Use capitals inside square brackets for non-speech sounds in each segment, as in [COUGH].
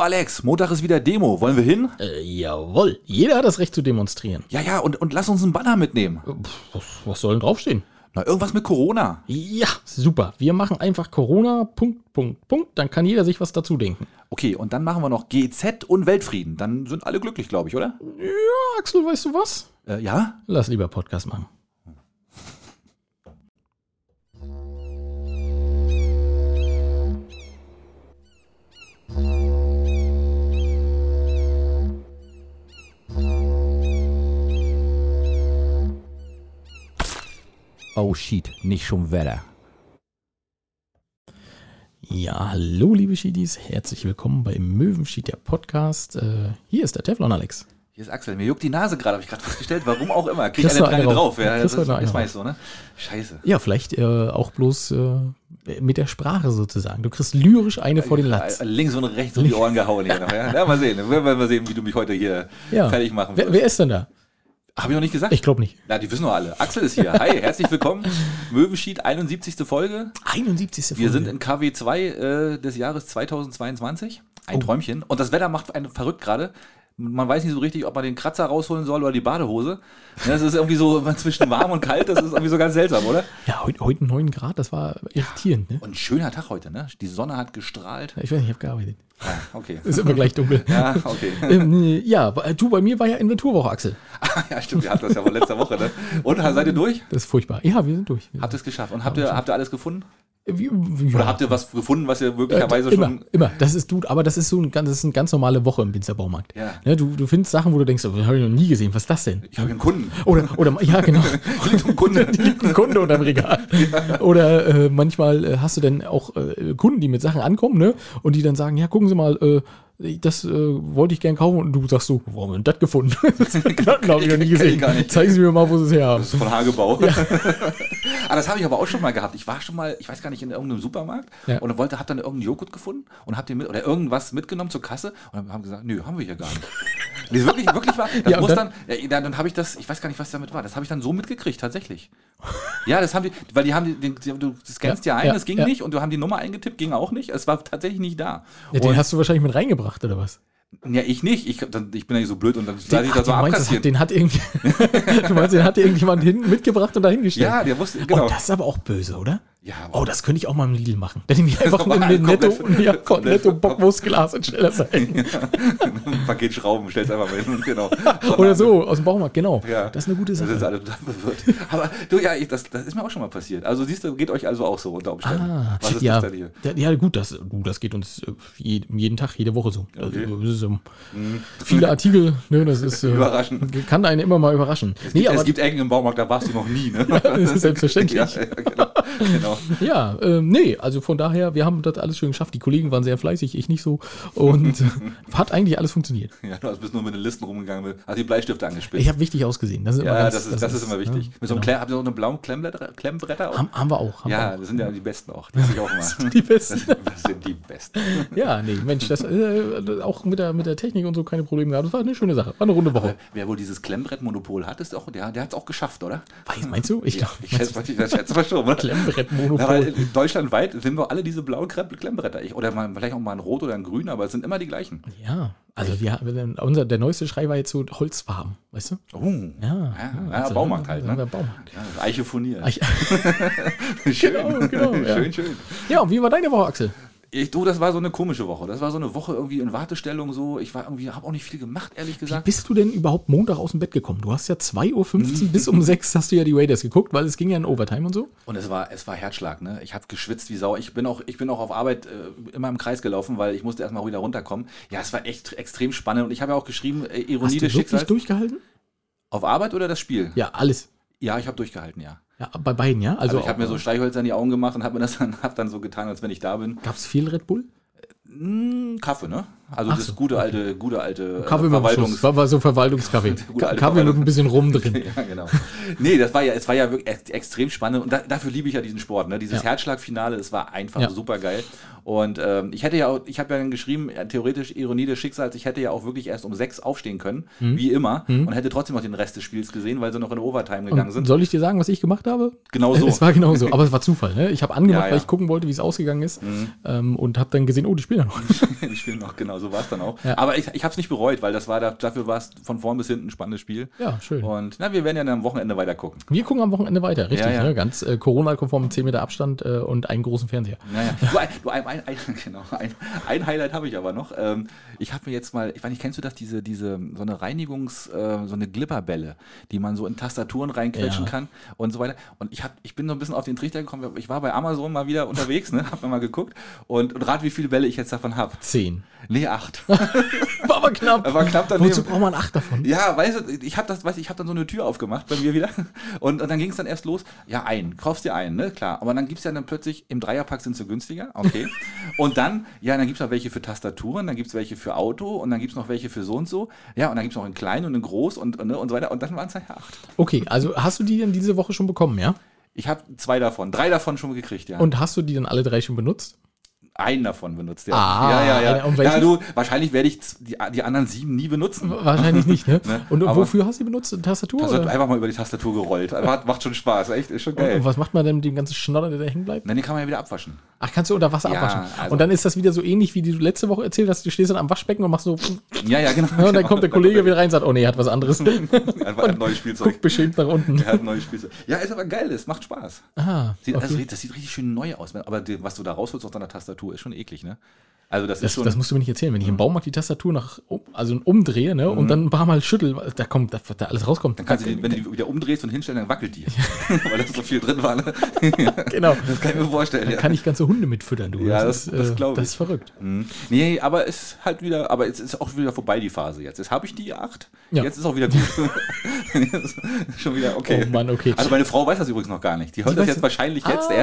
Alex, Montag ist wieder Demo. Wollen wir hin? Äh, jawohl, jeder hat das Recht zu demonstrieren. Ja, ja, und, und lass uns einen Banner mitnehmen. Was, was soll denn draufstehen? Na, irgendwas mit Corona. Ja, super. Wir machen einfach Corona, Punkt, Punkt, Punkt. Dann kann jeder sich was dazu denken. Okay, und dann machen wir noch GZ und Weltfrieden. Dann sind alle glücklich, glaube ich, oder? Ja, Axel, weißt du was? Äh, ja? Lass lieber Podcast machen. Oh shit, nicht schon Wetter. Ja, hallo liebe Schiedis, herzlich willkommen bei Möwenschied, der Podcast. Äh, hier ist der Teflon Alex. Hier ist Axel. Mir juckt die Nase gerade, habe ich gerade festgestellt. Warum auch immer. Krieg eine Träne drauf. drauf. Ja, das, das drauf. weißt du, ne? Scheiße. Ja, vielleicht äh, auch bloß äh, mit der Sprache sozusagen. Du kriegst lyrisch eine vor den Latz. Links und rechts um die Ohren gehauen hier noch. Ja? ja, mal sehen. Wir werden mal sehen, wie du mich heute hier Ja. fertig machen Wer, wirst. wer ist denn da? Habe ich noch nicht gesagt? Ich glaube nicht. Na, die wissen doch alle. Axel ist hier. Hi, herzlich willkommen. [LAUGHS] Möwenschied, 71. Folge. 71. Wir Folge. sind in KW 2 äh, des Jahres 2022. Ein Oh. Träumchen. Und das Wetter macht einen verrückt gerade. Man weiß nicht so richtig, ob man den Kratzer rausholen soll oder die Badehose. Das ist irgendwie so zwischen warm und kalt. Das ist irgendwie so ganz seltsam, oder? Ja, heute, heute 9 Grad, das war irritierend. Ne? Und ein schöner Tag heute, ne? Die Sonne hat gestrahlt. Ich weiß nicht, ich habe gearbeitet. Ja, okay. [LAUGHS] Ist immer gleich dunkel. Ja, okay. [LAUGHS] ähm, ja, du, bei mir war ja Inventurwoche, Axel. [LAUGHS] ja, stimmt. Wir hatten das ja von letzter Woche, ne? Und seid ihr durch? Das ist furchtbar. Ja, wir sind durch. Habt ihr es geschafft? Und habt ihr, habt ihr alles gefunden? Wie- wie- Oder ja. habt ihr was gefunden, was ihr Äh, möglicherweise immer, schon. immer. Das ist du, aber das ist so ein ganz, das ist eine ganz normale Woche im Winzerbaumarkt. Ja. Ne, du, du findest Sachen, wo du denkst, oh, das habe ich noch nie gesehen. Was ist das denn? Ich habe einen Kunden. Oder, oder ja, genau. [LAUGHS] Liegt ein Kunde. Liegt ein Kunde unterm Regal. Oder äh, manchmal äh, hast du dann auch äh, Kunden, die mit Sachen ankommen, ne? Und die dann sagen, ja, gucken Sie mal, äh, das äh, wollte ich gern kaufen. Und du sagst so, wo haben wir denn das gefunden? [LAUGHS] das [LAUGHS] habe ich noch nie gesehen. Zeigen Sie mir mal, wo Sie es her haben. Das ist von Hagebau. [LAUGHS] ah, das habe ich aber auch schon mal gehabt. Ich war schon mal, ich weiß gar nicht, in irgendeinem Supermarkt Ja. und wollte, hab dann irgendeinen Joghurt gefunden und hab den mit oder irgendwas mitgenommen zur Kasse und haben gesagt, nö, haben wir hier gar nicht. Nee, wirklich, wirklich war. Das Ja, muss dann- dann, ja, dann, dann habe ich das, ich weiß gar nicht, was damit war. Das habe ich dann so mitgekriegt, tatsächlich. Ja, das haben die, weil die haben die, den, du scannst ja, Ja, ein, ja, das ging ja. nicht und du haben die Nummer eingetippt, ging auch nicht. Es war tatsächlich nicht da. Ja, den hast du wahrscheinlich mit reingebracht, oder was? ja, ich nicht. Ich, dann, ich bin ja nicht so blöd und dann lasse ich das so hat, den hat irgendwie, [LAUGHS] du meinst, den hat irgendjemand hinten mitgebracht und dahin gestellt? Ja, der wusste, genau. Oh, das ist aber auch böse, oder? Ja, Oh, das könnte ich auch mal im Lidl machen. Dann nehme ich einfach Nochmal ein Netto, ja, Netto Bockwurstglas und stelle das [LAUGHS] ein. ein Paket Schrauben, stell's einfach mal hin. Genau. [LAUGHS] Oder so, aus dem Baumarkt, genau. Ja. Das ist eine gute Das ist Sache. alles verwirrt. Aber du, ja, ich, das, das ist mir auch schon mal passiert. Also siehst du, geht euch also auch so unter Umständen. Ah, Was ist ja, das denn hier? da- ja, gut, das, du, das geht uns äh, je- jeden Tag, jede Woche so. Okay. Also, das ist, ähm, Viele Artikel, ne, das ist, äh, Überraschend. kann einen immer mal überraschen. Es, Nee, gibt, aber es gibt Ecken im Baumarkt, da warst du noch nie. Ne? [LAUGHS] das ist selbstverständlich. ja, ja, genau. Genau. [LAUGHS] Ja, ähm, nee, also von daher, wir haben das alles schön geschafft. Die Kollegen waren sehr fleißig, ich nicht so. Und [LAUGHS] hat eigentlich alles funktioniert. Ja, du bist nur mit den Listen rumgegangen, hast die Bleistifte angespitzt. Ich habe wichtig ausgesehen. Das ist immer ja, ganz- das ist, das ist immer wichtig. ja, mit so einem genau. Habt ihr noch eine blauen Klemmbretter, Klemmbretter auch? haben, haben wir auch. Haben ja, wir das sind ja die besten auch. Die, ich auch mal. die besten. Das, das sind die besten. [LAUGHS] auch. Ja, nee, Mensch, das äh, auch mit der, mit der Technik und so keine Probleme gehabt. Das war eine schöne Sache. War eine runde Woche. Wer wohl dieses Klemmbrettmonopol hat, ist auch, der, der hat es auch geschafft, oder? Weiß, meinst du? Ich Ja, glaube, ich schätze, mal schon? Klemmbrettmonopol. Ja, weil deutschlandweit sind wir alle diese blauen Klemm- Klemmbretter. Ich, oder mal, vielleicht auch mal ein Rot oder ein Grün, aber es sind immer die gleichen. Ja, also wir, unser, der neueste Schrei war jetzt so Holzfarben, weißt du? Oh. Ja, ja, Baumarkt halt, ne? Ja, Baumarkt. Ja, Eiche furniert. Ach, [LAUGHS] [LAUGHS] schön, Genau, genau, ja. schön, schön. Ja, und wie war deine Woche, Axel? Ich, du, das war so eine komische Woche. Das war so eine Woche irgendwie in Wartestellung so. Ich war irgendwie, habe auch nicht viel gemacht, ehrlich Wie gesagt. bist du denn überhaupt Montag aus dem Bett gekommen? Du hast ja 2.15 Uhr [LAUGHS] bis um 6 hast du ja die Raiders geguckt, weil es ging ja in Overtime und so. Und es war, es war Herzschlag, ne? Ich habe geschwitzt wie Sau. Ich bin auch, ich bin auch auf Arbeit äh, immer im Kreis gelaufen, weil ich musste erstmal wieder runterkommen. Ja, es war echt extrem spannend. Und ich habe ja auch geschrieben, äh, Ironie Hast du des wirklich Schicksals. durchgehalten? Auf Arbeit oder das Spiel? Ja, alles. Ja, ich habe durchgehalten, ja. Ja, bei beiden, ja? Also, Also, ich habe mir so Streichhölzer in die Augen gemacht und habe mir das dann, [LAUGHS] hab dann so getan, als wenn ich da bin. Gab es viel Red Bull? Mm, Kaffee, ne? Also Ach das so, gute alte, gute alte äh, Kaffee mit Verwaltungs- war, war so Verwaltungskaffee. [LAUGHS] Kaffee mit ein bisschen Rum drin. [LAUGHS] ja, genau. Nee, das war ja, es war ja wirklich ex extrem spannend und da, dafür liebe ich ja diesen Sport, ne? Dieses Ja. Herzschlagfinale, es war einfach Ja. super geil. Und ähm, ich hätte ja auch, ich habe ja dann geschrieben, äh, theoretisch Ironie des Schicksals, ich hätte ja auch wirklich erst um sechs aufstehen können, Mhm. wie immer, und hätte trotzdem noch den Rest des Spiels gesehen, weil sie noch in Overtime gegangen Und sind. soll ich dir sagen, was ich gemacht habe? Genau so. [LAUGHS] Es war genau so, aber es war Zufall. Ne? Ich habe angemacht, ja. weil ich gucken wollte, wie es ausgegangen ist. Mhm. Ähm, und habe dann gesehen, oh, die spielen ja noch. die spielen noch genau so war es dann auch. Ja. Aber ich, ich habe es nicht bereut, weil das war da, dafür war es von vorn bis hinten ein spannendes Spiel. Ja, schön. Und na, wir werden ja dann am Wochenende weiter gucken. Wir gucken am Wochenende weiter, richtig. Ja, ja. Ne? Ganz äh, Corona-konform, 10 Meter Abstand äh, und einen großen Fernseher. Naja, du, ein, du, ein, ein, [LAUGHS] genau, ein, Highlight habe ich aber noch. Ähm, ich habe mir jetzt mal, ich weiß nicht, kennst du das, diese, diese, so eine Reinigungs-, äh, so eine Glipperbälle, die man so in Tastaturen reinquetschen kann und so weiter. Und ich, hab, ich bin so ein bisschen auf den Trichter gekommen, ich war bei Amazon mal wieder unterwegs, ne, [LAUGHS] hab mir mal geguckt und, und rat, wie viele Bälle ich jetzt davon habe. 10. Nee, acht. [LAUGHS] War aber knapp. War knapp daneben. Wozu braucht man acht davon? Ja, weißt du, ich habe das, weißt du, ich habe dann so eine Tür aufgemacht bei mir wieder [LAUGHS] und, und dann ging es dann erst los. Ja, ein, kaufst dir einen, ne, klar. Aber dann gibt es ja dann plötzlich, im Dreierpack sind sie günstiger, okay. [LAUGHS] und dann, ja, dann gibt es noch welche für Tastaturen, dann gibt es welche für Auto und dann gibt es noch welche für so und so. Ja, und dann gibt es noch in klein und in groß und, und, ne, und so weiter. Und dann waren es ja acht. Okay, also hast du die denn diese Woche schon bekommen, ja? Ich habe zwei davon, drei davon schon gekriegt, ja. Und hast du die dann alle drei schon benutzt? Einen davon benutzt, ja. Ah, ja, ja, ja. und ja, du, wahrscheinlich werde ich die, die anderen sieben nie benutzen. Wahrscheinlich nicht, ne? [LAUGHS] Ne, Und aber- wofür hast du die benutzt? Eine Tastatur? Oder? einfach mal über die Tastatur gerollt. Macht, macht schon Spaß, echt, ist schon Und, geil. und was macht man denn mit dem ganzen Schnodder, der da hängen bleibt? Dann den kann man ja wieder abwaschen. Ach, kannst du unter Wasser Ja, abwaschen. also- und dann ist das wieder so ähnlich, wie du letzte Woche erzählt hast. Du stehst dann am Waschbecken und machst so. Ja, ja, genau. [LAUGHS] Und dann kommt der Kollege wieder rein und sagt, oh nee, er hat was anderes. [LAUGHS] Einfach ein neues Spielzeug. Guckt beschämt nach unten. Er hat ein neues Spielzeug. Ja, ist aber geil, es macht Spaß. Ah, Sieht, okay. also, das sieht richtig schön neu aus. Aber was du da rausholst aus deiner Tastatur, ist schon eklig, ne? Also das, ist Das, schon. das musst du mir nicht erzählen. Wenn ich im Baumarkt die Tastatur nach, also umdrehe, ne, und dann ein paar Mal schüttel, da kommt, da, da alles rauskommt. Mhm. dann kannst du die, wenn du die wieder umdrehst und hinstellst, dann wackelt die. [LAUGHS] Weil da so viel drin war. Ne? genau. Das kann ich mir vorstellen. Da Ja. kann ich ganze Hunde mitfüttern, du. Ja, das- das Das ich. ist verrückt. Mhm. Nee, aber es ist halt wieder, aber es ist auch wieder vorbei, die Phase jetzt. Jetzt habe ich die acht. Ja. Jetzt ist auch wieder gut. [LAUGHS] Jetzt schon wieder okay. Oh Mann, okay. Also meine Frau weiß das übrigens noch gar nicht. Die hört Die das weiß jetzt das- wahrscheinlich jetzt Ah.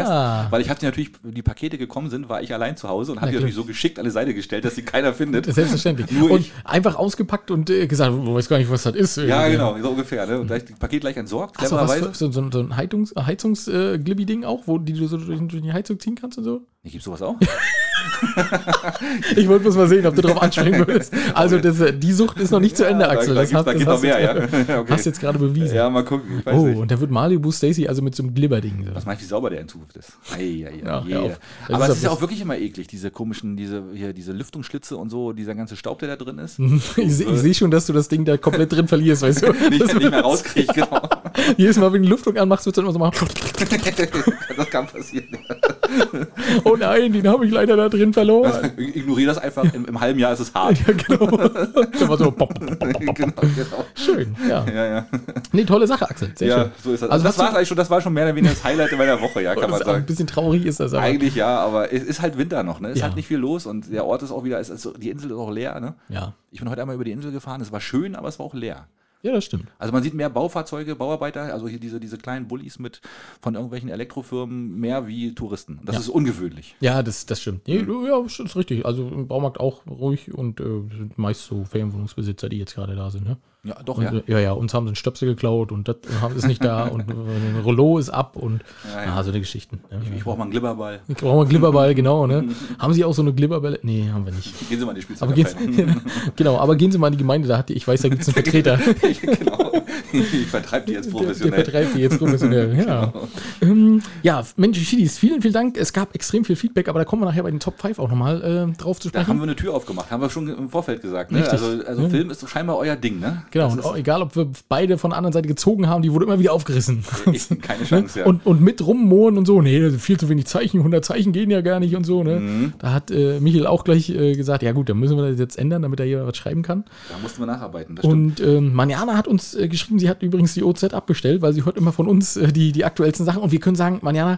erst, weil ich habe die natürlich, die Pakete gekommen sind, war ich allein zu Hause und habe die natürlich so geschickt an die Seite gestellt, dass sie keiner findet. Selbstverständlich. Nur und ich. einfach ausgepackt und äh, gesagt, du weißt gar nicht, was das ist. Ja, genau, so ungefähr. Ne? Und gleich, das Paket gleich entsorgt, Hast du was so, so, so ein Heizungs, Heizungs äh, Glibby-Ding auch, wo die du so durch, durch die Heizung ziehen kannst und so? Nee, gibt's sowas auch? [LAUGHS] [LAUGHS] Ich wollte bloß mal sehen, ob du darauf anspringen würdest. Also das, äh, die Sucht ist noch nicht zu Ende, da- Axel. Da, Das gibt's, hast- da geht noch mehr, jetzt- [LAUGHS] ja okay. Hast jetzt gerade bewiesen. ja, mal gucken. Oh, nicht. und da wird Malibu Stacy also mit so einem Glibberding. So. Was meinst du, wie sauber der in Zukunft ist? Ei, ei, ei, Ja. Das Aber ist es ist ja auch wirklich immer eklig, diese komischen, diese, hier, diese Lüftungsschlitze und so, dieser ganze Staub, der da drin ist. [LAUGHS] Ich, ich sehe schon, dass du das Ding da komplett drin verlierst, weißt du? nicht, nicht mehr rauskriege, genau. Jedes Mal, wenn du Lüftung anmachst, wird es dann immer so machen. das kann passieren. Oh nein, den habe ich leider da drin verloren. Ignoriere das einfach, im, im halben Jahr ist es hart. Ja, genau. [LAUGHS] So pop, pop, pop, genau, genau. Schön, ja. Ja, ja. Nee, tolle Sache, Axel. Sehr ja, schön. so ist das. Also Also das war eigentlich schon, das war schon mehr oder weniger das Highlight in meiner Woche, ja, kann man auch ein sagen. bisschen traurig ist das aber. Eigentlich ja, aber es ist halt Winter noch, ne? Es Ja. hat nicht viel los und der Ort ist auch wieder, es ist so, die Insel ist auch leer, ne? Ja. Ich bin heute einmal über die Insel gefahren, es war schön, aber es war auch leer. Ja, das stimmt. Also man sieht mehr Baufahrzeuge, Bauarbeiter, also hier diese, diese kleinen Bullis mit von irgendwelchen Elektrofirmen, mehr wie Touristen. Das Ja. ist ungewöhnlich. Ja, das, das stimmt. Nee, Mhm. Ja, das ist richtig. Also im Baumarkt auch ruhig und äh, meist so Ferienwohnungsbesitzer, die jetzt gerade da sind. Ne? Ja, doch, Und, ja. äh, ja, ja, uns haben sie einen Stöpsel geklaut und das haben- ist nicht da [LAUGHS] und äh, ein Rollo ist ab und Ja, ja. ah, so eine Geschichten. Ne? Ich brauche mal einen Glibberball. [LAUGHS] Ich brauche mal einen Glibberball, genau. Ne? [LAUGHS] haben Sie auch so eine Glibberbälle? Nee, haben wir nicht. Gehen Sie mal in die. Sie, genau, aber gehen Sie mal in die Gemeinde, da hat die, ich weiß, da gibt es einen Vertreter. genau. Ich vertreibe die jetzt Der, der professionell. vertreibt die jetzt professionell. Ja. Ähm, ja, Mensch, Schiedis, vielen, vielen Dank. Es gab extrem viel Feedback, aber da kommen wir nachher bei den Top 5 auch nochmal äh, drauf zu Da haben sprechen. wir eine Tür aufgemacht, haben wir schon im Vorfeld gesagt. Ne? Also, also Ja. Film ist scheinbar euer Ding, ne? Genau, Das und egal, ob wir beide von der anderen Seite gezogen haben, die wurde immer wieder aufgerissen. [LAUGHS] keine Chance, ja. Und, und mit rummohren und so, nee, das sind viel zu wenig Zeichen, 100 Zeichen gehen ja gar nicht und so. Ne? Mhm. Da hat äh, Michael auch gleich äh, gesagt, ja gut, dann müssen wir das jetzt ändern, damit er hier was schreiben kann. da mussten wir nacharbeiten. Das. Und ähm, Manjana hat uns äh, geschrieben, sie hat übrigens die OZ abbestellt, weil sie hört immer von uns äh, die, die aktuellsten Sachen. Und wir können sagen, Manjana,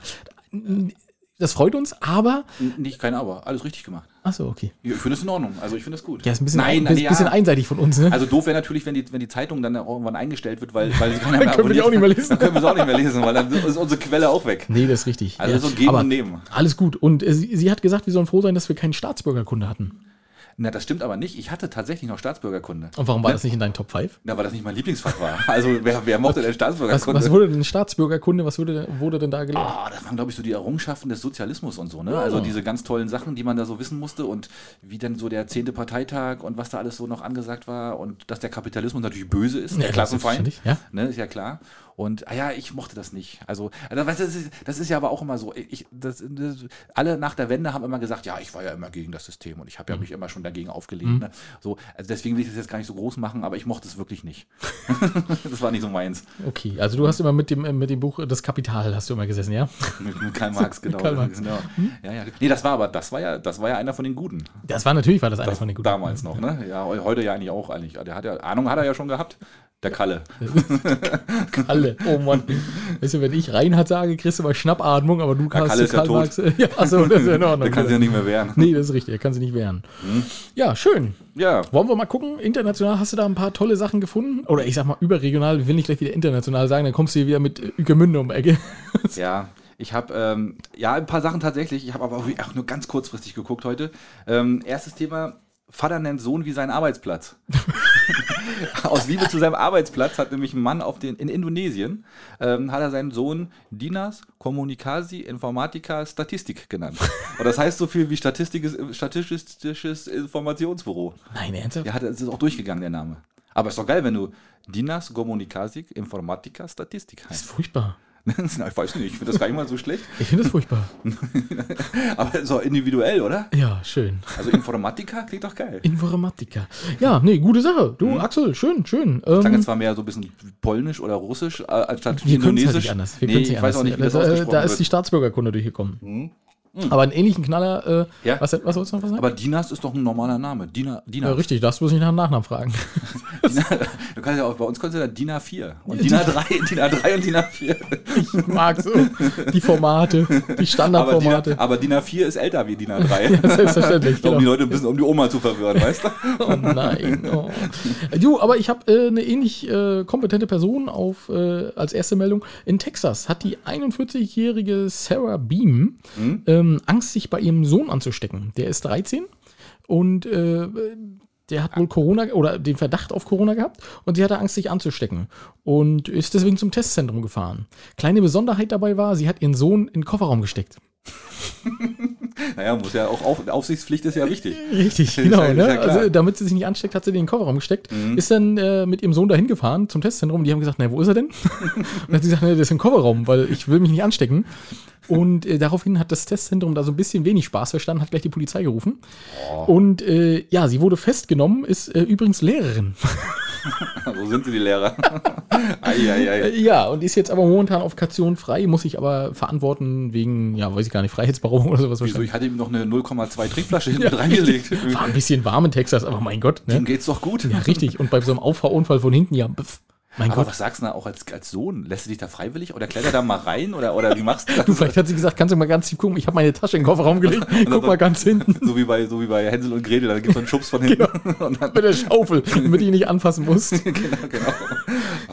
das freut uns, aber. Nicht kein Aber, alles richtig gemacht. Achso, okay. Ich finde es in Ordnung. Also ich finde es gut. Ja, ist ein bisschen, Nein, ein, bisschen, ja. bisschen einseitig von uns, ne? Also doof wäre natürlich, wenn die, wenn die Zeitung dann irgendwann eingestellt wird, weil, weil sie [LAUGHS] keiner mehr können wir die auch nicht mehr lesen. Dann können wir sie auch nicht mehr lesen, weil dann ist unsere Quelle auch weg. nee, das ist richtig. Also so geben aber und nehmen. Alles gut. Und äh, sie, sie hat gesagt, wir sollen froh sein, dass wir keinen Staatsbürgerkunde hatten. Na, das stimmt aber nicht. Ich hatte tatsächlich noch Staatsbürgerkunde. Und warum war das nicht in deinen Top 5? Na, weil das nicht mein Lieblingsfach war. Also wer, wer mochte denn Was, Staatsbürgerkunde? was wurde denn Staatsbürgerkunde? Was wurde, denn- wurde denn da gelehrt? Ah, das waren, glaube ich, so die Errungenschaften des Sozialismus und so, ne? Also diese ganz tollen Sachen, die man da so wissen musste und wie dann so der 10. Parteitag und was da alles so noch angesagt war und dass der Kapitalismus natürlich böse ist, der Ja, Klassenfeind. selbstverständlich, ja. Ne, ist ja klar. Und ah ja, ich mochte das nicht. Also, also das, ist, das ist ja aber auch immer so. Ich, das, das, alle nach der Wende haben immer gesagt, ja, ich war ja immer gegen das System und ich habe ja mich immer schon dagegen aufgelehnt. Ne? So, also deswegen will ich das jetzt gar nicht so groß machen, aber ich mochte es wirklich nicht. [LAUGHS] das war nicht so meins. Okay, also du hast immer mit dem, mit dem Buch Das Kapital hast du immer gesessen, ja? Mit, mit Karl Marx, [LAUGHS] genau. Karl Marx. genau. Ja, ja. Nee, das war aber, das war ja, das war ja einer von den Guten. Das war natürlich, war das einer Das von den guten. damals noch, ne? Ja, heu- heute ja eigentlich auch eigentlich. Der hat ja, Ahnung hat er ja schon gehabt. Der Kalle. [LAUGHS] Kalle, oh Mann. Weißt du, wenn ich Reinhard sage, kriegst du mal Schnappatmung, aber du kannst Kalle ist ja tot. Marx. [LAUGHS] Ja, achso, das ist ja in Ordnung. Der kann sich ja nicht mehr wehren. [LAUGHS] Nee, das ist richtig, er kann sich nicht wehren. Ja, schön. Ja, Wollen wir mal gucken? International hast du da ein paar tolle Sachen gefunden? Oder ich sag mal überregional, will nicht gleich wieder international sagen, dann kommst du hier wieder mit Gemünde um Ecke. ja. Ich habe ähm, ja ein paar Sachen tatsächlich. Ich habe aber auch, auch nur ganz kurzfristig geguckt heute. Ähm, erstes Thema: Vater nennt Sohn wie seinen Arbeitsplatz. [LAUGHS] Aus Liebe zu seinem Arbeitsplatz hat nämlich ein Mann auf den, in Indonesien ähm, hat er seinen Sohn Dinas Kommunikasi Informatika Statistik genannt. Und das heißt so viel wie Statistik, Statistisches Informationsbüro. Nein, ernsthaft? Ja, hat, es ist auch durchgegangen, der Name. Aber ist doch geil, wenn du Dinas Kommunikasi Informatika Statistik Das heißt. ist furchtbar. [LAUGHS] Ich weiß nicht, ich finde das gar nicht mal so schlecht. Ich finde das furchtbar. [LAUGHS] Aber so individuell, oder? Ja, schön. Also Informatika klingt doch geil. Informatiker. Ja, nee, gute Sache. Du, Axel, schön, schön. Ähm, Klang jetzt zwar mehr so ein bisschen polnisch oder russisch äh, anstatt wir können es halt indonesisch. nicht anders. Wir nee, ich nicht weiß auch anders. nicht, wie das da, ausgesprochen da ist die. Staatsbürgerkunde durchgekommen. Aber einen ähnlichen Knaller, äh, Ja. was, was sollst du noch was sagen? Aber Dinas ist doch ein normaler Name. Dina, Dina. ja, richtig, darfst du bloß nicht nach dem Nachnamen fragen. [LAUGHS] Dina du kannst ja auch, bei uns kannst du ja Dina 4 und Dina 3, Dina 3 und Dina 4. Ich mag so die Formate, die Aber Standardformate. aber Dina 4 ist älter wie Dina 3. [LAUGHS] Ja, selbstverständlich, Um die genau. Leute ein bisschen um die Oma zu verwirren, weißt du? Oh nein. Oh. Du, aber ich habe äh, eine ähnlich äh, kompetente Person auf äh, als erste Meldung. In Texas hat die 41-jährige Sarah Beam Hm? Ähm, Angst, sich bei ihrem Sohn anzustecken. Der ist 13 und äh, der hat wohl Corona oder den Verdacht auf Corona gehabt und sie hatte Angst, sich anzustecken und ist deswegen zum Testzentrum gefahren. Kleine Besonderheit dabei war, sie hat ihren Sohn in den Kofferraum gesteckt. [LAUGHS] Naja, muss ja auch auf, Aufsichtspflicht ist ja wichtig. Richtig, [LAUGHS] genau. ja- ne? ja also, damit sie sich nicht ansteckt, hat sie den in den Kofferraum gesteckt. Ist dann äh, mit ihrem Sohn dahin gefahren zum Testzentrum. Die haben gesagt, na, wo ist er denn? [LAUGHS] und hat sie gesagt, na, der ist im Kofferraum, weil ich will mich nicht anstecken. Und äh, daraufhin hat das Testzentrum da so ein bisschen wenig Spaß verstanden, hat gleich die Polizei gerufen. Und äh, ja, sie wurde festgenommen, ist äh, übrigens Lehrerin. [LAUGHS] Wo sind sie, die Lehrer? [LAUGHS] Eieiei. Äh, ja, und ist jetzt aber momentan auf Kaution frei, muss sich aber verantworten wegen, ja, weiß ich gar nicht, Freiheitsberaubung oder sowas Wieso? Ich hatte ihm noch eine 0,2 Trinkflasche [LAUGHS] hinten reingelegt. War ein bisschen warm in Texas, aber mein Gott. Ne? Dem geht's doch gut. Ja, richtig. Und bei so einem Auffahrunfall von hinten, ja, pf, mein Aber Gott. was sagst du da auch als, als Sohn? Lässt du dich da freiwillig oder klettert da mal rein oder, oder wie machst du [LAUGHS] das? Du, vielleicht hat sie gesagt, kannst du mal ganz tief gucken, ich habe meine Tasche in den Kofferraum gelegt, [LAUGHS] guck mal ganz hinten [LAUGHS] So wie bei, so wie bei Hänsel und Gretel, da gibt es einen Schubs von hinten. Und dann, mit der Schaufel, damit ich nicht anfassen muss. genau, genau.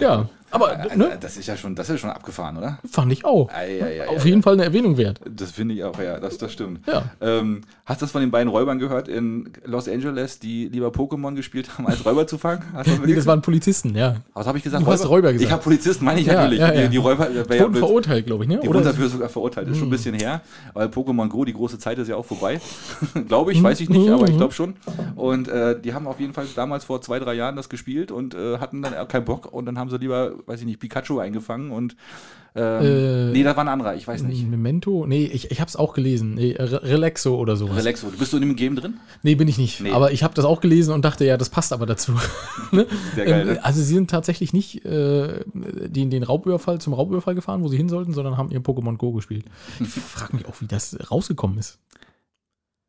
Ja, aber Also, ne, Das ist ja schon, das ist schon abgefahren, oder? fand ich auch. Ei, ei, ei, Auf jeden Fall eine Erwähnung wert. Das finde ich auch, ja, das, das stimmt. Ja. Ähm, hast du das von den beiden Räubern gehört in Los Angeles, die lieber Pokémon gespielt haben, als Räuber zu fangen? Hast [LAUGHS] Nee, das waren Polizisten, ja. Was habe ich gesagt? Du hast Räuber gesagt. Ich habe Polizisten, meine ich Ja, natürlich. ja, ja. Die, die Räuber, äh, wer- Wurden verurteilt, glaube ich, ne? Die wurden dafür sogar verurteilt. Ist schon ein bisschen her, weil Pokémon Go, die große Zeit ist ja auch vorbei. [LAUGHS] glaube ich, weiß ich nicht, aber ich glaube schon. Und äh, die haben auf jeden Fall damals vor zwei, drei Jahren das gespielt und äh, hatten dann auch keinen Bock und dann haben sie lieber, weiß ich nicht, Pikachu eingefangen und ähm, Äh, nee, da war ein anderer, ich weiß nicht. Memento? Nee, ich, ich habe es auch gelesen. Nee, Re Relaxo oder sowas. Relaxo, bist du in dem Game drin? Nee, bin ich nicht. Nee. Aber ich habe das auch gelesen und dachte, ja, das passt aber dazu. [LAUGHS] ne? Sehr geil, Ähm, ne? Also sie sind tatsächlich nicht äh, den, den Raubüberfall zum Raubüberfall gefahren, wo sie hin sollten, sondern haben ihr Pokémon Go gespielt. Ich [LAUGHS] frage mich auch, wie das rausgekommen ist.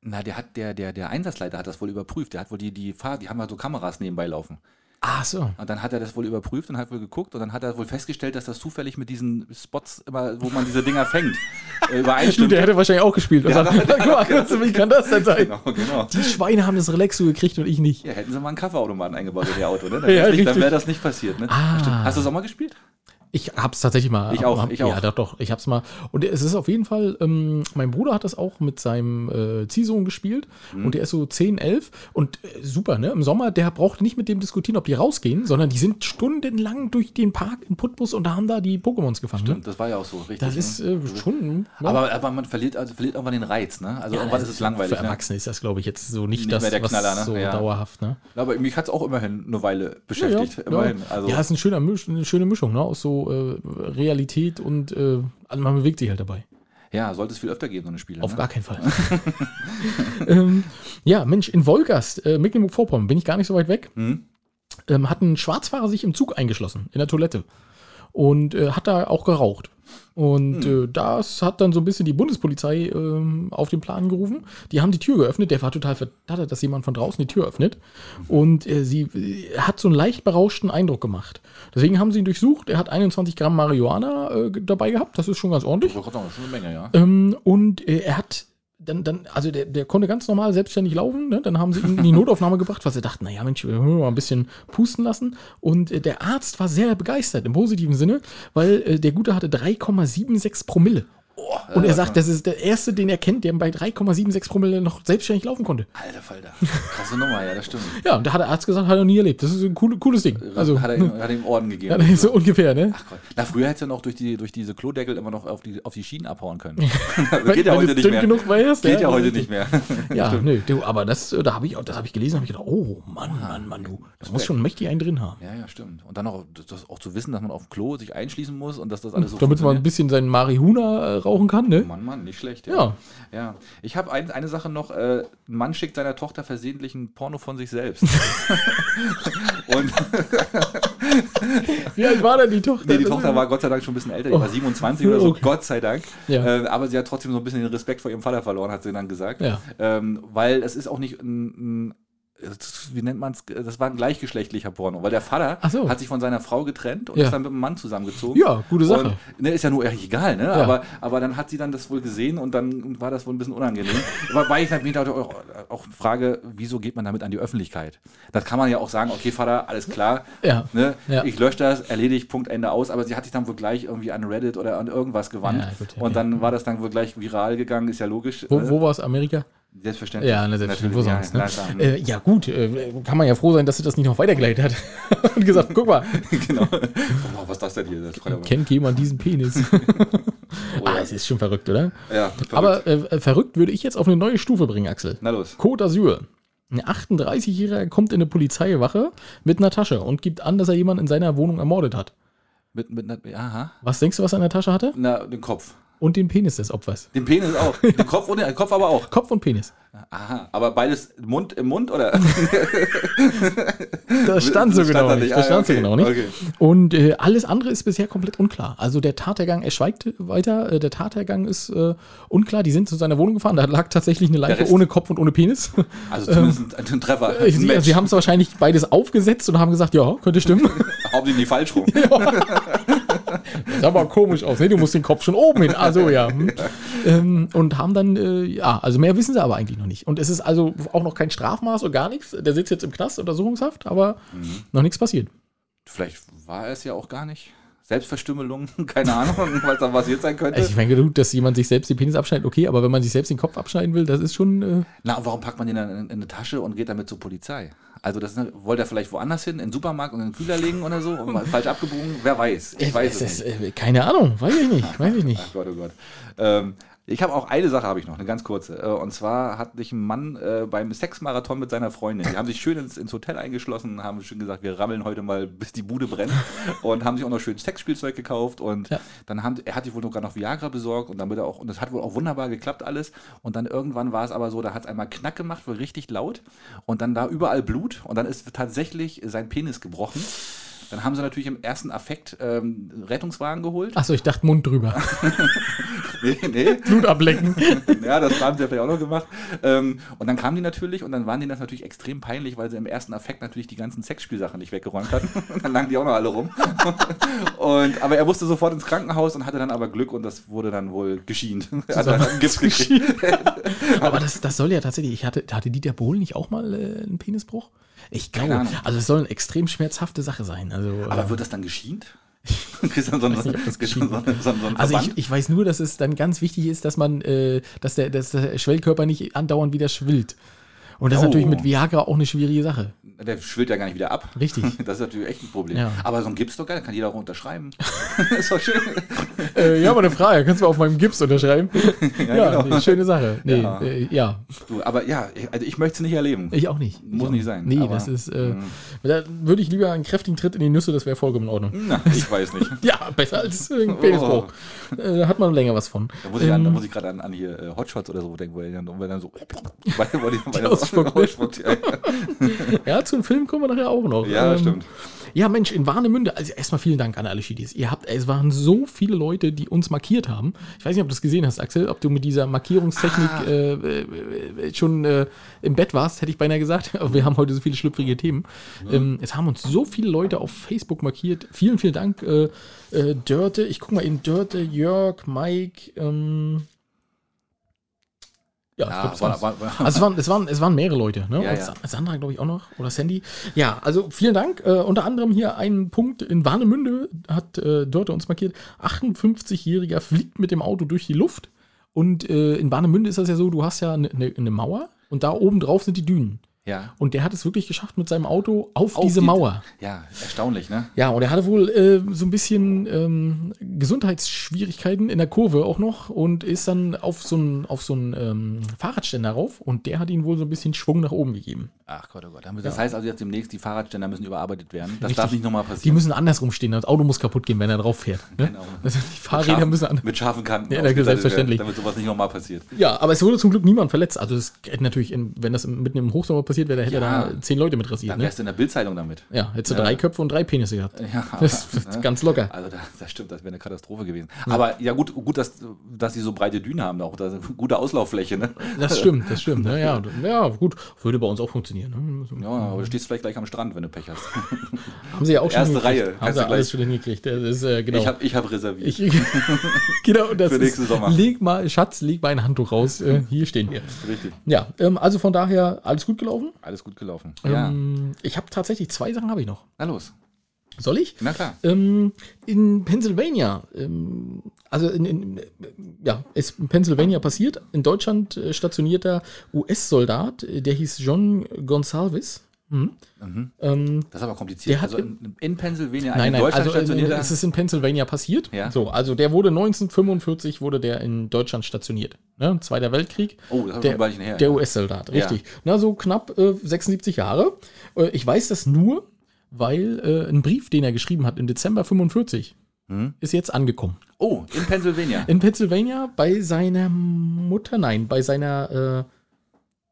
Na, der hat, der, der, der Einsatzleiter hat das wohl überprüft. Der hat wohl die, die Fahr die haben ja so Kameras nebenbei laufen. Ach so. Und dann hat er das wohl überprüft und hat wohl geguckt und dann hat er wohl festgestellt, dass das zufällig mit diesen Spots immer, wo man diese Dinger fängt, [LAUGHS] äh, Stimmt, übereinstimmt. der hätte wahrscheinlich auch gespielt. Ja, sagt, guck mal, du, wie kann das denn sein? Genau, genau. Die Schweine haben das Relaxo gekriegt und ich nicht. Ja, hätten sie mal einen Kaffeeautomaten eingebaut in ihr Auto, ne? Dann Ja, nicht- dann wäre das nicht passiert, ne? Ah. Hast du das auch mal gespielt? Ich hab's tatsächlich mal. Ich auch, hab- ich auch. Ja, doch, doch. Ich hab's mal. Und es ist auf jeden Fall, ähm, mein Bruder hat das auch mit seinem äh, Ziehsohn gespielt. Mhm. Und der ist so 10, 11. Und äh, super, ne? Im Sommer, der braucht nicht mit dem diskutieren, ob die rausgehen, sondern die sind stundenlang durch den Park in Putbus und da haben da die Pokémons gefangen. Ne? Stimmt, das war ja auch so, richtig. Das ne? ist äh, schon. ne? aber, aber man verliert, also verliert irgendwann den Reiz, ne? Also Ja, irgendwann ist es langweilig. Für Ne? Erwachsene ist das, glaube ich, jetzt so nicht, Nicht das, mehr der was Knaller, ne? so Ja. dauerhaft, ne? Aber mich hat es auch immerhin eine Weile beschäftigt. immerhin. Also, ja, ist ein schöner Misch, eine schöne Mischung, ne? Aus so äh, Realität und äh, also man bewegt sich halt dabei. Ja, sollte es viel öfter geben, so eine Spiele. Auf ne? gar keinen Fall. [LAUGHS] [LAUGHS] ähm, ja, Mensch, in Wolgast, äh, Mecklenburg-Vorpommern, bin ich gar nicht so weit weg, Mhm. ähm, hat ein Schwarzfahrer sich im Zug eingeschlossen, in der Toilette. Und äh, hat da auch geraucht. Und äh, das hat dann so ein bisschen die Bundespolizei ähm, auf den Plan gerufen. Die haben die Tür geöffnet. Der war total verdattert, dass jemand von draußen die Tür öffnet. Und äh, sie äh, hat so einen leicht berauschten Eindruck gemacht. Deswegen haben sie ihn durchsucht. Er hat 21 Gramm Marihuana äh, dabei gehabt. Das ist schon ganz ordentlich. Das ist schon eine Menge, ja. Ähm, und äh, er hat dann, dann, also der, der konnte ganz normal selbstständig laufen. Ne? Dann haben sie ihn in die Notaufnahme gebracht, weil sie dachten, naja, Mensch, wir hören mal ein bisschen pusten lassen. Und äh, der Arzt war sehr begeistert im positiven Sinne, weil äh, der Gute hatte 3,76 Promille. Und er sagt, das ist der erste, den er kennt, der bei 3,76 Promille noch selbstständig laufen konnte. Alter Falter. Krasse Nummer, ja, das stimmt. Ja, und da hat der Arzt gesagt, hat er nie erlebt. Das ist ein cool, cooles Ding. Also, hat, er ihm, hat er ihm Orden gegeben. [LAUGHS] ja, so ungefähr, ne? Ach Gott. Na, früher hättest du noch durch, die, durch diese Klodeckel immer noch auf die, auf die Schienen abhauen können. [LAUGHS] Geht ja heute nicht mehr. genug wärst, Geht ja, ja heute nicht mehr. [LAUGHS] Ja, nö, du, aber das, äh, da habe ich, das habe ich gelesen, habe ich gedacht, oh Mann, Mann, Mann, du, das muss schon mächtig einen drin haben. Ja, ja, stimmt. Und dann auch, das, auch zu wissen, dass man auf dem Klo sich einschließen muss und dass das alles so Damit man ein bisschen seinen Marihuna äh, rauchen kann, ne? Mann, Mann, nicht schlecht. Ja. ja. Ich habe ein, eine Sache noch. Äh, ein Mann schickt seiner Tochter versehentlich ein Porno von sich selbst. [LAUGHS] und Wie alt war denn die Tochter? nee, die Tochter war Gott sei Dank schon ein bisschen älter. Die war 27 oder so, [LAUGHS] Okay. Gott sei Dank. Ja. Äh, aber sie hat trotzdem so ein bisschen den Respekt vor ihrem Vater verloren, hat sie dann gesagt. Ja. Ähm, weil es ist auch nicht ein, ein wie nennt man es? Das war ein gleichgeschlechtlicher Porno, weil der Vater so. hat sich von seiner Frau getrennt und Ja. ist dann mit einem Mann zusammengezogen. Ja, gute Sache. Und, ne, ist ja nur eigentlich egal, ne? Aber, aber dann hat sie dann das wohl gesehen und dann war das wohl ein bisschen unangenehm. [LAUGHS] Wobei ich mich da auch, auch frage, wieso geht man damit an die Öffentlichkeit? Das kann man ja auch sagen, okay, Vater, alles klar. Ja. Ne? Ja. Ich lösche das, erledigt, Punkt, Ende aus. Aber sie hat sich dann wohl gleich irgendwie an Reddit oder an irgendwas gewandt. Ja, gut, ja, und ja. dann war das dann wohl gleich viral gegangen, ist ja logisch. Wo, ne? wo war es? Amerika? Selbstverständlich. Ja, ne, selbstverständlich. Wo Natürlich, sonst? ja, Ne? Äh, ja, gut, äh, kann man ja froh sein, dass sie das nicht noch weitergeleitet hat. [LAUGHS] Und gesagt, guck mal, [LAUGHS] genau. Oh, was ist das denn hier? Das kennt jemand diesen Penis? Oh, [LAUGHS] ah, ja. es ist schon verrückt, oder? ja, verrückt. Aber äh, verrückt würde ich jetzt auf eine neue Stufe bringen, Axel. Na los. Côte d'Azur. Ein 38-Jähriger kommt in eine Polizeiwache mit einer Tasche und gibt an, dass er jemanden in seiner Wohnung ermordet hat. Mit, mit, einer- aha. Was denkst du, was er in der Tasche hatte? Na, den Kopf. Und den Penis des Opfers. Den Penis auch. Den Kopf und den Kopf aber auch. [LAUGHS] Kopf und Penis. Aha. Aber beides Mund im Mund oder? [LAUGHS] Das stand so Das stand genau da nicht. Das Ah, stand so okay. genau nicht. Okay. Und äh, alles andere ist bisher komplett unklar. Also der Tathergang, er schweigt weiter. Äh, der Tathergang ist äh, unklar. Die sind zu seiner Wohnung gefahren. Da lag tatsächlich eine Leiche ohne Kopf und ohne Penis. Also zumindest ein, ein Treffer. Äh, Ein Sie, Match. sie haben es wahrscheinlich beides aufgesetzt und haben gesagt, ja, könnte stimmen. [LAUGHS] Hauptsächlich falsch rum. Das sah aber komisch aus. Ne? Du musst den Kopf schon oben hin. Also ja. Hm. Ähm, und haben dann, äh, ja, also mehr wissen sie aber eigentlich noch nicht. Und es ist also auch noch kein Strafmaß und gar nichts. Der sitzt jetzt im Knast, Untersuchungshaft, aber Mhm. noch nichts passiert. Vielleicht war es ja auch gar nicht. Selbstverstümmelung, [LAUGHS] keine Ahnung, was da passiert sein könnte. Ich meine, gut, dass jemand sich selbst den Penis abschneidet, okay, aber wenn man sich selbst den Kopf abschneiden will, das ist schon. Äh, Na, und warum packt man den dann in, in eine Tasche und geht damit zur Polizei? Also das ist- wollte er vielleicht woanders hin, in den Supermarkt und in den Kühler legen oder so? [LAUGHS] Falsch abgebogen? Wer weiß? Ich weiß es es nicht. äh, keine Ahnung, weiß ich nicht, [LAUGHS] weiß ich nicht. Ach Gott, oh Gott. Ähm, ich habe auch eine Sache, habe ich noch, eine ganz kurze. Äh, und zwar hat sich ein Mann äh, beim Sexmarathon mit seiner Freundin, die haben sich schön ins, ins Hotel eingeschlossen, haben schön gesagt, wir rammeln heute mal, bis die Bude brennt. und haben sich auch noch schön Sexspielzeug gekauft. Und Ja. dann haben, er hat sich wohl sogar noch Viagra besorgt und damit er auch, und das hat wohl auch wunderbar geklappt alles. Und dann irgendwann war es aber so, da hat es einmal Knack gemacht, wohl richtig laut. Und dann da überall Blut. Und dann ist tatsächlich sein Penis gebrochen. Dann haben sie natürlich im ersten Affekt ähm, Rettungswagen geholt. Achso, ich dachte Mund drüber. [LAUGHS] Nee, nee. Blut ablecken. [LAUGHS] Ja, das haben sie ja vielleicht auch noch gemacht. Ähm, und dann kamen die natürlich und dann waren denen das natürlich extrem peinlich, weil sie im ersten Affekt natürlich die ganzen Sexspielsachen nicht weggeräumt hatten. [LAUGHS] dann lagen die auch noch alle rum. und, aber er musste sofort ins Krankenhaus und hatte dann aber Glück und das wurde dann wohl geschient. Er hat dann Gips gekriegt. Aber das, das soll ja tatsächlich, ich hatte, hatte Dieter Bohlen nicht auch mal äh, einen Penisbruch? Ich glaube, also es soll eine extrem schmerzhafte Sache sein. Also, Aber äh, wird das dann geschient? [LAUGHS] [LAUGHS] Kriegst dann so, Also ich, ich weiß nur, dass es dann ganz wichtig ist, dass man, äh, dass, der, dass der Schwellkörper nicht andauernd wieder schwillt. Und das ist Oh. natürlich mit Viagra auch eine schwierige Sache. Der schwillt ja gar nicht wieder ab. Richtig. [LAUGHS] Das ist natürlich echt ein Problem. Ja. Aber so ein Gips doch geil, kann jeder auch unterschreiben. [LAUGHS] ist doch schön. [LAUGHS] äh, ja, aber eine Frage. Kannst du auf meinem Gips unterschreiben? ja, genau. nee, schöne Sache. Nee, Ja. ja. Äh, ja, Du, aber ja, also ich möchte es nicht erleben. ich auch nicht. Muss auch nicht sein, Nee, aber, das ist, äh, mm. da würde ich lieber einen kräftigen Tritt in die Nüsse, das wäre vollkommen in Ordnung. Na, ich weiß nicht. Ja, besser als äh, ein Penisbruch. Äh, Da hat man länger was von. Da muss ich, Ähm, ich gerade an, an hier äh, Hotshots oder so denken, wo er dann, dann so. Weil, weil die, weil ne? ausspuckt, ja, [LAUGHS] ja, zu einem Film kommen wir nachher auch noch. ja, Ähm, stimmt. Ja, Mensch, in Warnemünde, also erstmal vielen Dank an alle Schiedis. Ihr habt, es waren so viele Leute, die uns markiert haben. Ich weiß nicht, ob du das gesehen hast, Axel, ob du mit dieser Markierungstechnik Ah. äh, äh, äh, schon äh, im Bett warst, hätte ich beinahe gesagt. [LAUGHS] Aber wir haben heute so viele schlüpfrige Themen. Ähm, es haben uns so viele Leute auf Facebook markiert. Vielen, vielen Dank, äh, äh, Dörte. Ich guck mal in Dörte, Jörg, Mike, ähm, ja, Ja, glaub, war, war, war, Also es waren, es waren, es waren mehrere Leute, ne? Ja, ja. Sa- Sandra, glaube ich, auch noch. Oder Sandy. Ja, also vielen Dank. Äh, unter anderem hier ein Punkt in Warnemünde hat äh, Dörte uns markiert. 58-Jähriger fliegt mit dem Auto durch die Luft. Und äh, in Warnemünde ist das ja so, du hast ja eine ne, ne Mauer und da oben drauf sind die Dünen. ja. Und der hat es wirklich geschafft mit seinem Auto auf, Auf diese die- Mauer. ja, erstaunlich, ne? Ja, und er hatte wohl äh, so ein bisschen ähm, Gesundheitsschwierigkeiten in der Kurve auch noch und ist dann auf so einen auf so einen, ähm, Fahrradständer rauf und der hat ihn wohl so ein bisschen Schwung nach oben gegeben. Ach Gott, oh Gott. Das heißt also jetzt demnächst, die Fahrradständer müssen überarbeitet werden. Das Richtig. darf nicht nochmal Die passieren. müssen andersrum stehen, das Auto muss kaputt gehen, wenn er drauf fährt. Ne? Genau. Also die Fahrräder Scharfen- müssen anders. Mit scharfen Kanten. Ja, selbstverständlich. Damit sowas nicht nochmal passiert. Ja, aber es wurde zum Glück niemand verletzt. Also es hätte natürlich, in, wenn das mitten im Hochsommer passiert wäre, da hätte Ja. er da zehn Leute mit rasiert. Dann Ne? wärst du in der Bildzeitung damit. Ja, hättest du Ja. drei Köpfe und drei Penisse gehabt. Ja, Das ist ne? [LAUGHS] ganz locker. Also da, das stimmt, das wäre eine Katastrophe gewesen. Aber ja gut, gut, dass, dass sie so breite Dünen haben, auch das gute Auslauffläche, ne? Das stimmt, das stimmt. [LAUGHS] Ne? Ja, ja, gut. Würde bei uns auch funktionieren. Ne? Ja, aber du stehst vielleicht gleich am Strand, wenn du Pech hast. [LAUGHS] Haben sie ja auch schon Erste. Reihe, Haben kannst sie alles schon hingekriegt. Ist, äh, genau. Ich habe ich hab reserviert. Ich, [LAUGHS] genau, das Für nächsten Sommer. Leg mal, Schatz, leg mal ein Handtuch raus. Äh, hier stehen wir. Richtig. Ja, ähm, also von daher alles gut gelaufen. Alles gut gelaufen. Ja. Ähm, ich habe tatsächlich zwei Sachen habe ich noch. Na los. Soll ich? Na klar. Ähm, in Pennsylvania, ähm, also in, in, ja, ist in Pennsylvania passiert. In Deutschland äh, stationierter US-Soldat, äh, der hieß John Gonsalves. Mhm. Ähm, Das ist aber kompliziert. Der hat also in, in Pennsylvania, ein Nein, in nein, Deutschland also äh, stationierter. es ist in Pennsylvania passiert. Ja. So, also der wurde 1945 wurde der in Deutschland stationiert. Ne? Zweiter Weltkrieg. Oh, das der, her, Der ja. US-Soldat, richtig. Na, so knapp äh, 76 Jahre. Äh, ich weiß das nur, weil äh, ein Brief, den er geschrieben hat im Dezember 45, Hm? ist jetzt angekommen. oh, in Pennsylvania. In Pennsylvania bei seiner Mutter, nein, bei seiner äh,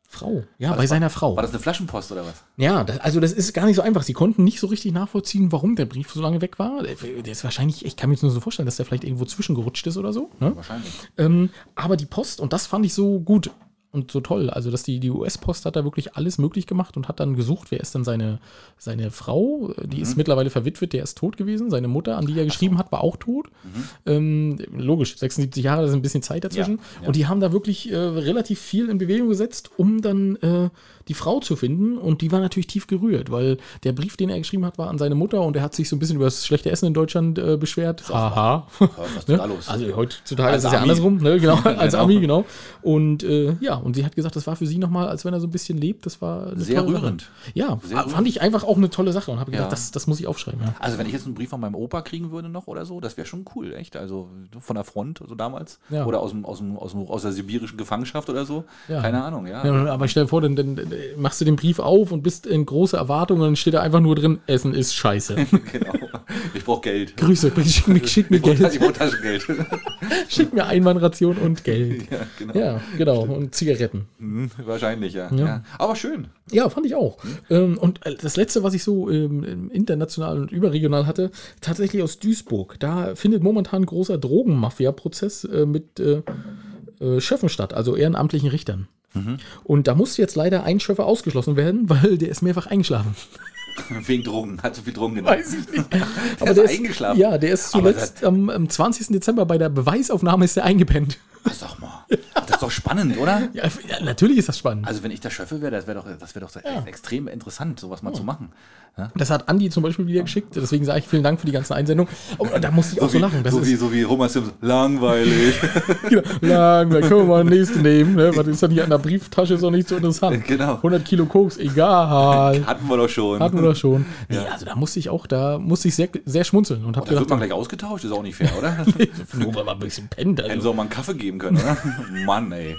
Frau. Ja, bei das- seiner Frau. War das eine Flaschenpost oder was? Ja, das, also das ist gar nicht so einfach. Sie konnten nicht so richtig nachvollziehen, warum der Brief so lange weg war. Der, der ist wahrscheinlich, ich kann mir jetzt nur so vorstellen, dass der vielleicht irgendwo zwischengerutscht ist oder so. Ne? Wahrscheinlich. Ähm, aber die Post, und das fand ich so gut und so toll, also dass die, die US-Post hat da wirklich alles möglich gemacht und hat dann gesucht, wer ist denn seine, seine Frau, die ist mittlerweile verwitwet, der ist tot gewesen. Seine Mutter, an die er geschrieben hat, war auch tot. Ähm, logisch, 76 Jahre, da ist ein bisschen Zeit dazwischen. Ja, ja. Und die haben da wirklich äh, relativ viel in Bewegung gesetzt, um dann äh, die Frau zu finden. Und die war natürlich tief gerührt, weil der Brief, den er geschrieben hat, war an seine Mutter und er hat sich so ein bisschen über das schlechte Essen in Deutschland äh, beschwert. Haha. Ja, was [LAUGHS] Ne? da los? Also heutzutage Als ist es ja andersrum, ne? genau, [LAUGHS] als Genau. Ami, genau. Und äh, ja, und sie hat gesagt, das war für sie nochmal, als wenn er so ein bisschen lebt, das war Sehr rührend. Sache. Ja, Sehr fand rührend. ich einfach auch eine tolle Sache und habe gedacht, Ja. das, das muss ich aufschreiben. Ja. Also wenn ich jetzt einen Brief von meinem Opa kriegen würde noch oder so, das wäre schon cool, echt. Also von der Front, so damals. Oder aus, dem, aus, dem, aus, dem, aus der sibirischen Gefangenschaft oder so. Ja. Keine Ahnung, ja. Aber stell dir vor, dann, dann machst du den Brief auf und bist in große Erwartung und dann steht da einfach nur drin, Essen ist scheiße. [LAUGHS] genau. Ich brauche Geld. Grüße, [LAUGHS] schick mir, schick mir Ich brauche Geld. brauch Taschengeld. [LAUGHS] Schick mir Einmannration und Geld. ja, genau. Ja, genau. Und Zigaretten. Hm, wahrscheinlich, ja. Ja. ja. Aber schön. Ja, fand ich auch. Ähm, und äh, das letzte, was ich so ähm, international und überregional hatte, tatsächlich aus Duisburg. Da findet momentan ein großer Drogenmafia-Prozess äh, mit äh, Schöffen statt, also ehrenamtlichen Richtern. Und da musste jetzt leider ein Schöffer ausgeschlossen werden, [LAUGHS] weil der ist mehrfach eingeschlafen. [LAUGHS] Wegen Drogen. Hat so viel Drogen genommen. ich nicht. [LAUGHS] Der ist eingeschlafen. Ja, der ist Aber zuletzt am, am 20. Dezember bei der Beweisaufnahme ist er eingepennt. Ach, sag mal. Das ist doch spannend, oder? [LAUGHS] Ja, ja, natürlich ist das spannend. Also wenn ich der Schöffel wäre, das wäre doch, das wäre doch Ja. extrem interessant, sowas mal zu machen. Ja? Das hat Andi zum Beispiel wieder geschickt, deswegen sage ich vielen Dank für die ganzen Einsendungen. Oh, da musste ich auch so, wie, lachen. Das so, ist wie, so wie Homer Simpson. Langweilig. genau, lang, da können wir mal nächste nehmen. Ne? Was ist dann hier an der Brieftasche, ist doch nicht so interessant. Genau. 100 Kilo Koks, egal. Hatten wir doch schon. Hatten wir das [LAUGHS] schon. Nee, also da musste ich auch, da musste ich sehr, sehr schmunzeln und habe da wird gedacht, man gleich ausgetauscht, ist auch nicht fair, oder? nur weil man ein bisschen pennt. Hätten Also. sie auch mal einen Kaffee geben können, oder? [LAUGHS] Mann, ey.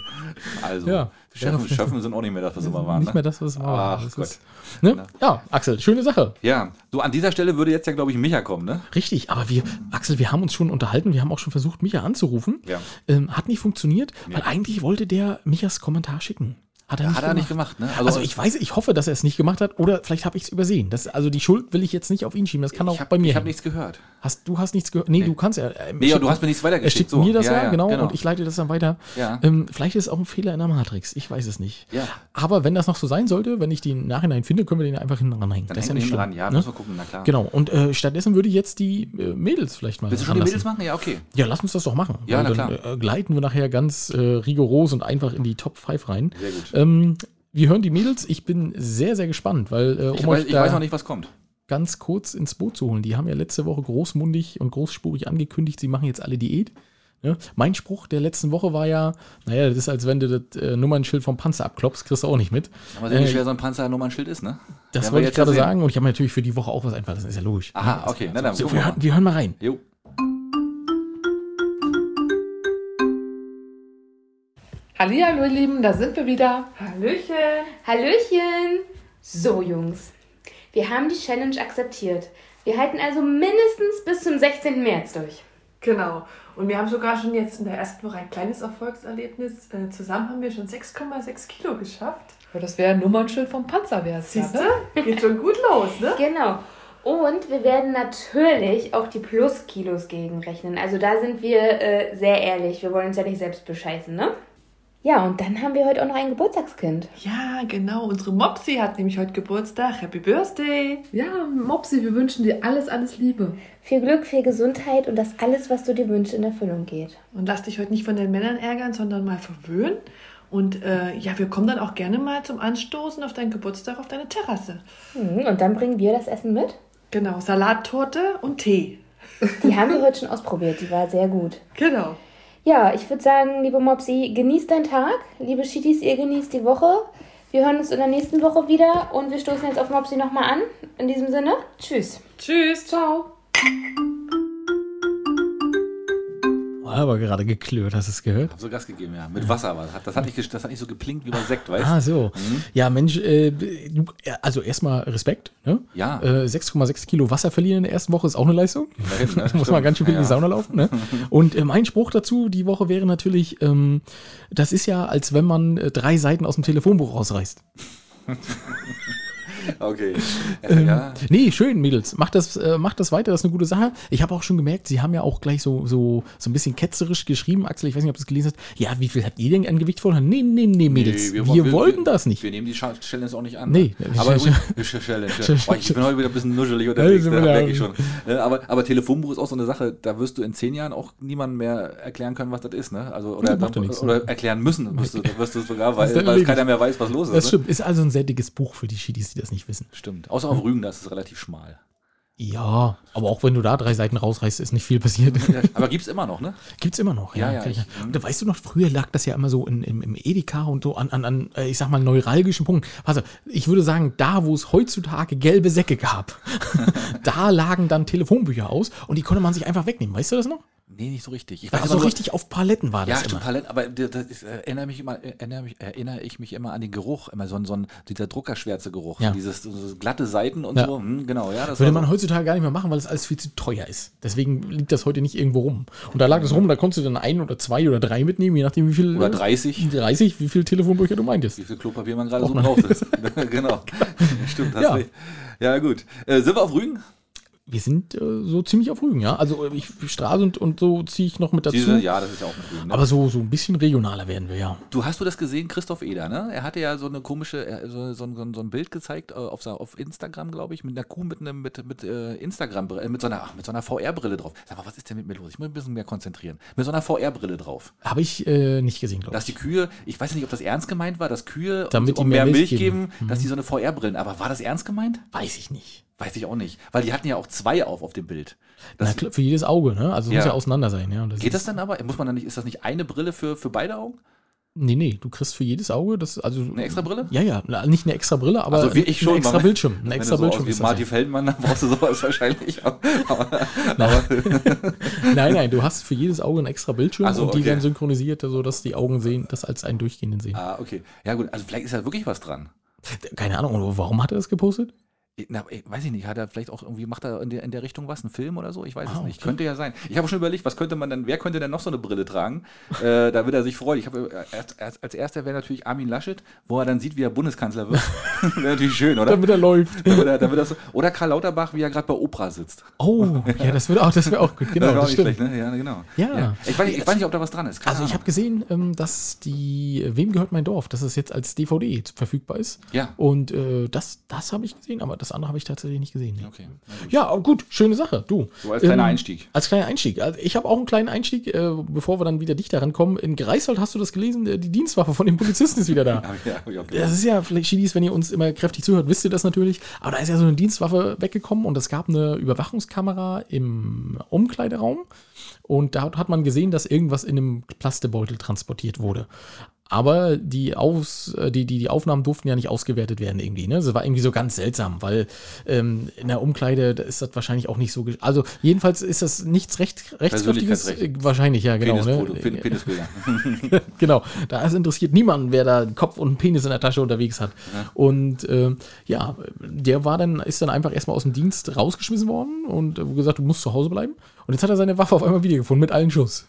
Also, Ja. Schöffen, Schöffen sind auch nicht mehr das, was sie mal waren. Nicht Ne? mehr das, was es war. Ach das Gott. ist, ne? Ja, Axel, schöne Sache. Ja, so an dieser Stelle würde jetzt ja, glaube ich, Micha kommen, ne? Richtig, aber wir, Axel, wir haben uns schon unterhalten, wir haben auch schon versucht, Micha anzurufen. Ja. Ähm, hat nicht funktioniert, weil eigentlich wollte der Michas Kommentar schicken. Hat er nicht Hat er nicht gemacht, ne? Also, ich weiß, ich hoffe, dass er es nicht gemacht hat oder vielleicht habe ich es übersehen. Das, also die Schuld will ich jetzt nicht auf ihn schieben, das kann auch hab, bei mir. Ich habe nichts gehört. Hast, du hast nichts gehört? Nee, du kannst ja. äh, Nee, schickt- du hast mir nichts Er weitergeschickt. schickt so. mir das ja, genau, und ich leite das dann weiter. Ja. Ähm, vielleicht ist es auch ein Fehler in der Matrix, ich weiß es nicht. Ja. Aber wenn das noch so sein sollte, wenn ich im Nachhinein finde, können wir den einfach hinten ranhängen. Dann das ist ja nicht schlimm. dran. Ja, ne? müssen wir gucken, na klar. Genau, und äh, stattdessen würde ich jetzt die äh, Mädels vielleicht mal Willst du schon die. Mädels machen? Ja, okay. Ja, lass uns das doch machen. Ja, na dann äh, gleiten wir nachher ganz äh, rigoros und einfach in die Top 5 rein. Sehr gut. Ähm, wir hören die Mädels. Ich bin sehr, sehr gespannt, weil äh, um Ich, weiß, ich weiß noch nicht, was kommt. ganz kurz ins Boot zu holen. Die haben ja letzte Woche großmundig und großspurig angekündigt, sie machen jetzt alle Diät. Ne? Mein Spruch der letzten Woche war ja, naja, das ist, als wenn du das äh, Nummernschild vom Panzer abklopfst, kriegst du auch nicht mit. Aber wie Äh, schwer so ein Panzernummernschild ist, ne? Das wollte ich gerade sagen und ich habe mir natürlich für die Woche auch was einfallen lassen, ist ja logisch. Aha, okay. Na, dann So, wir, hören, mal. wir hören mal rein. Jo. Hallihallo, ihr Lieben, da sind wir wieder. Hallöchen. Hallöchen. So, Jungs. Wir haben die Challenge akzeptiert. Wir halten also mindestens bis zum 16. März durch. Genau. Und wir haben sogar schon jetzt in der ersten Woche ein kleines Erfolgserlebnis. Äh, zusammen haben wir schon 6,6 Kilo geschafft. Ja, das wäre ein Nummernschild vom Panzer, wäre es. Siehst ja, du? ne? Geht schon gut los, ne? Genau. Und wir werden natürlich auch die Pluskilos gegenrechnen. Also da sind wir äh, sehr ehrlich. Wir wollen uns ja nicht selbst bescheißen, ne? Ja, und dann haben wir heute auch noch ein Geburtstagskind. Ja, genau. Unsere Mopsi hat nämlich heute Geburtstag. Happy Birthday. Ja, Mopsi, wir wünschen dir alles, alles Liebe. Viel Glück, viel Gesundheit und dass alles, was du dir wünschst, in Erfüllung geht. Und lass dich heute nicht von den Männern ärgern, sondern mal verwöhnen. Und äh, ja, wir kommen dann auch gerne mal zum Anstoßen auf deinen Geburtstag auf deine Terrasse. Hm, und dann bringen wir das Essen mit. Genau, Salattorte und Tee. Die haben wir heute schon ausprobiert. Die war sehr gut. Genau. Ja, ich würde sagen, liebe Mopsi, genießt deinen Tag. Liebe Schitis, ihr genießt die Woche. Wir hören uns in der nächsten Woche wieder und wir stoßen jetzt auf Mopsi nochmal an. In diesem Sinne, tschüss. Tschüss. Ciao. Aber gerade geklirrt, hast du es gehört? Hab so Gas gegeben, ja. Mit Wasser aber. Das hat, das hat, nicht, das hat nicht so geplinkt wie bei Sekt, weißt Ah, du? so. Ja, Mensch, äh, ja, also erstmal Respekt. Ne? Ja. Äh, 6,6 Kilo Wasser verlieren in der ersten Woche ist auch eine Leistung. Immerhin, [LAUGHS] ne? Da muss man ganz schön viel in die Ja. Sauna laufen. Ne? [LAUGHS] Und äh, mein Spruch dazu die Woche wäre natürlich, ähm, das ist ja, als wenn man äh, drei Seiten aus dem Telefonbuch rausreißt. [LAUGHS] Okay. [LAUGHS] Ähm, ja. Nee, schön, Mädels. Macht das, äh, macht das weiter, das ist eine gute Sache. Ich habe auch schon gemerkt, Sie haben ja auch gleich so, so, so ein bisschen ketzerisch geschrieben. Axel, ich weiß nicht, ob du es gelesen hast. Ja, wie viel habt ihr denn an Gewicht verloren? Nee, nee, nee, Mädels. wir, wollen- wollten das nicht. Wir nehmen die Challenge auch nicht an. Nee. ne? aber Sch- übrigens- Challenge. Boah, ich bin heute wieder ein bisschen nuschelig unterwegs, da merke ich schon. Ne, Aber, aber Telefonbuch ist auch so eine Sache, da wirst du in zehn Jahren auch niemandem mehr erklären können, was das ist. Ne? Also, oder, ja nichts. oder erklären müssen, wirst du, wirst du sogar, [LAUGHS] weil, dann weil keiner mehr weiß, was los ist. Das ne? stimmt. Ist also ein sehr dickes Buch für die Schiedis, die das nicht wissen. Stimmt. Außer auf Rügen, da ist es relativ schmal. Ja, aber auch wenn du da drei Seiten rausreißt, ist nicht viel passiert. Ja, aber gibt es immer noch, ne? Gibt's immer noch, Ja, ja, kenn ich- Und da weißt du noch, früher lag das ja immer so in, im, im Edeka und so an, an, an, äh, ich sag mal, neuralgischen Punkten. Also, ich würde sagen, da, wo es heutzutage gelbe Säcke gab, [LAUGHS] da lagen dann Telefonbücher aus und die konnte man sich einfach wegnehmen. Weißt du das noch? Nee, nicht so richtig. Ich Also immer nur- richtig auf Paletten war Ja, das stimmt, immer. Palette, aber das ist, äh, erinnere, mich immer, erinnere, mich, erinnere ich mich immer an den Geruch, immer so ein, so ein dieser Druckerschwärze-Geruch, Ja. dieses so glatte Seiten und Ja. so, hm, genau, ja, das Würde war man so, heutzutage gar nicht mehr machen, weil es alles viel zu teuer ist. Deswegen liegt das heute nicht irgendwo rum. Und da lag das rum, da konntest du dann ein oder zwei oder drei mitnehmen, je nachdem wie viel. oder 30, 30, wie viel Telefonbücher du meintest. wie viel Klopapier man gerade so braucht. [LAUGHS] genau, [LAUGHS] stimmt, hast Ja. recht. Ja, gut. Äh, sind wir auf Rügen? Wir sind äh, so ziemlich auf Rügen, ja. Also ich Straße und, und so ziehe ich noch mit dazu. Diese, ja, das ist ja auch mit Rügen. Ne? Aber so, so ein bisschen regionaler werden wir, ja. Du hast du das gesehen, Christoph Eder, ne? Er hatte ja so eine komische, äh, so, so, so, so ein Bild gezeigt äh, auf, auf Instagram, glaube ich, mit einer Kuh mit einem mit, mit äh, Instagram äh, mit so einer ach, mit so einer VR-Brille drauf. Sag mal, was ist denn mit mir los? Ich muss ein bisschen mehr konzentrieren. Mit so einer VR-Brille drauf. Habe ich äh, nicht gesehen, glaube Dass ich. die Kühe, ich weiß nicht, ob das ernst gemeint war, dass Kühe Damit um, die mehr, Milch Milch geben, geben. dass die so eine VR-Brillen, aber war das ernst gemeint? Weiß ich nicht. Weiß ich auch nicht. Weil die hatten ja auch zwei auf auf dem Bild. Na für jedes Auge, ne? Also Ja. muss ja auseinander sein, ja. Geht das dann aber? Muss man dann nicht, ist das nicht eine Brille für, für beide Augen? Nee, nee, du kriegst für jedes Auge das, also. Eine extra Brille? Ja, ja, nicht eine extra Brille, aber Also wie ich schon. ein extra. Bildschirm. Ein extra so Bildschirm. Wie Marty ja. Feldmann, dann brauchst du sowas [LAUGHS] wahrscheinlich. Aber, [LAUGHS] aber, [LAUGHS] Nein, nein, du hast für jedes Auge ein extra Bildschirm Ach so, und die okay. werden synchronisiert, sodass die Augen sehen, das als einen durchgehenden sehen. ah, okay. Ja, gut. Also, vielleicht ist da wirklich was dran. Keine Ahnung, warum hat er das gepostet? Na, ich weiß ich nicht, hat er vielleicht auch irgendwie, macht er in der, in der Richtung was, einen Film oder so? Ich weiß es Ah, nicht. okay. Könnte ja sein. Ich habe schon überlegt, was könnte man denn, wer könnte denn noch so eine Brille tragen? äh, da wird er sich freuen. Ich habe äh, erst, erst, als erster wäre natürlich Armin Laschet, wo er dann sieht, wie er Bundeskanzler wird. [LAUGHS] wäre natürlich schön, oder? Damit er läuft. [LAUGHS] Damit er, damit er so, oder Karl Lauterbach, wie er gerade bei Oprah sitzt. Oh, ja, das wird auch, das wäre auch gut. [LAUGHS] Genau, das das stimmt. schlecht, ne? Ja, genau. Ja. Ich, weiß nicht, ich weiß nicht, ob da was dran ist. Keine Also ich Ahnung. habe gesehen, ähm, dass die Wem gehört mein Dorf, dass es jetzt als DVD verfügbar ist. Ja. Und äh, das, das habe ich gesehen, aber das andere habe ich tatsächlich nicht gesehen. nee. Okay. Ja, aber gut, schöne Sache. Du. So als kleiner Ähm, Einstieg. Als kleiner Einstieg. Also ich habe auch einen kleinen Einstieg, äh, bevor wir dann wieder dichter rankommen. In Greifswald hast du das gelesen, äh, die Dienstwaffe von dem Polizisten ist wieder da. [LAUGHS] Ja, ich auch Das ist ja, vielleicht Schiedis, wenn ihr uns immer kräftig zuhört, wisst ihr das natürlich. Aber da ist ja so eine Dienstwaffe weggekommen und es gab eine Überwachungskamera im Umkleideraum. Und da hat man gesehen, dass irgendwas in einem Plastebeutel transportiert wurde. Aber die, Aus, äh, die, die, die Aufnahmen durften ja nicht ausgewertet werden irgendwie. Ne? Das war irgendwie so ganz seltsam, weil ähm, in der Umkleide da ist das wahrscheinlich auch nicht so. Also jedenfalls ist das nichts recht, rechtskräftiges. Äh, Wahrscheinlich, ja, genau. Penisfoto, Ne? Pen- Penisbilder. [LAUGHS] genau. Da interessiert niemanden, wer da einen Kopf und einen Penis in der Tasche unterwegs hat. Und äh, ja, der war dann, ist dann einfach erstmal aus dem Dienst rausgeschmissen worden und äh, gesagt, du musst zu Hause bleiben. Und jetzt hat er seine Waffe auf einmal wiedergefunden mit allen Schuss.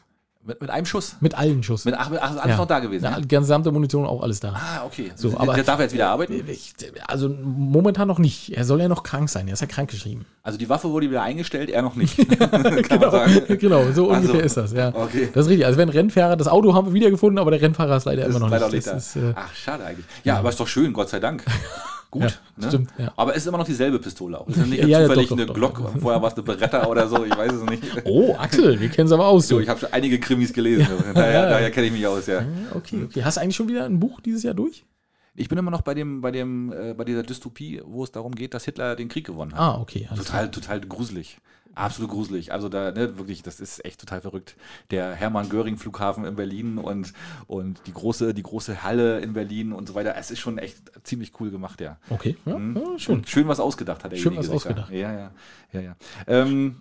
Mit, mit einem Schuss. Mit allen Schuss. Mit, ach, ach, alles Ja. noch da gewesen. Ja, Ja, gesamte Munition auch alles da. Ah, okay. So, der, aber- der darf jetzt wieder arbeiten. Ich, also momentan noch nicht. Er soll ja noch krank sein. Er ist ja krank geschrieben. Also die Waffe wurde wieder eingestellt, er noch nicht. [LAUGHS] Kann man Genau, sagen. genau, so Also, ungefähr ist das. Ja. okay. Das ist richtig. Also wenn Rennfahrer, das Auto haben wir wiedergefunden, aber der Rennfahrer ist leider Das immer noch ist leider nicht. ist, äh, Ach, schade eigentlich. Ja, aber ist doch schön, Gott sei Dank. [LAUGHS] Gut. Ja, ne? stimmt, ja. Aber es ist immer noch dieselbe Pistole auch. Es ist nicht [LAUGHS] Ja, zufällig doch, doch, eine doch. Glock, vorher war es eine Beretta oder so, ich weiß es nicht. [LAUGHS] oh, Axel, wir kennen es aber aus. So, ich habe schon einige Krimis gelesen. [LAUGHS] Daher, daher kenne ich mich aus, ja. Okay, okay. Hast du eigentlich schon wieder ein Buch dieses Jahr durch? Ich bin immer noch bei dem, bei dem, äh, bei dieser Dystopie, wo es darum geht, dass Hitler den Krieg gewonnen hat. Ah, okay. Total, total gruselig. Absolut gruselig. Also da, ne, wirklich, das ist echt total verrückt. Der Hermann-Göring-Flughafen in Berlin und, und die große, die große Halle in Berlin und so weiter. Es ist schon echt ziemlich cool gemacht, ja. Okay, ja, Mhm. ja schön. Schön was ausgedacht hat Schön derjenige was da. ausgedacht. Ja, ja, ja, ja. Ähm,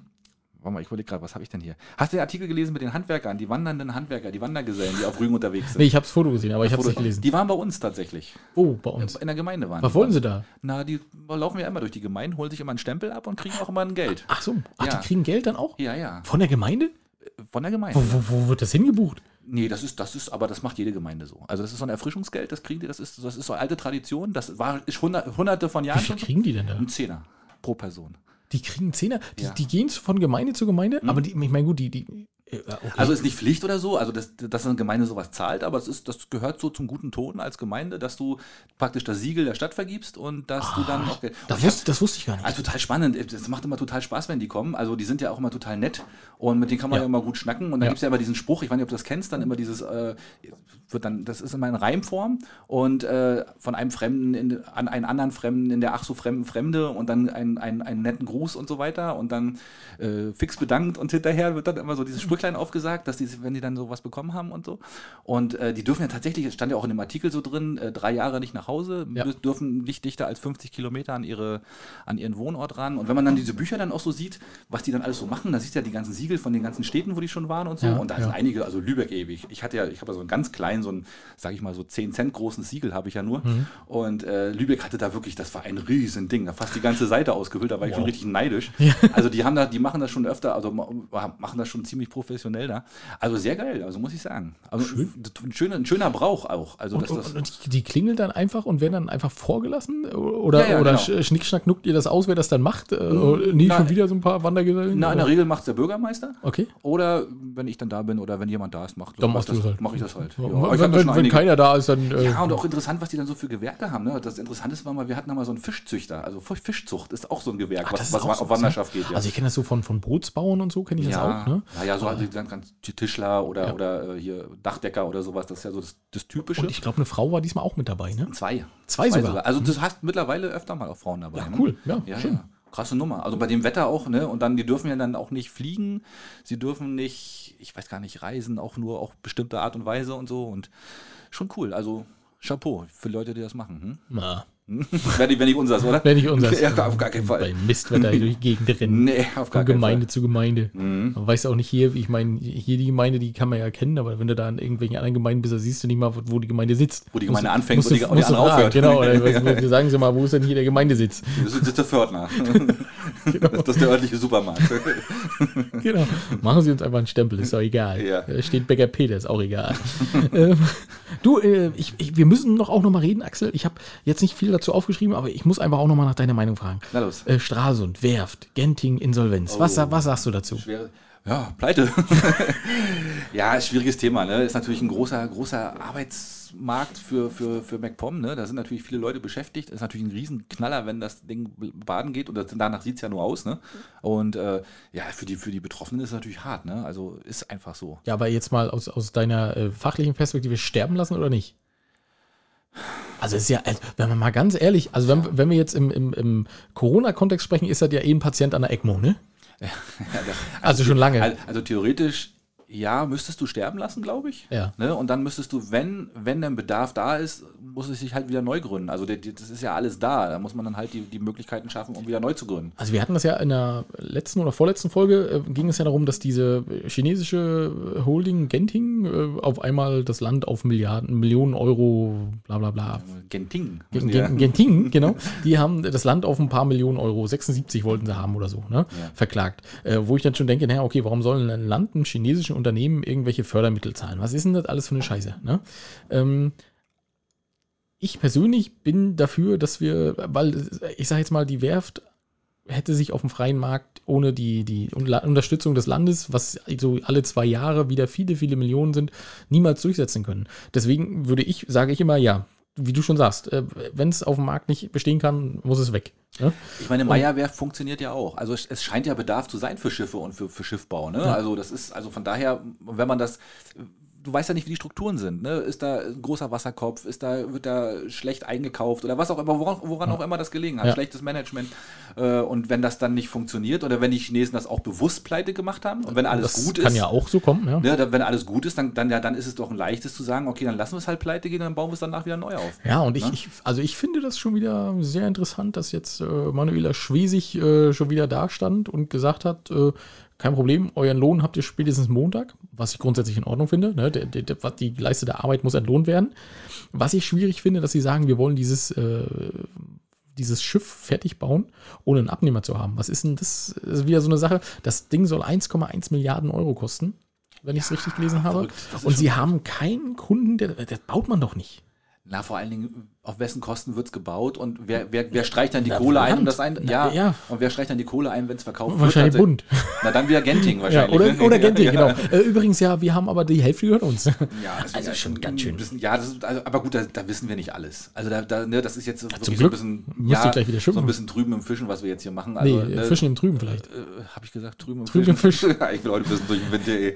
warte mal, ich überlege gerade, was habe ich denn hier? Hast du den Artikel gelesen mit den Handwerkern, die wandernden Handwerker, die Wandergesellen, die auf Rügen unterwegs sind? Nee, ich habe das Foto gesehen, aber ich habe es nicht gelesen. Die waren bei uns tatsächlich. Oh, bei uns. In der Gemeinde waren Was wollen sie da? Na, die laufen ja immer durch die Gemeinde, holen sich immer einen Stempel ab und kriegen auch immer ein Geld. Ach so, ach, Ja. die kriegen Geld dann auch? Ja, ja. Von der Gemeinde? Von der Gemeinde. Wo, wo, wo wird das hingebucht? Nee, das ist, das ist, aber das macht jede Gemeinde so. Also das ist so ein Erfrischungsgeld, das kriegen die, das ist, das ist so eine alte Tradition. Das war ist hundert, hunderte von Wie Jahren viel schon so. kriegen die denn da? Ein Zehner pro Person. Die kriegen Zehner? Die, Ja. Mhm. die gehen von Gemeinde zu Gemeinde? Aber die, ich meine, gut, die, die okay. Also ist nicht Pflicht oder so, also dass, dass eine Gemeinde sowas zahlt, aber es ist, das gehört so zum guten Ton als Gemeinde, dass du praktisch das Siegel der Stadt vergibst und dass du dann auch das, hab- wusste, das wusste ich gar nicht. Also total spannend. Das macht immer total Spaß, wenn die kommen. Also die sind ja auch immer total nett und mit denen kann man Ja. ja, immer gut schnacken. Und dann Ja. gibt es ja immer diesen Spruch, ich weiß nicht, ob du das kennst, dann immer dieses, äh, wird dann, das ist immer in Reimform und äh, von einem Fremden in, an einen anderen Fremden in der ach so fremden Fremde und dann einen, einen, einen netten Gruß und so weiter und dann äh, fix bedankt und hinterher wird dann immer so dieses Sprüchlein aufgesagt, dass die, wenn die dann sowas bekommen haben und so. Und äh, die dürfen ja tatsächlich, es stand ja auch in dem Artikel so drin, äh, drei Jahre nicht nach Hause, Ja. dür- dürfen nicht dichter als 50 Kilometer an, ihre, an ihren Wohnort ran. Und wenn man dann diese Bücher dann auch so sieht, was die dann alles so machen, dann siehst du ja die ganzen Siegel von den ganzen Städten, wo die schon waren und so. Ja, und da ja. sind einige, also Lübeck ewig. Ich hatte ja, ich habe ja so einen ganz kleinen, so ein, sag ich mal, so 10 Cent großen Siegel habe ich ja nur. Mhm. Und äh, Lübeck hatte da wirklich, das war ein riesen Ding, da fast die ganze Seite ausgefüllt, da war ich schon richtig neidisch. Also die haben da, die machen das schon öfter, also ma- machen das schon ziemlich professionell da. Also sehr geil, also muss ich sagen. Also ein, schöner, ein schöner Brauch auch. Also Und, dass das, und, und die, klingeln dann einfach und werden dann einfach vorgelassen? Oder, Ja, ja, oder genau. sch- schnickschnack nuckt ihr das aus, wer das dann macht? Äh, nie na, schon wieder so ein paar Wandergesellen? na, in der? Regel macht der Bürgermeister. Okay. Oder wenn ich dann da bin oder wenn jemand da ist, macht Dann mach das, das halt. Mach ich das halt. Ja, wenn wenn, wenn keiner da ist, dann. Äh, Ja, und auch interessant, was die dann so für Gewerke haben. Ne? Das Interessante war mal, wir hatten da mal so einen Fischzüchter. Also Fisch- Fischzucht ist auch so ein Gewerk, Ach, was, das was auch auf Wanderschaft geht. Ja. Also ich kenne das so von, von Bootsbauern und so, kenne ich das ja, auch. Ne? ja, ja, so halt ganz, ganz Tischler oder, Ja. oder äh, hier Dachdecker oder sowas. Das ist ja so das, das Typische. Und ich glaube, eine Frau war diesmal auch mit dabei, ne? Zwei. Zwei sogar. Also du hast mittlerweile öfter mal auch Frauen dabei. Ja, ne? cool. Ja, ja, schön. ja. Krasse Nummer. Also bei dem Wetter auch, ne? Und dann, die dürfen ja dann auch nicht fliegen. Sie dürfen nicht, ich weiß gar nicht, reisen, auch nur auf bestimmte Art und Weise und so. Und schon cool. Also Chapeau für Leute, die das machen. Hm? Na, Wäre nicht, wär nicht unseres, oder? wenn nicht unser. Ja, auf gar keinen Fall. Bei Mistwetter durch die Gegend rennen. [LAUGHS] Nee, auf gar Von Gemeinde Fall. zu Gemeinde. Mhm. Man weiß auch nicht hier, ich meine, hier die Gemeinde, die kann man ja kennen, aber wenn du da in irgendwelchen anderen Gemeinden bist, da siehst du nicht mal, wo die Gemeinde sitzt. Wo die Gemeinde Musst- anfängt musst und die- und die andere aufhört. Genau, oder, [LAUGHS] was- sagen Sie mal, wo ist denn hier der Gemeindesitz? Das [LAUGHS] ist, das ist der Pförtner. Das ist der örtliche Supermarkt. Genau. Machen Sie uns einfach einen Stempel, ist doch egal. Ja. Da steht Bäcker Peter, ist auch egal. ähm, du, äh, ich, ich, wir müssen noch auch noch mal reden, Axel. Ich habe jetzt nicht viel dazu aufgeschrieben, aber ich muss einfach auch noch mal nach deiner Meinung fragen. Na los. Äh, Stralsund, Werft, Genting, Insolvenz. Was, Oh. sa- was sagst du dazu? Schwere. Ja, pleite. [LAUGHS] ja, schwieriges Thema. Ne? Ist natürlich ein großer, großer Arbeitsmarkt für, für, für MacPom. Ne? Da sind natürlich viele Leute beschäftigt. Ist natürlich ein Riesenknaller, wenn das Ding baden geht. Und das, danach sieht es ja nur aus. Ne? Und äh, ja, für die, für die Betroffenen ist es natürlich hart. Ne? Also ist einfach so. Ja, aber jetzt mal aus, aus deiner äh, fachlichen Perspektive sterben lassen oder nicht? Also ist ja, also, wenn man mal ganz ehrlich, also wenn, wenn wir jetzt im, im, im Corona-Kontext sprechen, ist das ja eh ein Patient an der ECMO, ne? [LAUGHS] Also schon lange. Also, also theoretisch, ja, müsstest du sterben lassen, glaube ich. Ja. Ne? Und dann müsstest du, wenn, wenn ein Bedarf da ist, muss es sich halt wieder neu gründen. Also die- das ist ja alles da. Da muss man dann halt die, die Möglichkeiten schaffen, um wieder neu zu gründen. Also wir hatten das ja in der letzten oder vorletzten Folge, äh, ging es ja darum, dass diese chinesische Holding Genting äh, auf einmal das Land auf Milliarden, Millionen Euro, bla bla bla. Genting. Gen, ja- Gen, Genting, [LAUGHS] genau. Die haben das Land auf ein paar Millionen Euro, 76 wollten sie haben oder so, ne? Ja. Verklagt. Äh, wo ich dann schon denke, naja, okay, warum soll ein Land einem chinesischen Unternehmen irgendwelche Fördermittel zahlen? Was ist denn das alles für eine Scheiße? Ne? Ähm, ich persönlich bin dafür, dass wir, weil ich sage jetzt mal, die Werft hätte sich auf dem freien Markt ohne die, die Unterstützung des Landes, was so alle zwei Jahre wieder viele, viele Millionen sind, niemals durchsetzen können. Deswegen würde ich, sage ich immer, ja, wie du schon sagst, wenn es auf dem Markt nicht bestehen kann, muss es weg. Ne? Ich meine, Meierwerft funktioniert ja auch. Also es, es scheint ja Bedarf zu sein für Schiffe und für, für Schiffbau. Ne? Also das ist, also von daher, wenn man das, du weißt ja nicht, wie die Strukturen sind. Ne? Ist da ein großer Wasserkopf, ist da, wird da schlecht eingekauft oder was auch immer, woran, woran auch immer das gelegen hat. Ja. Schlechtes Management. Äh, und wenn das dann nicht funktioniert oder wenn die Chinesen das auch bewusst pleite gemacht haben und wenn alles Das gut kann ist. ja auch so kommen, ja. Ne, wenn alles gut ist, dann, dann, ja, dann ist es doch ein leichtes zu sagen, okay, dann lassen wir es halt pleite gehen und dann bauen wir es danach wieder neu auf. Ja, und ich, Ne? ich, also ich finde das schon wieder sehr interessant, dass jetzt äh, Manuela Schwesig äh, schon wieder da stand und gesagt hat, äh, kein Problem, euren Lohn habt ihr spätestens Montag, was ich grundsätzlich in Ordnung finde. Ne? Der, der, der, die geleistete Arbeit muss entlohnt werden. Was ich schwierig finde, dass sie sagen, wir wollen dieses, äh, dieses Schiff fertig bauen, ohne einen Abnehmer zu haben. Was ist denn das? Das ist wieder so eine Sache. Das Ding soll 1,1 Milliarden Euro kosten, wenn ich es richtig gelesen habe. Das ist Und sie haben keinen Kunden, der, das baut man doch nicht. Na, vor allen Dingen, auf wessen Kosten wird es gebaut und wer, wer, wer streicht dann die Na, Kohle ein, um das ein. Na, Ja, ja. Und wer streicht dann die Kohle ein, wenn es verkauft Wahrscheinlich wird? Bund. Na, dann wieder Genting [LAUGHS] Ja, wahrscheinlich. oder, ne? oder [LAUGHS] Genting, ja, genau. Ja, Äh, übrigens, ja, wir haben aber die Hälfte gehört uns. ja das [LAUGHS] Also ist schon ganz schön. Bisschen, ja, das ist, also, aber gut, da, da wissen wir nicht alles. Also da, da, ne, das ist jetzt wirklich so Glück. ein bisschen, ich gleich wieder so schimpfen. ein bisschen drüben im Fischen, was wir jetzt hier machen. Also, nee, ne, Fischen im Trüben vielleicht. Äh, Habe ich gesagt, drüben im Drüben im Fischen? Ja, ich bin heute ein bisschen durch den Wind hier. eh.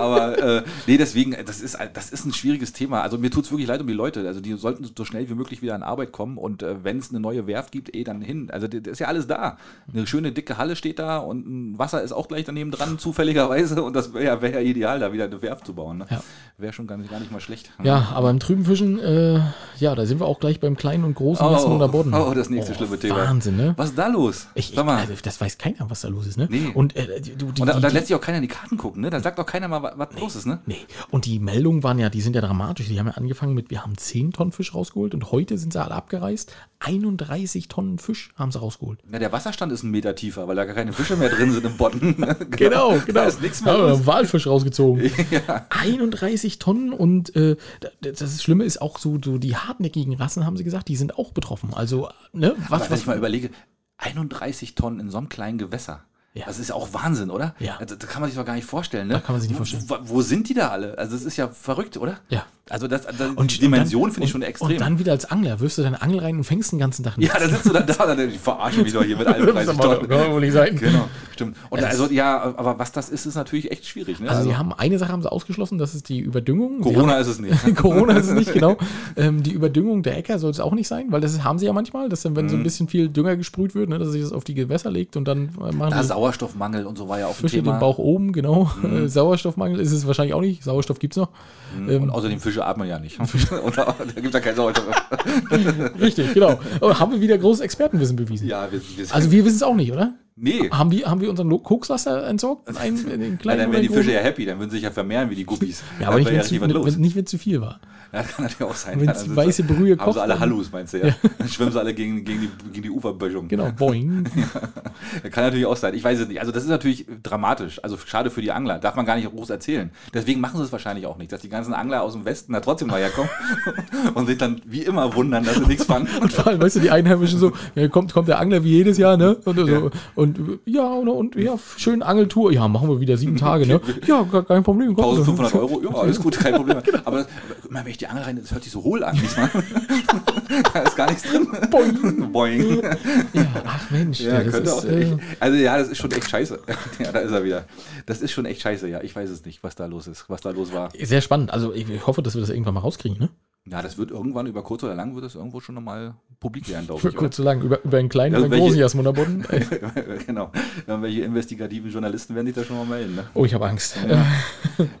Aber, aber äh, nee, deswegen, das ist, das ist ein schwieriges Thema. Also mir tut es wirklich leid um die Leute. Also die sollten so schnell wie möglich wieder an Arbeit kommen und äh, wenn es eine neue Werft gibt, eh dann hin. Also das ist ja alles da. Eine schöne dicke Halle steht da und ein Wasser ist auch gleich daneben dran, zufälligerweise. Und das wäre ja, wär ja ideal, da wieder eine Werft zu bauen. Ne? Ja. Wäre schon gar nicht, gar nicht mal schlecht. Ja, aber im trüben Fischen, äh, ja, da sind wir auch gleich beim kleinen und großen Lassen unter Bodden. oh, das nächste schlimme Thema. Wahnsinn, ne? Was ist da los? Ich, Sag mal. also, das weiß keiner, was da los ist, ne? Nee. Und, äh, du, die, und da, die, da lässt sich auch keiner in die Karten gucken, ne? Da sagt auch keiner mal, was, was los ist, ne? Nee, und die Meldungen waren ja, die sind ja dramatisch. Die haben ja angefangen mit, wir haben 10 Tonnen Walfisch rausgeholt und heute sind sie alle abgereist. 31 Tonnen Fisch haben sie rausgeholt. Ja, der Wasserstand ist einen Meter tiefer, weil da gar keine Fische mehr drin sind im Bodden. [LAUGHS] [LAUGHS] Genau, genau. Da ist nichts mehr Da haben wir los. Walfisch rausgezogen. [LAUGHS] 31 Tonnen und äh, das Schlimme ist auch so, so die hartnäckigen Rassen, haben sie gesagt, die sind auch betroffen. Also, ne, Aber was, wenn ich mal überlege, 31 Tonnen in so einem kleinen Gewässer. Ja. Das ist auch Wahnsinn, oder? Ja. Das, das kann man sich doch gar nicht vorstellen, ne? Da kann man sich nicht vorstellen. Wo, wo sind die da alle? Also, das ist ja verrückt, oder? Ja. Also, das, das, und die Dimension und finde ich schon und, extrem. Und dann wieder als Angler wirfst du deine Angel rein und fängst den ganzen Tag [LAUGHS] ja, da sitzt du dann da, dann die verarschen mich doch hier mit 31 Tonnen. wohl nicht sein. Genau, stimmt. Und Ja, das- also, ja, aber was das ist, ist natürlich echt schwierig, ne? Also, sie haben eine Sache haben sie ausgeschlossen, das ist die Überdüngung. Corona ist es nicht. haben, [LAUGHS] Corona ist es nicht, genau. [LAUGHS] Ähm, die Überdüngung der Äcker soll es auch nicht sein, weil das haben sie ja manchmal, dass dann, wenn Mhm. so ein bisschen viel Dünger gesprüht wird, ne, dass sich das auf die Gewässer legt und dann äh, machen Da Sauerstoffmangel und so war ja auch ein Fische Thema. Mhm. den Bauch oben, genau. Äh, Sauerstoffmangel ist es wahrscheinlich auch nicht. Sauerstoff gibt es noch. und außerdem Fische atmen ja nicht. [LAUGHS] da, gibt es ja keinen Sauerstoff. [LAUGHS] Richtig, genau. Aber haben wir wieder großes Expertenwissen bewiesen. ja, wir, wir Also wir wissen es auch nicht, oder? Nee. Haben wir, haben wir unseren Kokslaster entsorgt? Einen, in den [LAUGHS] Ja, kleinen dann oder wären die Fische großen? ja happy, dann würden sie sich ja vermehren wie die Guppies. Ja, aber Dann nicht, wenn ja es es zu viel war. Ja, kann natürlich auch sein. Wenn ja, es dann sind weiße Brühe Haben kocht, sie alle dann- Hallus, meinst du, ja? Dann schwimmen sie alle gegen, gegen, die, gegen die Uferböschung. Genau, boing. [LAUGHS] Kann natürlich auch sein. Ich weiß es nicht. Also das ist natürlich dramatisch. Also schade für die Angler. Darf man gar nicht groß erzählen. Deswegen machen sie es wahrscheinlich auch nicht, dass die ganzen Angler aus dem Westen da trotzdem mal herkommen [LAUGHS] und sich dann wie immer wundern, dass sie nichts fangen. Und vor allem, weißt du, die Einheimischen so, ja, kommt, kommt der Angler wie jedes Jahr, ne? Und, so, Ja. Und ja, und, und ja, schön Angeltour. Ja, machen wir wieder sieben Tage, ne? [LAUGHS] Ja, kein Problem. komm. 1500 Euro, ja, alles gut, kein Problem. [LAUGHS] Aber immer wenn ich die Angel rein, das hört sich so hohl an diesmal. [LAUGHS] da ist gar nichts drin. Boing. Boing. Ja, ach Mensch, Ja, ja, das könnte ist, auch. äh, also ja, das ist schon echt scheiße. ja, da ist er wieder. Das ist schon echt scheiße, ja. Ich weiß es nicht, was da los ist, was da los war. sehr spannend. Also ich hoffe, dass wir das irgendwann mal rauskriegen, ne? Ja, das wird irgendwann über kurz oder lang wird es irgendwo schon nochmal publik werden, glaube ich. kurz zu lang, über, über einen kleinen Ja, oder einen welche- großen Jasmunderboden. Oder? [LAUGHS] genau. Irgendwelche investigativen Journalisten werden sich da schon mal melden. Ne? Oh, ich habe Angst. Ja.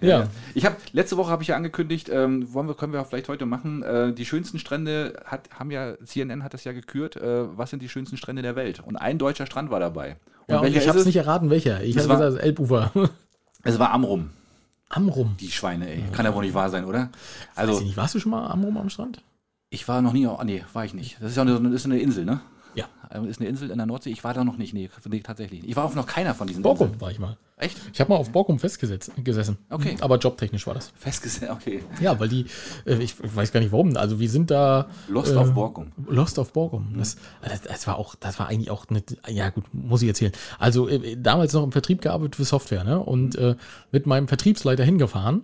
[LAUGHS] ja. Ich habe letzte Woche habe ich ja angekündigt, ähm, wollen wir, können wir vielleicht heute machen. Äh, die schönsten Strände hat, haben ja CNN hat das ja gekürt. Äh, was sind die schönsten Strände der Welt? Und ein deutscher Strand war dabei. Und ja und ich habe es nicht erraten, welcher. Ich Das habe war- gesagt, Elbufer. [LAUGHS] Es war Amrum. Amrum. Die Schweine, ey. Kann ja wohl nicht wahr sein, oder? Weiß Also ich nicht, warst du schon mal Amrum am Strand? ich war noch nie. Oh, nee, war ich nicht. Das ist ja eine, ist eine Insel, ne? Ja. Also Ist eine Insel in der Nordsee. Ich war da noch nicht. Nee, nee tatsächlich. Ich war auf noch keiner von diesen Borkum Inseln. war ich mal. Echt? Ich habe mal auf Borkum festgesessen. Gesessen. Okay. Aber jobtechnisch war das. Festgesetzt. Okay. Ja, weil die, äh, ich weiß gar nicht warum, also wir sind da. Lost äh, auf Borkum. Lost auf Borkum. Das, das, das war auch, das war eigentlich auch eine, ja gut, muss ich erzählen. Also äh, damals noch im Vertrieb gearbeitet für Software, ne? Und äh, mit meinem Vertriebsleiter hingefahren.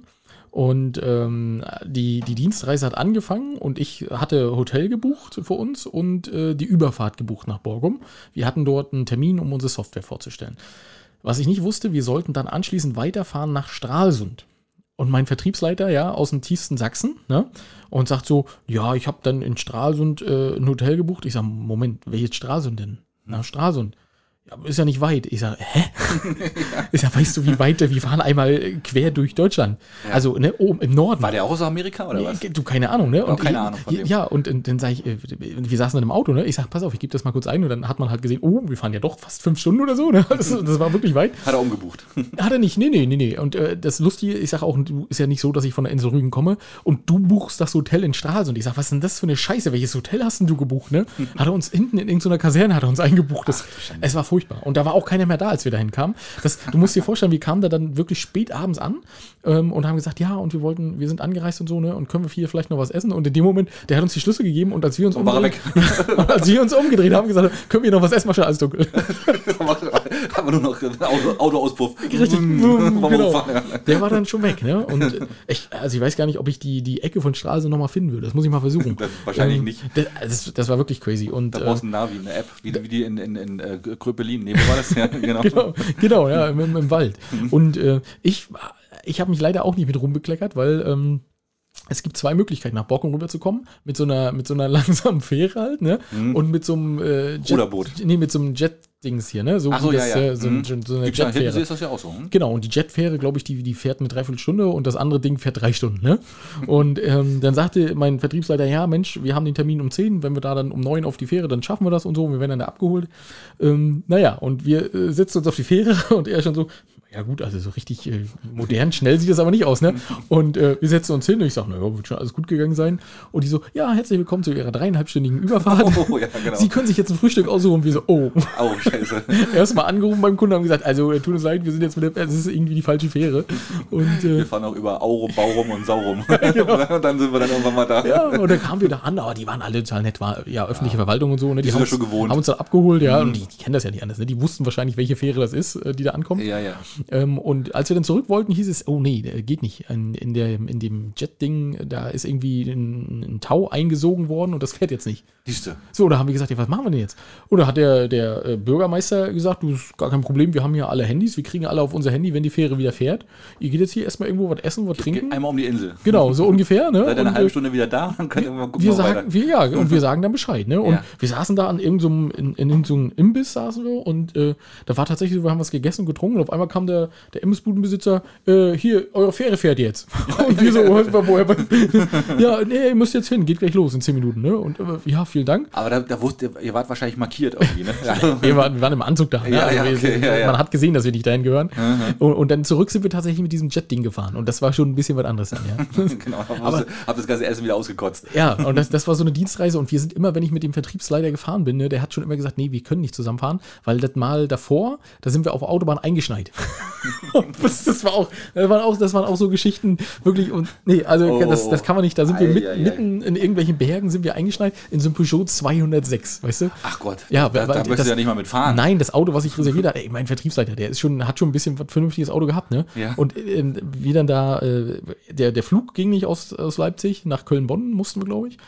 Und ähm, die, die Dienstreise hat angefangen und ich hatte Hotel gebucht für uns und äh, die Überfahrt gebucht nach Borgum. Wir hatten dort einen Termin, um unsere Software vorzustellen. Was ich nicht wusste, wir sollten dann anschließend weiterfahren nach Stralsund. Und mein Vertriebsleiter, ja, aus dem tiefsten Sachsen, ne, und sagt so, ja, ich habe dann in Stralsund äh, ein Hotel gebucht. Ich sage, Moment, welches Stralsund denn? Nach Stralsund. Ja, ist ja nicht weit. Ich sage, hä? [LAUGHS] Ich sage, weißt du, wie weit, wir fahren einmal quer durch Deutschland. Also, ne, oben im Norden. War der auch aus Amerika oder was? Du, keine Ahnung, ne? Auch keine Ahnung von dem. Ja, und, und dann sage ich, äh, wir saßen dann im Auto, ne? Ich sage, pass auf, ich gebe das mal kurz ein. Und dann hat man halt gesehen, oh, wir fahren ja doch fast fünf Stunden oder so, ne? [LAUGHS] Das, das war wirklich weit. Hat er umgebucht. [LAUGHS] Hat er nicht, nee, nee, nee, nee. Und äh, das Lustige, ich sage auch, ist ja nicht so, dass ich von der Insel Rügen komme und du buchst das Hotel in Stralsund. Ich sage, was ist denn das für eine Scheiße? Welches Hotel hast denn du gebucht, ne? Hat er uns hinten in irgendeiner Kaserne hat er uns eingebucht. Das, es war furchtbar. Und da war auch keiner mehr da, als wir dahin kamen. Das, du musst dir vorstellen, wir kamen da dann wirklich spät abends an ähm, und haben gesagt, ja, und wir wollten, wir sind angereist und so, ne? Und können wir hier vielleicht noch was essen? Und in dem Moment, der hat uns die Schlüssel gegeben und als wir uns Und war [LAUGHS] und als wir uns umgedreht haben, gesagt, können wir noch was essen, mal schon alles dunkel. [LAUGHS] Hat man nur noch einen Auto, Autoauspuff. Richtig. Wir genau. Der war dann schon weg, ne? Und äh, ich, also ich weiß gar nicht, ob ich die, die Ecke von Stralsund nochmal finden würde. Das muss ich mal versuchen. Wahrscheinlich Ähm, nicht. Das, das, war wirklich crazy. Und Da äh, brauchst du ein Navi, eine App, wie, wie die in, in, in äh, Kröpelin. Nee, wo war das? [LAUGHS] Ja, genau. genau, genau, ja, im, im, im Wald. [LAUGHS] Und äh, ich, ich habe mich leider auch nicht mit rumbekleckert, weil ähm, es gibt zwei Möglichkeiten, nach Borkum rüberzukommen. Mit so einer, mit so einer [LAUGHS] langsamen Fähre halt, ne? Und mit so einem äh, Jet, Ruderboot. Nee, mit so einem Jet-Dings hier, ne? So, Ach so, ja, das, ja. äh, So, Mhm. so, eine Jetfähre. ist das ja auch so. Hm? Genau, und die Jetfähre, glaube ich, die, die fährt eine Dreiviertelstunde und das andere Ding fährt drei Stunden. Ne? [LAUGHS] Und ähm, dann sagte mein Vertriebsleiter, ja, Mensch, wir haben den Termin um 10, wenn wir da dann um 9 auf die Fähre, dann schaffen wir das und so, und wir werden dann da abgeholt. Ähm, naja, und wir äh, setzen uns auf die Fähre [LAUGHS] und er schon so, Ja gut, also so richtig äh, modern, schnell sieht das aber nicht aus, ne? Und äh, wir setzen uns hin und ich sage, naja, wird schon alles gut gegangen sein. Und die so, ja, herzlich willkommen zu Ihrer dreieinhalbstündigen Überfahrt. Oh, ja, genau. Sie können sich jetzt ein Frühstück aussuchen. Und wir so, oh. Oh, scheiße. [LAUGHS] Erstmal angerufen beim Kunden, haben gesagt, also äh, tut uns leid, wir sind jetzt mit der, es ist irgendwie die falsche Fähre. Und äh, Wir fahren auch über Aurum, Baurum und Saurum. [LAUGHS] [LAUGHS] und dann sind wir dann irgendwann mal da. ja, und dann kamen wir da an, aber die waren alle total nett, war ja öffentliche Verwaltung und so, ne? Die, sind haben ja uns- schon gewohnt. Mhm. Haben uns dann abgeholt, ja, und die, die kennen das ja nicht anders, ne? Die wussten wahrscheinlich, welche Fähre das ist, äh, die da ankommt. Ja, ja. Ähm, und als wir dann zurück wollten, hieß es, oh nee, äh, geht nicht. In, in, der, in dem Jet-Ding, da ist irgendwie ein, ein Tau eingesogen worden und das fährt jetzt nicht. Siehste. So, da haben wir gesagt, ja, was machen wir denn jetzt? Und da hat der, der äh, Bürgermeister gesagt, du, ist gar kein Problem, wir haben hier alle Handys, wir kriegen alle auf unser Handy, wenn die Fähre wieder fährt. Ihr geht jetzt hier erstmal irgendwo was essen, was trinken. Einmal um die Insel. Genau, so [LAUGHS] ungefähr. Ne? Seid ihr eine halbe äh, Stunde wieder da? Dann könnt ihr mal gucken, wir sagen, wir, ja, und wir [LAUGHS] sagen dann Bescheid, ne? Und Ja. wir saßen da an irgendeinem, in, in, in so einem Imbiss saßen wir und äh, da war tatsächlich so, wir haben was gegessen und getrunken und auf einmal kam der, der Imbissbudenbesitzer, äh, hier, eure Fähre fährt jetzt. [LAUGHS] [LAUGHS] Und wir so, was, woher, [LAUGHS] ja, nee, ihr müsst jetzt hin, geht gleich los in zehn Minuten, ne? Und äh, ja, vielen Dank. Aber da, da wusste, ihr wart wahrscheinlich markiert irgendwie, ne? Ja. Wir waren, wir waren im Anzug da. Ne? Ja, ja, wir, okay. Man hat gesehen, dass wir nicht dahin gehören. Und, und dann zurück sind wir tatsächlich mit diesem Jet-Ding gefahren. Und das war schon ein bisschen was anderes dann, ja. genau. Aber hab das ganze Essen wieder ausgekotzt. Ja, und das, das war so eine Dienstreise und wir sind immer, wenn ich mit dem Vertriebsleiter gefahren bin, ne, der hat schon immer gesagt, nee, wir können nicht zusammenfahren, weil das Mal davor, da sind wir auf der Autobahn eingeschneit. [LAUGHS] das, das war auch, das waren auch, das waren auch so Geschichten, wirklich, und nee, also Oh. das, das kann man nicht, da sind wir mit, mitten in irgendwelchen Bergen sind wir eingeschneit, in so einem Peugeot 206, weißt du? Ach Gott. Ja, da, da möchtest du ja nicht mal mitfahren. Nein, das Auto, was ich reserviert habe, ey, mein Vertriebsleiter, der ist schon, hat schon ein bisschen was vernünftiges Auto gehabt, ne? Ja. Und ähm, wir dann da, äh, der, der Flug ging nicht aus, aus Leipzig nach Köln-Bonn, mussten wir, glaube ich.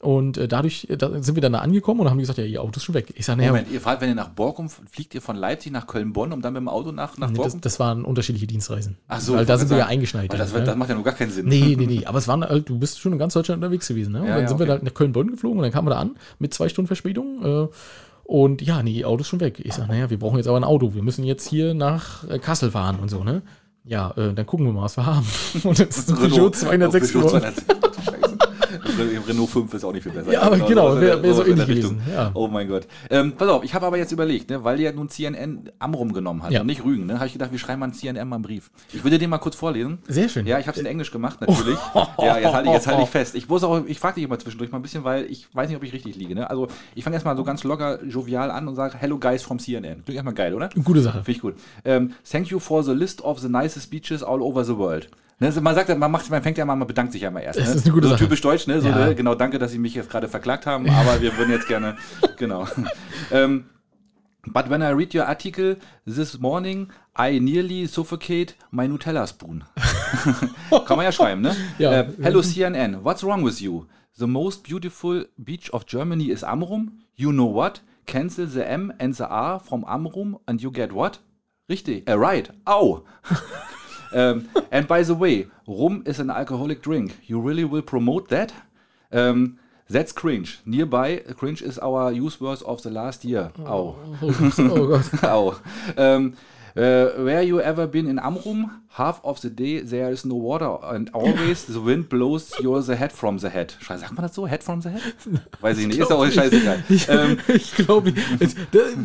Und äh, dadurch äh, da sind wir dann da angekommen und haben gesagt, ja, ihr Auto ist schon weg. Ich sage, naja, Moment, ihr fahrt, wenn ihr nach Borkum fliegt ihr von Leipzig nach Köln-Bonn, um dann mit dem Auto nach, nach nee, Borkum? das, das waren unterschiedliche Dienstreisen. Ach so, Weil da sind wir ja eingeschneit. Das, dann, wird- das ne? macht ja nur gar keinen Sinn. Nee, nee, [LAUGHS] nee. Aber es waren halt, du bist schon in ganz Deutschland unterwegs gewesen, ne? Und Ja, dann ja, sind wir okay. da nach Köln-Bonn geflogen und dann kamen wir da an mit zwei Stunden Verspätung. Äh, und ja, nee, Auto ist schon weg. Ich sage, naja, wir brauchen jetzt aber ein Auto. Wir müssen jetzt hier nach äh, Kassel fahren und so, ne? Ja, äh, dann gucken wir mal, was wir haben. [LAUGHS] Und das ist ein Peugeot 206 Peugeot geworden. [LAUGHS] 206. Scheiße. Im Renault 5 ist auch nicht viel besser. Ja, aber genau, sowas in wär- der- wär so ähnlich gewesen, ja. Oh mein Gott. Ähm, pass auf, ich habe aber jetzt überlegt, ne, weil ja nun CNN Amrum genommen hat Ja. und nicht Rügen, ne, habe ich gedacht, wir schreiben mal CNN mal einen Brief. Ich würde den mal kurz vorlesen. Sehr schön. Ja, ich habe es in Englisch gemacht, natürlich. ja, jetzt halte ich, jetzt halte [LAUGHS] ich fest. Ich muss auch, ich frage dich immer zwischendurch mal ein bisschen, weil ich weiß nicht, ob ich richtig liege. Ne? Also ich fange erstmal so ganz locker, jovial an und sage, Hello guys from CNN. Klingt erstmal geil, oder? Gute Sache. Finde ich gut. Ähm, thank you for the list of the nicest beaches all over the world. Ne, also man sagt, man macht, man fängt ja mal, man bedankt sich ja mal erst. Das ne? ist eine gute so Sache. typisch deutsch, ne? So, Ja. ne? Genau, danke, dass Sie mich jetzt gerade verklagt haben, aber wir würden jetzt gerne, [LAUGHS] genau. ähm, But when I read your article this morning, I nearly suffocate my Nutella spoon. [LAUGHS] Kann man ja schreiben, ne? Ja. Äh, hello CNN, what's wrong with you? The most beautiful beach of Germany is Amrum. You know what? Cancel the M and the R from Amrum and you get what? Richtig, äh, right. Au. [LAUGHS] um, and by the way, rum is an alcoholic drink. You really will promote that? Um, that's cringe. Nearby, cringe is our use words of the last year. Oh, [LAUGHS] oh Gott. Au. [LAUGHS] Um, uh, where you ever been in Amrum? Half of the day there is no water and always the wind blows your the head from the head. Scheiße, Sagt man das so? Head from the head? [LAUGHS] Weiß ich nicht. Ist auch scheißegal. [LAUGHS] Ich, Ähm, ich glaube,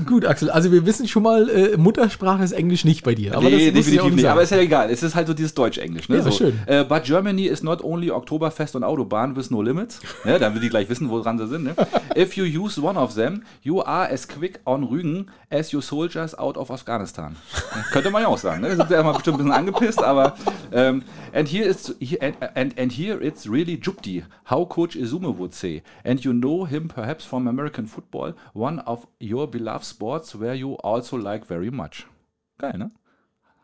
gut, Axel. Also wir wissen schon mal, äh, Muttersprache ist Englisch nicht bei dir. Aber nee, ich definitiv nicht. sagen. Aber ist ja egal. Es ist halt so dieses Deutsch-Englisch. Ne? Ja, so. schön. Äh, but Germany is not only Oktoberfest und Autobahn with no limits. ne? Dann will die gleich wissen, woran sie sind. Ne? [LAUGHS] If you use one of them, you are as quick on Rügen as your soldiers out of Afghanistan. Ja, könnte man ja auch sagen. Ne? Da sind sie ja mal bestimmt ein bisschen angepisst, aber ähm, and here is he- and, and, here it's really Jupti, how Coach Izume would say. And you know him perhaps from American football, one of your beloved sports where you also like very much. Geil, ne?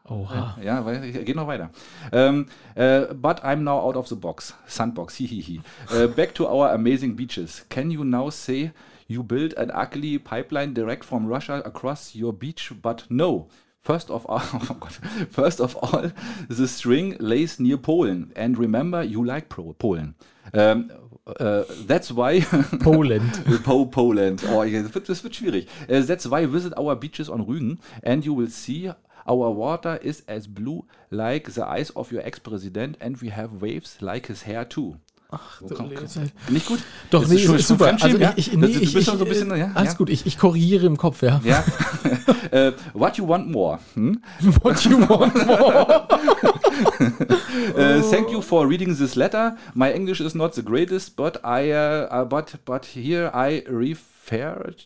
Oha. Ja, geht noch weiter. Um, uh, but I'm now out of the box. Sandbox, hihihi. Uh, back to our amazing beaches. Can you now say you built an ugly pipeline direct from Russia across your beach? But no. First of all, [LAUGHS] oh Gott. First of all, the string lays near Poland. And remember, you like Pro Polen. Um, uh, that's why [LAUGHS] Poland. Po Poland. Oh, das, wird, das wird schwierig. Uh, that's why visit our beaches on Rügen and you will see our water is as blue like the eyes of your ex-president and we have waves like his hair too. Komm, du- komm. Nicht gut? Doch, Ist nee, ist schon super. Also ja? ich, Du- nee, du ich, bist schon so ein bisschen, ja? Alles ja? gut, ich, ich korrigiere im Kopf, ja. Ja. [LAUGHS] äh, what you want more? Hm? What you want more? Uh, [LAUGHS] thank you for reading this letter. My English is not the greatest, but I uh, uh, but but here I refer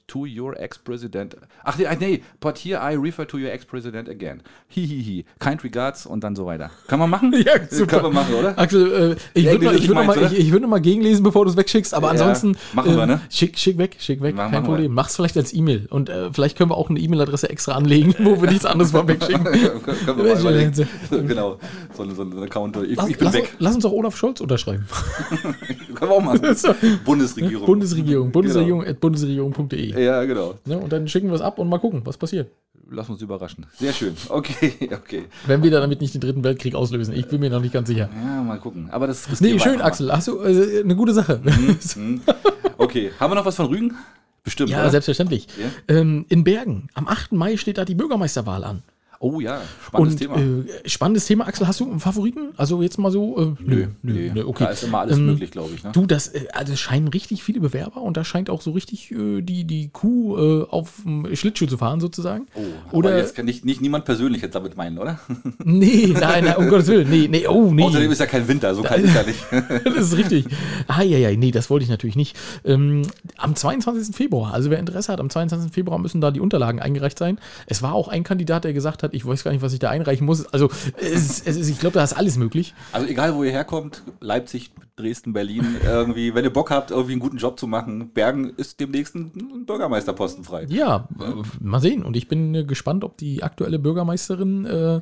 to your ex-president. Ach nee, nee, but here I refer to your ex-president again. Hihihi. Kind regards und dann so weiter. Kann man machen? [LAUGHS] Ja, super. Kann man machen, oder? Axel, äh, ich Ja, würde mal, ich würd meinst, mal, ich, ich würd mal gegenlesen, bevor du es wegschickst, aber Ja, ansonsten machen wir, äh, ne? schick, schick weg, schick weg, Machen- kein wir. Problem. Mach's vielleicht als E-Mail und äh, vielleicht können wir auch eine E-Mail-Adresse extra anlegen, wo wir nichts anderes mal wegschicken. [LAUGHS] Können wir mal überlegen. [LAUGHS] genau. So, so ein Account. Ich, Lass, ich bin lass, weg. lass uns auch Olaf Scholz unterschreiben. Können wir auch machen. Bundesregierung. Bundesregierung, Bundesregierung, at bundesregierung.de. Ja, genau. Ne, und dann schicken wir es ab und mal gucken, was passiert. Lass uns überraschen. Sehr schön. Okay, [LAUGHS] okay. Wenn wir damit nicht den dritten Weltkrieg auslösen. Ich bin mir noch nicht ganz sicher. Ja, mal gucken. Aber das riskieren Nee, schön. Axel. Hast du äh, eine gute Sache? Hm. Okay, haben wir noch was von Rügen? Bestimmt, Ja, oder? selbstverständlich. Ja? Ähm, in Bergen, am 8. Mai steht da die Bürgermeisterwahl an. Oh ja, spannendes und Thema. Äh, spannendes Thema. Axel, hast du einen Favoriten? Also jetzt mal so? Äh, nö, nö, nö, okay. Da ist immer alles Ähm, möglich, glaube ich. Ne? Du, das, äh, also es scheinen richtig viele Bewerber und da scheint auch so richtig äh, die, die Kuh äh, auf dem Schlittschuh zu fahren, sozusagen. Oh, Oder- aber jetzt kann nicht, nicht niemand persönlich jetzt damit meinen, oder? [LAUGHS] Nee, nein, nein, um Gottes Willen. Nee, nee, oh, nee. Außerdem ist ja kein Winter, so [LAUGHS] kalt ist ja nicht. [LAUGHS] das ist richtig. Ah, ja, ja, nee, das wollte ich natürlich nicht. Ähm, am 22. Februar, also wer Interesse hat, am 22. Februar müssen da die Unterlagen eingereicht sein. Es war auch ein Kandidat, der gesagt hat, ich weiß gar nicht, was ich da einreichen muss. Also, es, es ich glaube, da ist alles möglich. Also egal, wo ihr herkommt, Leipzig, Dresden, Berlin, irgendwie, wenn ihr Bock habt, irgendwie einen guten Job zu machen, Bergen ist demnächst ein Bürgermeisterposten frei. Ja, äh, mal sehen. Und ich bin äh, gespannt, ob die aktuelle Bürgermeisterin äh,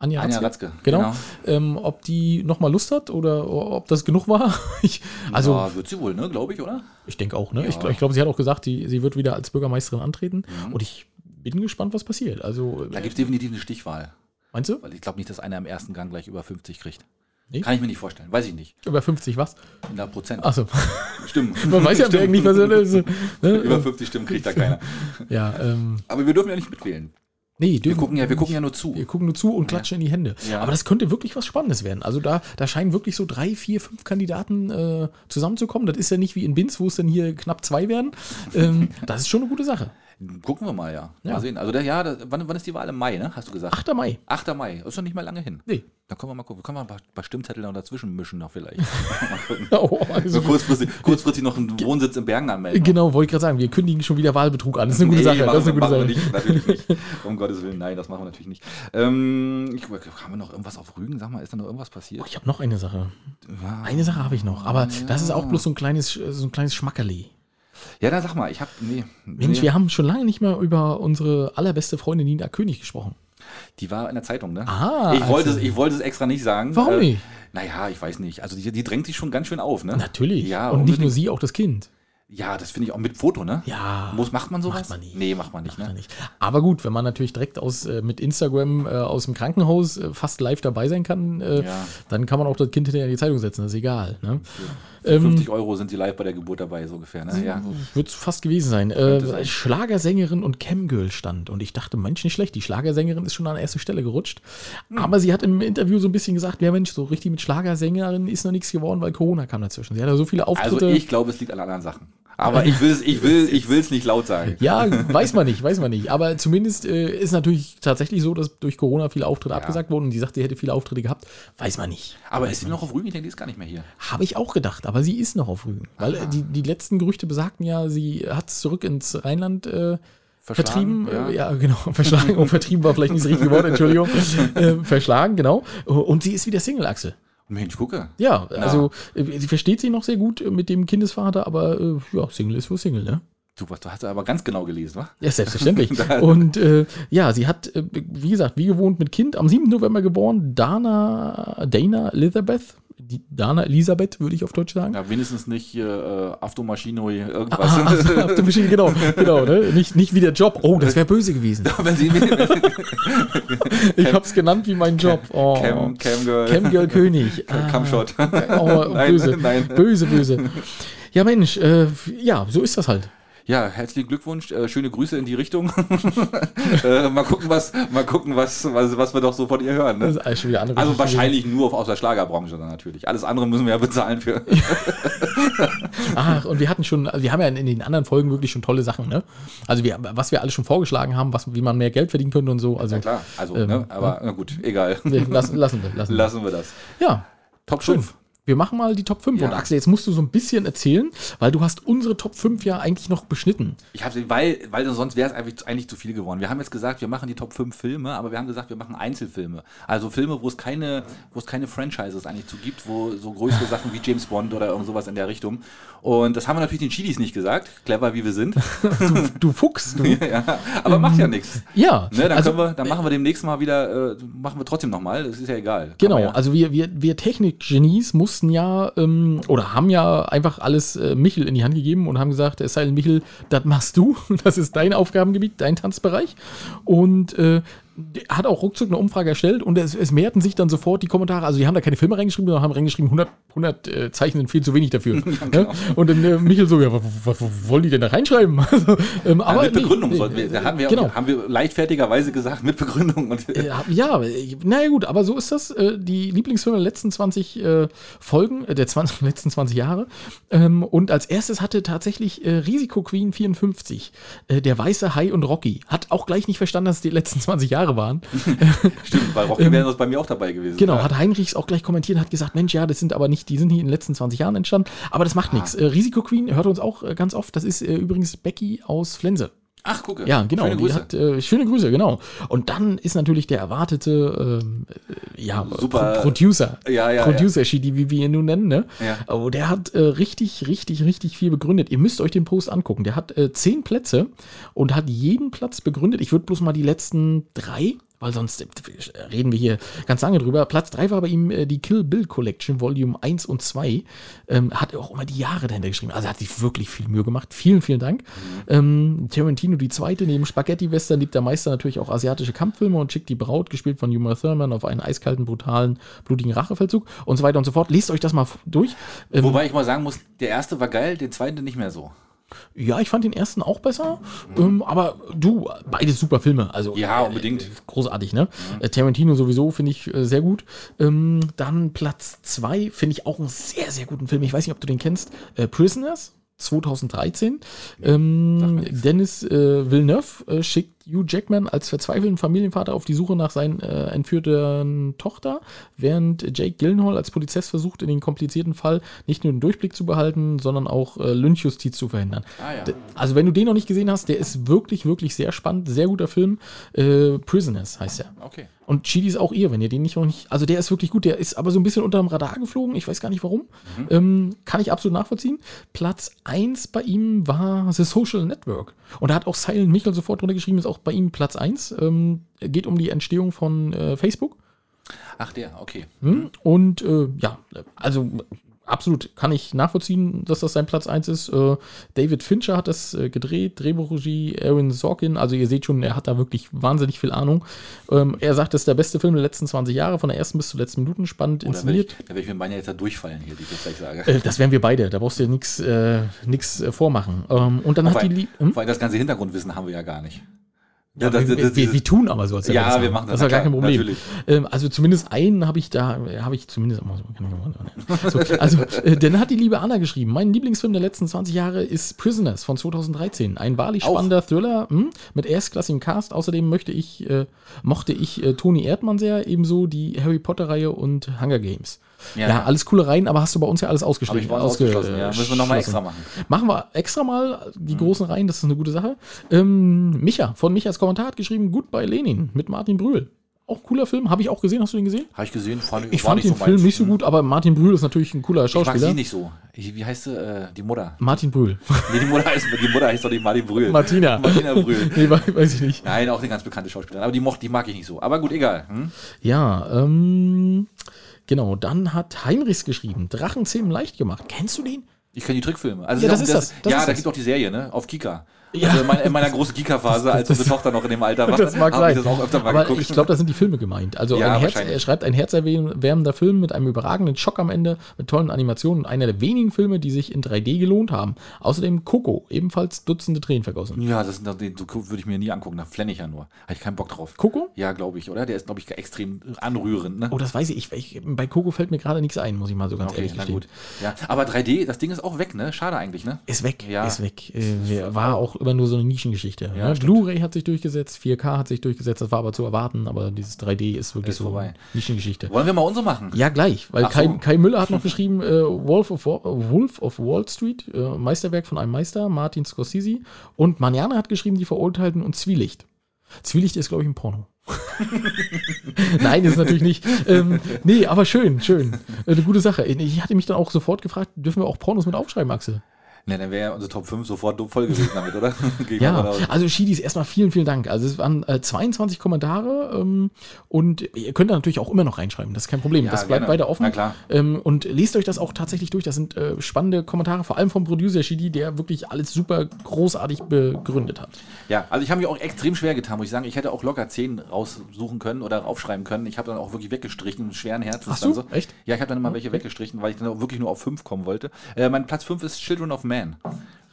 Anja Anja Ratzke, genau, genau. Ähm, ob die nochmal Lust hat oder ob das genug war. [LAUGHS] Ich, also, ja, wird sie wohl, ne, glaube ich, oder? ich denke auch, ne? Ich, Ja. glaub- ich glaube, sie hat auch gesagt, die, sie wird wieder als Bürgermeisterin antreten. Mhm. Und ich bin gespannt, was passiert. Also, Da gibt es definitiv eine Stichwahl. meinst du? Weil ich glaube nicht, dass einer im ersten Gang gleich über 50 kriegt. Nee? Kann ich mir nicht vorstellen. Weiß ich nicht. Über 50 was? 100 Prozent. Achso, Stimmt. [LAUGHS] man weiß ja eigentlich, was er ist. [LAUGHS] Ne? Über 50 Stimmen kriegt da keiner. [LAUGHS] Ja, ähm, Aber wir dürfen ja nicht mitwählen. nee, Wir gucken ja, wir gucken ja nur zu. Wir gucken nur zu und klatschen in die Hände. Ja. Aber das könnte wirklich was Spannendes werden. Also da, da scheinen wirklich so drei, vier, fünf Kandidaten äh, zusammenzukommen. Das ist ja nicht wie in Binz, wo es dann hier knapp zwei werden. Ähm, das ist schon eine gute Sache. Gucken wir mal, ja. Ja. Mal sehen. Also, der, ja, das, wann, wann ist die Wahl? Im Mai, ne? Hast du gesagt? 8. Mai. 8. Mai. Ist doch nicht mal lange hin. Nee. Da können wir mal gucken. Können wir ein paar, paar Stimmzettel noch dazwischen mischen noch vielleicht. [LAUGHS] [LAUGHS] Oh, So also, kurzfristig, kurzfristig noch einen Wohnsitz in Bergen anmelden. genau, wollte ich gerade sagen, wir kündigen schon wieder Wahlbetrug an. Das ist eine gute Nee, Sache. machen Das ist eine gute Sache. nicht, natürlich nicht. [LAUGHS] Um Gottes Willen, nein, das machen wir natürlich nicht. Ähm, ich, haben wir noch irgendwas auf Rügen? Sag mal, ist da noch irgendwas passiert? Oh, ich habe noch eine Sache. Ja. Eine Sache habe ich noch. Aber das ist auch bloß so ein kleines, so ein kleines Schmackerli. Ja, dann sag mal, ich habe nee, Mensch, nee, wir haben schon lange nicht mehr über unsere allerbeste Freundin Nina König gesprochen. die war in der Zeitung, ne? Ah, ich wollte, also- es, ich wollte es extra nicht sagen. Warum Äh, nicht? Naja, ich weiß nicht. Also die, die drängt sich schon ganz schön auf, ne? Natürlich. Ja, und nicht nur unbedingt. sie, auch das Kind. Ja, das finde ich auch mit Foto, ne? Ja. Muss, macht man sowas? Macht man nicht. Nee, macht man nicht, Macht ne? nicht. Aber gut, wenn man natürlich direkt aus, äh, mit Instagram äh, aus dem Krankenhaus äh, fast live dabei sein kann, äh, Ja. dann kann man auch das Kind hinterher in die Zeitung setzen, das ist egal. Ne? Für Ähm, 50 Euro sind sie live bei der Geburt dabei, so ungefähr, ne? Ja. Wird fast gewesen sein. Äh, sein. Schlagersängerin und Camgirl stand. Und ich dachte, Mensch, nicht schlecht. Die Schlagersängerin ist schon an erste Stelle gerutscht. Hm. Aber sie hat im Interview so ein bisschen gesagt, ja Mensch, so richtig mit Schlagersängerin ist noch nichts geworden, weil Corona kam dazwischen. Sie hat ja so viele Also Auftritte. ich glaube, es liegt an anderen Sachen. Aber ich will es ich will, ich will's nicht laut sagen. Ja, weiß man nicht, weiß man nicht. Aber zumindest äh, ist natürlich tatsächlich so, dass durch Corona viele Auftritte abgesagt wurden und die sagt, sie hätte viele Auftritte gehabt. Weiß man nicht. Aber ist sie noch auf Rügen? Ich denke, die ist gar nicht mehr hier. Habe ich auch gedacht, aber sie ist noch auf Rügen. Weil äh, die, die letzten Gerüchte besagten ja, sie hat es zurück ins Rheinland äh, vertrieben. ja. Äh, ja, genau. [LAUGHS] Verschlagen und vertrieben war vielleicht nicht das richtige Wort, Entschuldigung. [LAUGHS] äh, verschlagen, genau. Und sie ist wieder Single, Axel. Mensch, gucke. Ja, also äh, sie versteht sich noch sehr gut äh, mit dem Kindesvater, aber äh, ja, Single ist wohl Single, ne? Du, du hast aber ganz genau gelesen, wa? Ja, selbstverständlich. [LAUGHS] Und äh, ja, sie hat, wie gesagt, wie gewohnt mit Kind, am 7. November geboren, Dana, Dana Elizabeth. Die Dana Elisabeth, würde ich auf Deutsch sagen. Ja, wenigstens nicht äh, Aftomaschino irgendwas. Ah, der Maschine, genau, genau, ne? Nicht, nicht wie der Job. Oh, das wäre böse gewesen. [LAUGHS] [LAUGHS] Ich hab's genannt wie mein Job. Oh. Cam, [LAUGHS] Cam Girl. Camgirl König. Ah. Camshot. Oh, Nein, böse. nein. Böse, böse. Ja, Mensch, äh, ja, so ist das halt. Ja, herzlichen Glückwunsch, äh, schöne Grüße in die Richtung. [LAUGHS] äh, mal gucken, was, mal gucken, was, was, was wir doch so von ihr hören. Ne? Also Geschichte wahrscheinlich nur aus der Schlagerbranche dann natürlich. Alles andere müssen wir ja bezahlen für. [LAUGHS] Ach, und wir hatten schon, also wir haben ja in, in den anderen Folgen wirklich schon tolle Sachen, ne? Also wir, was wir alles schon vorgeschlagen haben, was, wie man mehr Geld verdienen könnte und so. Also Ja klar, also, Ähm, ne? aber na gut, egal. nee, lassen, lassen wir. Lassen. Lassen wir das. Ja, Top schön. 5. Wir machen mal die Top 5. Ja. Und Axel, jetzt musst du so ein bisschen erzählen, weil du hast unsere Top 5 ja eigentlich noch beschnitten. Ich habe weil, weil sonst wäre es eigentlich, eigentlich zu viel geworden. Wir haben jetzt gesagt, wir machen die Top 5 Filme, aber wir haben gesagt, wir machen Einzelfilme. Also Filme, wo es keine, wo es keine Franchises eigentlich zu gibt, wo so größere [LAUGHS] Sachen wie James Bond oder irgend sowas in der Richtung. Und das haben wir natürlich den Chidis nicht gesagt, clever wie wir sind. Du Fuchs, du. [LAUGHS] ja, aber macht ja nichts. Ja, Ne, dann, also, wir, dann machen wir demnächst mal wieder, äh, machen wir trotzdem nochmal, das ist ja egal. Kann Genau, ja. also wir, wir, wir Technikgenies mussten ja ähm, oder haben ja einfach alles äh, Michel in die Hand gegeben und haben gesagt, äh, Silent Michel, das machst du, [LAUGHS] das ist dein Aufgabengebiet, dein Tanzbereich. Und äh, hat auch ruckzuck eine Umfrage erstellt und es, es mehrten sich dann sofort die Kommentare. Also, die haben da keine Filme reingeschrieben, sondern haben reingeschrieben, 100, 100 äh, Zeichen sind viel zu wenig dafür. [LAUGHS] genau. ne? Und dann äh, Michel so, ja, was, was, was wollen die denn da reinschreiben? [LAUGHS] Also, ähm, Ja, aber mit Begründung nee, sollten wir, da haben wir, genau. haben wir leichtfertigerweise gesagt, mit Begründung. Und, Äh, Ja, naja gut, aber so ist das. Äh, die Lieblingsfilme der letzten 20 äh, Folgen, äh, der 20, [LAUGHS] letzten 20 Jahre. Ähm, und als erstes hatte tatsächlich äh, Risiko Queen 54, äh, der Weiße Hai und Rocky. Hat auch gleich nicht verstanden, dass es die letzten 20 Jahre waren. [LAUGHS] Stimmt, weil Rocky wäre das bei mir auch dabei gewesen. Ähm, Genau, Ja. hat Heinrichs auch gleich kommentiert, hat gesagt, Mensch, ja, das sind aber nicht, die sind hier in den letzten 20 Jahren entstanden. Aber das Ah. macht nichts. Äh, Risiko Queen hört uns auch äh, ganz oft. Das ist äh, übrigens Becky aus Flense. Ach, gucke. Ja, genau. Schöne Grüße. Hat, äh, schöne Grüße, genau. Und dann ist natürlich der erwartete äh, ja, Super. Pro Producer. Ja, ja, Producer Shidi, wie wir ihn nun nennen, ne? Ja. Oh, der hat äh, richtig, richtig, richtig viel begründet. Ihr müsst euch den Post angucken. Der hat äh, zehn Plätze und hat jeden Platz begründet. Ich würde bloß mal die letzten drei, weil sonst äh, reden wir hier ganz lange drüber. Platz drei war bei ihm äh, die Kill Bill Collection, Volume 1 und 2. Ähm, hat auch immer die Jahre dahinter geschrieben. Also hat sich wirklich viel Mühe gemacht. Vielen, vielen Dank. Ähm, Tarantino die zweite, neben Spaghetti-Western liebt der Meister natürlich auch asiatische Kampffilme und schickt die Braut, gespielt von Uma Thurman, auf einen eiskalten, brutalen, blutigen Rachefeldzug und so weiter und so fort. Lest euch das mal durch. Ähm, Wobei ich mal sagen muss, der erste war geil, der zweite nicht mehr so. Ja, ich fand den ersten auch besser, ähm, aber du, beides super Filme. Also, Ja, äh, unbedingt. äh, großartig, ne? Äh, Tarantino sowieso finde ich äh, sehr gut. Ähm, dann Platz zwei finde ich auch einen sehr, sehr guten Film. Ich weiß nicht, ob du den kennst. Äh, Prisoners. 2013. Ähm, Dennis äh, Villeneuve schickt Hugh Jackman als verzweifelten Familienvater auf die Suche nach seiner äh, entführten Tochter, während Jake Gyllenhaal als Polizist versucht, in den komplizierten Fall nicht nur den Durchblick zu behalten, sondern auch äh, Lynchjustiz zu verhindern. Ah, ja. Also wenn du den noch nicht gesehen hast, der ist wirklich, wirklich sehr spannend, sehr guter Film. Äh, Prisoners heißt er. Okay. Und Chidi ist auch ihr, wenn ihr den nicht noch nicht. Also der ist wirklich gut, der ist aber so ein bisschen unter dem Radar geflogen. Ich weiß gar nicht warum. Ähm, kann ich absolut nachvollziehen. Platz 1 bei ihm war The Social Network. Und da hat auch Silent Michael sofort drunter geschrieben, ist auch bei ihm Platz 1. Ähm, geht um die Entstehung von äh, Facebook. Ach, der, okay. Hm? Und äh, ja, also absolut kann ich nachvollziehen, dass das sein Platz 1 ist. Äh, David Fincher hat das äh, gedreht, Drehbuchregie Aaron Sorkin. Also ihr seht schon, er hat da wirklich wahnsinnig viel Ahnung. Ähm, er sagt, das ist der beste Film der letzten 20 Jahre, von der ersten bis zur letzten Minuten, spannend da werde ich, inszeniert. da werd ich mit meiner jetzt da durchfallen hier, die ich jetzt gleich sage. Äh, das wären wir beide, da brauchst du dir nichts äh, äh, vormachen. Ähm, und dann Vor hat die allem- Lieb. Hm? Allem das ganze Hintergrundwissen haben wir ja gar nicht. Ja, das- wir, das- wir, das- wir tun aber so, als Ja, das wir haben. machen das, Das ist ja gar kein Problem. Ähm, also zumindest einen habe ich da, habe ich zumindest. So, also, äh, dann hat die liebe Anna geschrieben: Mein Lieblingsfilm der letzten 20 Jahre ist Prisoners von 2013. Ein wahrlich Auch. spannender Thriller hm, mit erstklassigem Cast. Außerdem möchte ich, äh, mochte ich äh, Toni Erdmann sehr, ebenso die Harry Potter-Reihe und Hunger Games. Ja, Ja. alles coole Reihen, aber hast du bei uns ja alles ausgeschlossen. bei ausgeschlossen, ja. Müssen wir nochmal extra machen. Machen wir extra mal die großen Reihen, das ist eine gute Sache. Ähm, Micha, von Michas Kommentar hat geschrieben, Goodbye Lenin mit Martin Brühl. Auch cooler Film, habe ich auch gesehen, hast du den gesehen? Habe ich gesehen, fand Ich fand den so Film nicht so gut, aber Martin Brühl ist natürlich ein cooler Ich mag Schauspieler. sie nicht so. Ich, wie heißt sie? Äh, die Mutter. Martin Brühl. Nee, die Mutter heißt, die Mutter heißt doch nicht Martin Brühl. Martina. Martina Brühl. [LAUGHS] nee, we- weiß ich nicht. Nein, auch eine ganz bekannte Schauspielerin. Aber die, mocht, die mag ich nicht so. Aber gut, egal. Hm? Ja, ähm, genau, dann hat Heinrichs geschrieben, Drachenzähmen leicht gemacht. Kennst du den? Ich kenne die Trickfilme. Also Ja, das auch- ist das, das ja, ist da das. gibt auch die Serie, ne? Auf Kika. Ja. Also in meiner, in meiner großen Kika-Phase, als Das- unsere Tochter noch in dem Alter war, Das mag habe ich das auch öfter mal Aber geguckt. ich glaube, da sind die Filme gemeint. Also Ja, Herz, er schreibt ein herzerwärmender Film mit einem überragenden Schock am Ende, mit tollen Animationen und einer der wenigen Filme, die sich in 3D gelohnt haben. Außerdem Coco, ebenfalls Dutzende Tränen vergossen. ja, das sind, doch- den so würde ich mir nie angucken, da flenne ich ja nur. Habe ich keinen Bock drauf. Coco? Ja, glaube ich, oder? Der ist, glaube ich, extrem anrührend, ne? Oh, das weiß ich. ich, ich bei Coco fällt mir gerade nichts ein, muss ich mal so ganz Okay, ehrlich gestehen. gut. Ja, aber 3D, das Ding ist auch weg, ne? Schade eigentlich, ne? Ist weg, Ja. ist weg. Äh, war auch immer nur so eine Nischengeschichte. Ja, ne? Blu-ray hat sich durchgesetzt, 4K hat sich durchgesetzt, das war aber zu erwarten, aber dieses 3D ist wirklich Ist so vorbei. Nischengeschichte. Wollen wir mal unsere machen? Ja, gleich, weil Kai, so. Kai Müller hat noch [LAUGHS] geschrieben, äh, Wolf, of, Wolf of Wall Street, äh, Meisterwerk von einem Meister, Martin Scorsese. Und Mariana hat geschrieben, die Verurteilten und Zwielicht. Zwielicht ist, glaube ich, ein Porno. [LAUGHS] Nein, ist natürlich nicht. Ähm, nee, aber schön, schön. Äh, Eine gute Sache. Ich hatte mich dann auch sofort gefragt, dürfen wir auch Pornos mit aufschreiben, Axel? Ne, dann wäre ja unsere Top 5 sofort voll gewesen damit, oder? [LAUGHS] Ja, also Shidis, erstmal vielen, vielen Dank. Also es waren äh, 22 Kommentare ähm, und ihr könnt da natürlich auch immer noch reinschreiben, das ist kein Problem. Ja, das bleibt gerne. weiter offen. Na klar. Ähm, und lest euch das auch tatsächlich durch. Das sind äh, spannende Kommentare, vor allem vom Producer Shidi, der wirklich alles super großartig begründet hat. Ja, also ich habe mich auch extrem schwer getan, muss ich sagen. Ich hätte auch locker 10 raussuchen können oder aufschreiben können. Ich habe dann auch wirklich weggestrichen, mit schweren Herzens. Ach dann so? Echt? Ja, ich habe dann immer welche weggestrichen, weil ich dann auch wirklich nur auf 5 kommen wollte. Äh, mein Platz 5 ist Children of Man.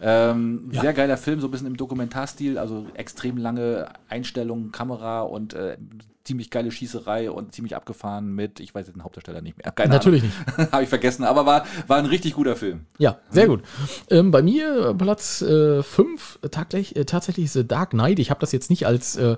Ähm, Ja. Sehr geiler Film, so ein bisschen im Domentarstil, also extrem lange Einstellungen, Kamera und äh, ziemlich geile Schießerei und ziemlich abgefahren mit, ich weiß jetzt den Hauptdarsteller nicht mehr. Keine Natürlich Ahnung. [LAUGHS] habe ich vergessen, aber war, war ein richtig guter Film. Ja, sehr gut. Ähm, bei mir äh, Platz 5 tatsächlich, äh, tatsächlich The Dark Knight. Ich habe das jetzt nicht als, äh,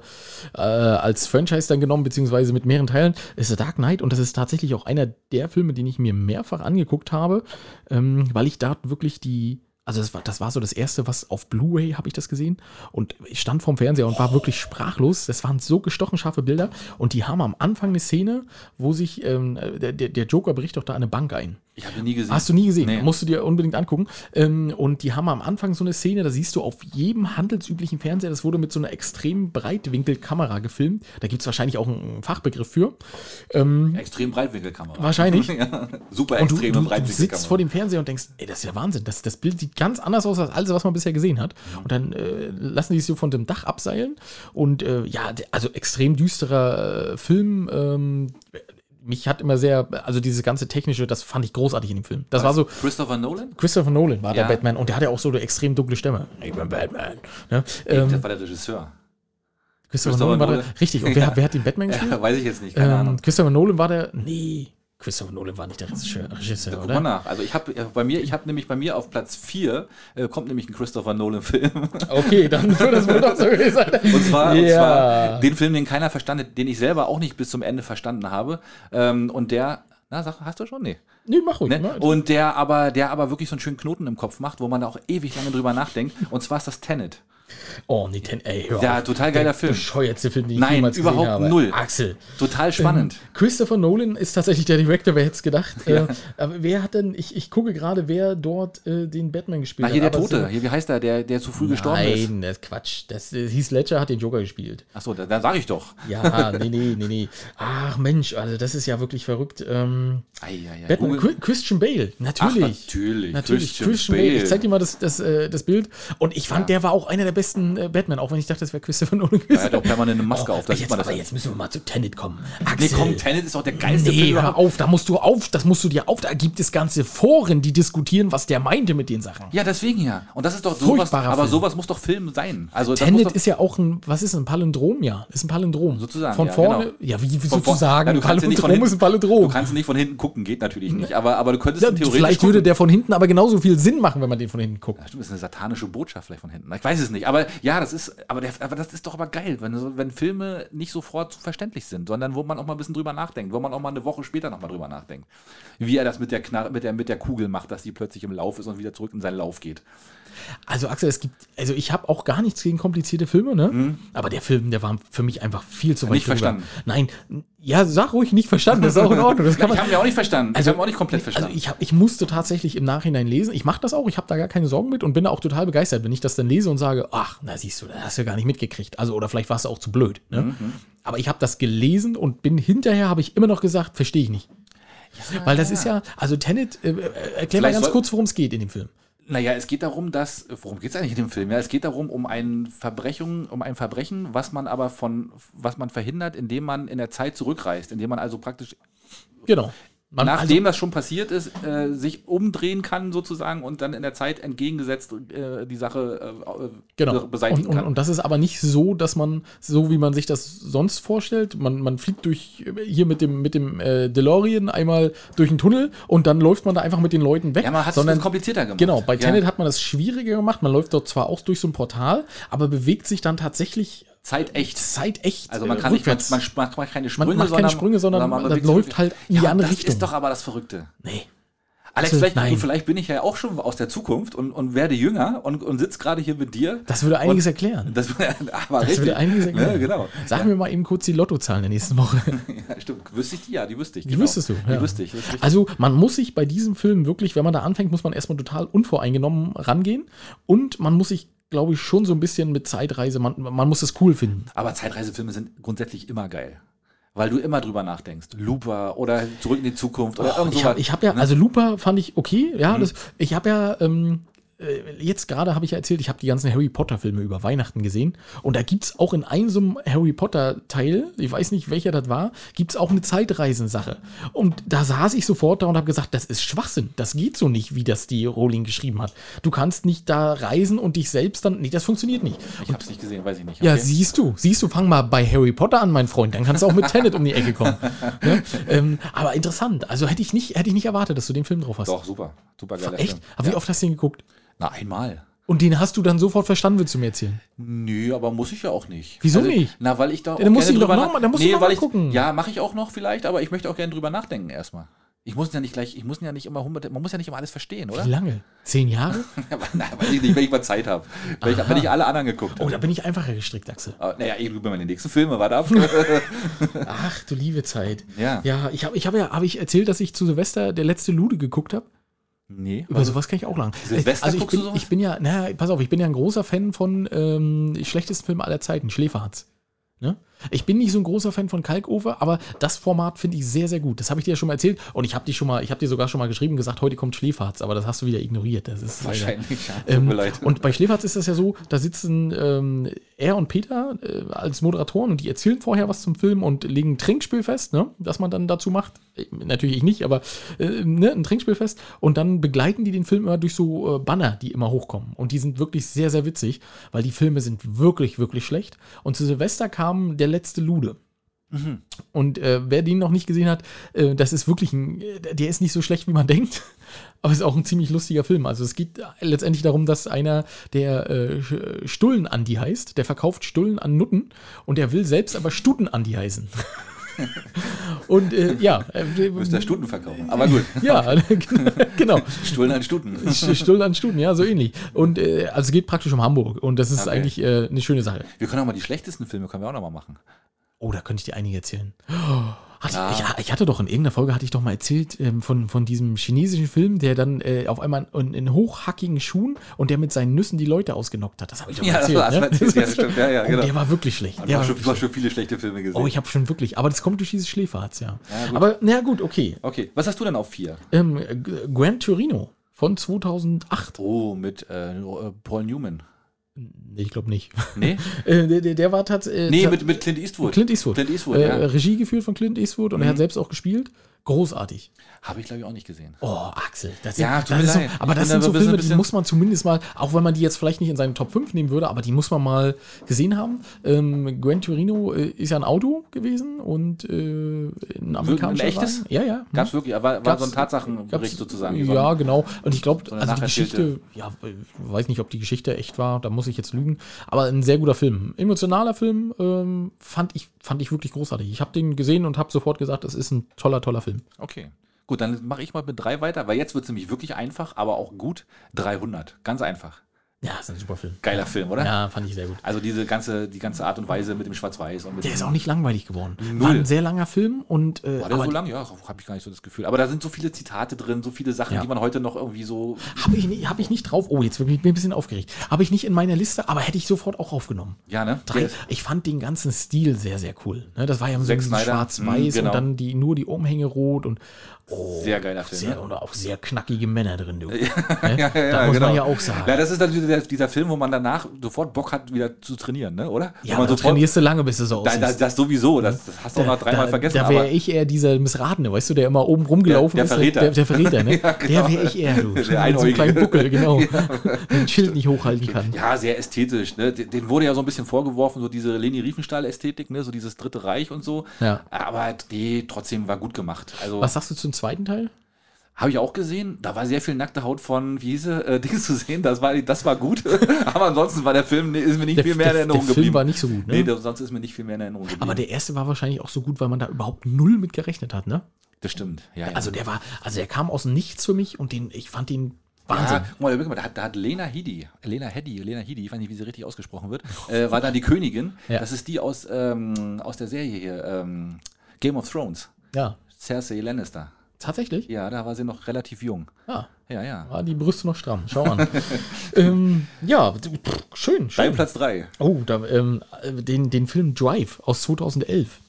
äh, als Franchise dann genommen, beziehungsweise mit mehreren Teilen. Ist The Dark Knight und das ist tatsächlich auch einer der Filme, den ich mir mehrfach angeguckt habe, ähm, weil ich da wirklich die. Also das war, das war so das erste, was auf Blu-ray habe ich das gesehen und ich stand vorm Fernseher und war wirklich sprachlos. Das waren so gestochen scharfe Bilder und die haben am Anfang eine Szene, wo sich ähm, der, der der Joker bricht doch da eine Bank ein. Ich habe ihn nie gesehen. Hast du nie gesehen? Nee. Musst du dir unbedingt angucken. Ähm, und die haben am Anfang so eine Szene, da siehst du auf jedem handelsüblichen Fernseher, das wurde mit so einer extrem Breitwinkelkamera gefilmt. Da gibt es wahrscheinlich auch einen Fachbegriff für. Ähm, Extrem Breitwinkelkamera. Wahrscheinlich. [LAUGHS] ja, super und du, extreme du, du Breitwinkelkamera. sitzt vor dem Fernseher und denkst, ey, das ist ja Wahnsinn. Das, das Bild sieht ganz anders aus als alles, was man bisher gesehen hat. Und dann äh, lassen die es so von dem Dach abseilen. Und äh, ja, also extrem düsterer äh, Film. Ähm, mich hat immer sehr, also dieses ganze technische, das fand ich großartig in dem Film. Das war so, Christopher Nolan? Christopher Nolan war Ja. der Batman und der hatte auch so eine extrem dunkle Stimme. Ich bin Batman. Ne? das Ähm, war der Regisseur. Christopher, Christopher Nolan war der, Nolan. richtig. Und wer, [LAUGHS] wer hat den Batman gespielt? Ja, weiß ich jetzt nicht, keine ähm, Ahnung. Christopher Nolan war der, nee, Christopher Nolan war nicht der Regisseur, Regisseur Guck oder? mal nach. Also ich habe bei mir, ich habe nämlich bei mir auf Platz 4 äh, kommt nämlich ein Christopher Nolan Film. Okay, dann wird das wohl doch so [LAUGHS] sein. Und zwar, und Ja. zwar den Film, den keiner verstanden, den ich selber auch nicht bis zum Ende verstanden habe. Ähm, und der, na, sag, hast du schon? Nee. Nee, mach ruhig. Ne? mach. Und der aber, der aber wirklich so einen schönen Knoten im Kopf macht, wo man da auch ewig lange drüber nachdenkt. Und zwar ist das Tenet. Oh, nee, ten, ey, hör Ja, auf. total geiler der Film. bescheuertste Film, den ich Nein, jemals gesehen überhaupt habe. null. Axel. Total spannend. Ähm, Christopher Nolan ist tatsächlich der Director, wer hätte es gedacht. [LAUGHS] Ja. Äh, aber wer hat denn, ich, ich gucke gerade, wer dort äh, den Batman gespielt Na, hier hat. der aber Tote. so- Hier, wie heißt der, der, der zu früh gestorben ist? Nein, das ist Quatsch. Das äh, Heath Ledger hat den Joker gespielt. Achso, da, da sage ich doch. Ja, nee, nee, nee, nee. Ach Mensch, also das ist ja wirklich verrückt. Ähm, Ei, ei, ei. Batman, Google- Christian Bale, Ach, natürlich. natürlich. Natürlich, Christian, Bale. Ich zeig dir mal das, das, äh, das Bild. Und ich fand, der war auch einer der besten äh, Batman, auch wenn ich dachte, das wäre Christopher Nolan gewesen. Er hat auch permanent eine Maske auf, da jetzt, man das aber halt. jetzt müssen wir mal zu Tenet kommen. Nee, Axel. komm, Tenet ist auch der geilste Nee, Film hör auf, da musst du auf, das musst du dir auf, da gibt es ganze Foren, die diskutieren, was der meinte mit den Sachen. Ja, deswegen ja. Und das ist doch sowas, Furchtbarer aber Film. sowas muss doch Film sein. Also Tenet ist ja auch ein, was ist ein Palindrom, ja? Ist ein Palindrom. Sozusagen, Von ja, vorne, genau. ja, wie, wie sozusagen, Ja, du ja nicht von Palindrom ist ein hinten- Palindrom. Du kannst nicht von hinten gucken, geht natürlich nicht. Aber, aber du könntest Ja, theoretisch vielleicht würde gucken. der von hinten aber genauso viel Sinn machen, wenn man den von hinten guckt. Ja, stimmt, das ist eine satanische Botschaft vielleicht von hinten. Ich weiß es nicht. Aber ja, das ist, aber, der, aber das ist doch aber geil, wenn, wenn Filme nicht sofort zu verständlich sind, sondern wo man auch mal ein bisschen drüber nachdenkt, wo man auch mal eine Woche später nochmal drüber nachdenkt. Wie er das mit der, Knarre, mit, der, mit der Kugel macht, dass die plötzlich im Lauf ist und wieder zurück in seinen Lauf geht. Also Axel, es gibt, also ich habe auch gar nichts gegen komplizierte Filme, ne? Aber der Film, der war für mich einfach viel zu weit Mhm. Nicht drüber. verstanden. Nein, ja, sag ruhig nicht verstanden, das ist auch in Ordnung. Das [LAUGHS] kann Ich man, habe ihn auch nicht verstanden. Also- ich habe auch nicht komplett verstanden. Also ich, hab, ich musste tatsächlich im Nachhinein lesen. Ich mache das auch, ich habe da gar keine Sorgen mit und bin da auch total begeistert, wenn ich das dann lese und sage, ach, na siehst du, das hast du gar nicht mitgekriegt. Also oder vielleicht warst du auch zu blöd. Ne? Mhm. Aber ich habe das gelesen und bin hinterher, habe ich immer noch gesagt, verstehe ich nicht. Weil das ist ja, also Tenet, äh, äh, erklär mal ganz kurz, worum es geht in dem Film. Naja, es geht darum, dass, worum geht es eigentlich in dem Film? Ja, es geht darum, um ein Verbrechen, um ein Verbrechen, was man aber von, was man verhindert, indem man in der Zeit zurückreist, indem man also praktisch Genau. Man, nachdem das schon passiert ist, äh, sich umdrehen kann sozusagen und dann in der Zeit entgegengesetzt äh, die Sache äh, Genau. be- beseitigen und, und, kann. und das ist aber nicht so, dass man, so wie man sich das sonst vorstellt, man, man fliegt durch hier mit dem, mit dem äh, DeLorean einmal durch einen Tunnel und dann läuft man da einfach mit den Leuten weg. ja, man hat es sondern, komplizierter gemacht. Genau, bei ja. Tenet hat man das schwieriger gemacht. Man läuft dort zwar auch durch so ein Portal, aber bewegt sich dann tatsächlich Zeit echt. zeitecht Also man kann nicht, man, rückwärts. man macht keine Sprünge, macht keine Sprünge, sondern man bewegt läuft halt in die ja, andere das Richtung. ist doch aber das Verrückte. nee. Alex, Also, vielleicht, du, vielleicht bin ich ja auch schon aus der Zukunft und, und werde jünger und, und sitze gerade hier mit dir. Das würde einiges Und- erklären. Das, [LAUGHS] aber Das würde einiges erklären. Ja, genau. Sag mir mal eben kurz die Lottozahlen der nächsten Woche. [LAUGHS] Ja, stimmt. Wüsste ich die? Ja, die wüsste ich. Die wüsstest du, Die ja. wüsste ich. das. Also man muss sich bei diesem Film wirklich, wenn man da anfängt, muss man erstmal total unvoreingenommen rangehen und man muss sich, glaube ich, schon so ein bisschen mit Zeitreise, man, man muss es cool finden. aber Zeitreisefilme sind grundsätzlich immer geil. Weil du immer drüber nachdenkst. Looper oder Zurück in die Zukunft oder irgend Ich sowas. habe ich hab ja, Ne? also Looper fand ich okay, ja, Mhm. das, ich habe ja, ähm, äh, jetzt gerade habe ich ja erzählt, ich habe die ganzen Harry Potter Filme über Weihnachten gesehen und da gibt es auch in einem so einem Harry Potter Teil, ich weiß nicht welcher das war, gibt es auch eine Zeitreisensache. Und da saß ich sofort da und habe gesagt, das ist Schwachsinn, das geht so nicht, wie das die Rowling geschrieben hat. Du kannst nicht da reisen und dich selbst dann, nee, das funktioniert nicht. ich habe es nicht gesehen, weiß ich nicht. Ja, Okay. siehst du, siehst du, fang mal bei Harry Potter an, mein Freund, dann kannst du auch mit [LAUGHS] Tenet um die Ecke kommen. Ne? Ähm, aber interessant, also hätte ich, nicht, hätte ich nicht erwartet, dass du den Film drauf hast. Doch, super. Super geiler Echt? Aber wie oft hast du den geguckt? Na, einmal. Und den hast du dann sofort verstanden, willst du mir erzählen? Nö, aber muss ich ja auch nicht. Wieso nicht? Na, weil ich da auch dann musst du drüber noch nach- mal- dann musst du nee, noch weil mal ich, gucken. Ja, mache ich auch noch vielleicht, aber ich möchte auch gerne drüber nachdenken erstmal. Ich muss ja nicht gleich, ich muss ja nicht immer hundert, man muss ja nicht immer alles verstehen, oder? Wie lange? Zehn Jahre? [LAUGHS] Na, weiß ich nicht, wenn ich mal Zeit habe. Wenn ich, wenn ich alle anderen geguckt Oh, habe. da bin ich einfacher gestrickt, Axel. Aber, naja, ich über meine nächsten Filme, warte ab. [LAUGHS] Ach, du liebe Zeit. ja. Ja, ich habe ich hab ja hab ich erzählt, dass ich zu Silvester der letzte Lude geguckt habe. Nee. Über sowas kann ich auch lang. Silvester also ich guckst du bin, sowas? ich bin ja, na, pass auf, ich bin ja ein großer Fan von ähm, schlechtesten Film aller Zeiten, Schläferharz. Ne? Ich bin nicht so ein großer Fan von Kalkofer, aber das Format finde ich sehr, sehr gut. Das habe ich dir ja schon mal erzählt und ich habe dich schon mal, ich habe dir sogar schon mal geschrieben, gesagt, heute kommt Schläferharz, aber das hast du wieder ignoriert. Das ist leider- Wahrscheinlich, ja. Tut Ähm, leid. und bei Schläferz ist das ja so, da sitzen ähm, er und Peter äh, als Moderatoren und die erzählen vorher was zum Film und legen ein Trinkspiel fest, ne, das man dann dazu macht. Äh, Natürlich ich nicht, aber äh, ne, ein Trinkspiel fest. Und dann begleiten die den Film immer durch so äh, Banner, die immer hochkommen. Und die sind wirklich sehr, sehr witzig, weil die Filme sind wirklich, wirklich schlecht. Und zu Silvester kam der letzte Lude. Und äh, wer den noch nicht gesehen hat, äh, das ist wirklich ein, äh, der ist nicht so schlecht, wie man [LAUGHS] denkt, aber ist auch ein ziemlich lustiger Film. Also es geht letztendlich darum, dass einer, der äh, Stullen-Andi heißt, der verkauft Stullen an Nutten und der will selbst aber Stuten-Andi heißen. [LAUGHS] und äh, ja, äh, Du musst ja Stunden verkaufen. Aber gut. ja, [LAUGHS] genau. Stullen an Stunden. St- Stullen an Stuten, ja, so ähnlich. Und äh, also es geht praktisch um Hamburg und das ist Okay. eigentlich äh, eine schöne Sache. Wir können auch mal die schlechtesten Filme, können wir auch noch mal machen. Oh, da könnte ich dir einige erzählen. Oh, hatte, Ja. ich, ich hatte doch in irgendeiner Folge hatte ich doch mal erzählt ähm, von, von diesem chinesischen Film, der dann äh, auf einmal in, in hochhackigen Schuhen und der mit seinen Nüssen die Leute ausgenockt hat. Das habe ich doch mal Ja, das erzählt. hast du ne? erzählt, ja, das stimmt. Ja, ja, genau. Der war wirklich schlecht. Du war hast schon, wirklich schon viele schlechte Filme gesehen. Oh, ich habe schon wirklich, aber das kommt durch dieses Schläferharz, ja. Ja, aber na gut, okay. okay, was hast du denn auf vier? Ähm, Gran Torino von 2008. Oh, mit äh, Paul Newman. Nee, ich glaube nicht. Nee? [LAUGHS] Äh, der, der, der war tatsächlich. Nee, mit, mit Clint Eastwood. Clint Eastwood. Clint Eastwood, äh, ja. Mhm. Regie geführt von Clint Eastwood und er hat selbst auch gespielt. Großartig. Habe ich, glaube ich, auch nicht gesehen. Oh, Axel. Das Ja, sind, das so, aber das sind so Filme, die muss man zumindest mal, auch wenn man die jetzt vielleicht nicht in seine Top 5 nehmen würde, aber die muss man mal gesehen haben. Ähm, Gran Torino äh, ist ja ein Auto gewesen und äh, ein amerikanischer Ein echtes? Ja, ja. Gab es wirklich, war, war Gab's- so ein Tatsachenbericht sozusagen. Ja, genau. Und ich glaube, So also die Geschichte, ja, ich weiß nicht, ob die Geschichte echt war, da muss ich jetzt lügen, aber ein sehr guter Film. Emotionaler Film, ähm, fand, ich, fand ich wirklich großartig. Ich habe den gesehen und habe sofort gesagt, es ist ein toller, toller Film. Okay. Gut, dann mache ich mal mit drei weiter, weil jetzt wird es nämlich wirklich einfach, aber auch gut. 300. Ganz einfach. Ja, ist ein super Film. Geiler Film, oder? Ja, fand ich sehr gut. Also diese ganze, die ganze Art und Weise mit dem Schwarz-Weiß und mit Der ist auch nicht langweilig geworden. Null. War ein sehr langer Film und äh, War der so lang? Ja, habe ich gar nicht so das Gefühl. Aber da sind so viele Zitate drin, so viele Sachen, Ja. die man heute noch irgendwie so. habe ich, nicht- hab ich nicht drauf. Oh, jetzt bin ich ein bisschen aufgeregt. Habe ich nicht in meiner Liste, aber hätte ich sofort auch aufgenommen. Ja, ne? Drei, Der- ich fand den ganzen Stil sehr, sehr cool. Ne, das war ja so schwarz-weiß mhm, genau. und dann die, nur die Umhänge rot und Sehr geiler Film. Sehr, ne? oder auch sehr knackige Männer drin, du. [LAUGHS] ja, da ja, muss genau. man ja auch sagen. Ja, das ist natürlich dieser, Film, wo man danach sofort Bock hat, wieder zu trainieren, ne? oder? Ja, Wo man sofort, trainierst du lange, bis du so da, aussiehst. da, das sowieso, das, das hast du auch noch dreimal da, vergessen. Da wäre ich eher dieser Missratene, weißt du, der immer oben rumgelaufen Der- ist. der Verräter. Der, der Verräter, ne? [LAUGHS] Ja, genau. Der wäre ich eher, du. Der Mit so einem kleinen Buckel, genau. [LAUGHS] Ein Schild nicht hochhalten kann. Ja, sehr ästhetisch. Ne? Den den wurde ja so ein bisschen vorgeworfen, so diese Leni Riefenstahl-Ästhetik, ne? so dieses Dritte Reich und so. Ja. Aber die trotzdem war gut gemacht. Also Was sagst du zum zweiten Teil? habe ich auch gesehen. Da war sehr viel nackte Haut von, wie hieß sie, äh, [LAUGHS] Dings zu sehen. Das war, das war gut. [LAUGHS] Aber ansonsten war der Film, ist mir nicht Der, viel mehr in der, Erinnerung der Film geblieben. war nicht so gut, ne? Nee, der, sonst ist mir nicht viel mehr in Erinnerung geblieben. aber der erste war wahrscheinlich auch so gut, weil man da überhaupt null mit gerechnet hat, ne? das stimmt. Ja, ja. Also der war, also der kam aus dem Nichts für mich und den, ich fand den Wahnsinn. Ja, guck mal, da hat, da hat Lena Hidi, Lena Hedi, Lena Hidi, ich weiß nicht, wie sie richtig ausgesprochen wird, [LAUGHS] äh, war dann die Königin. Ja. Das ist die aus, ähm, aus der Serie hier, ähm, Game of Thrones. Ja, Cersei Lannister. Tatsächlich. Ja, da war sie noch relativ jung. Ja. Ja, ja. War die Brüste noch stramm. Schau an. [LAUGHS] ähm, ja, pff, schön, Dein schön. Platz 3. Oh, da, ähm, den, den Film Drive aus 2011.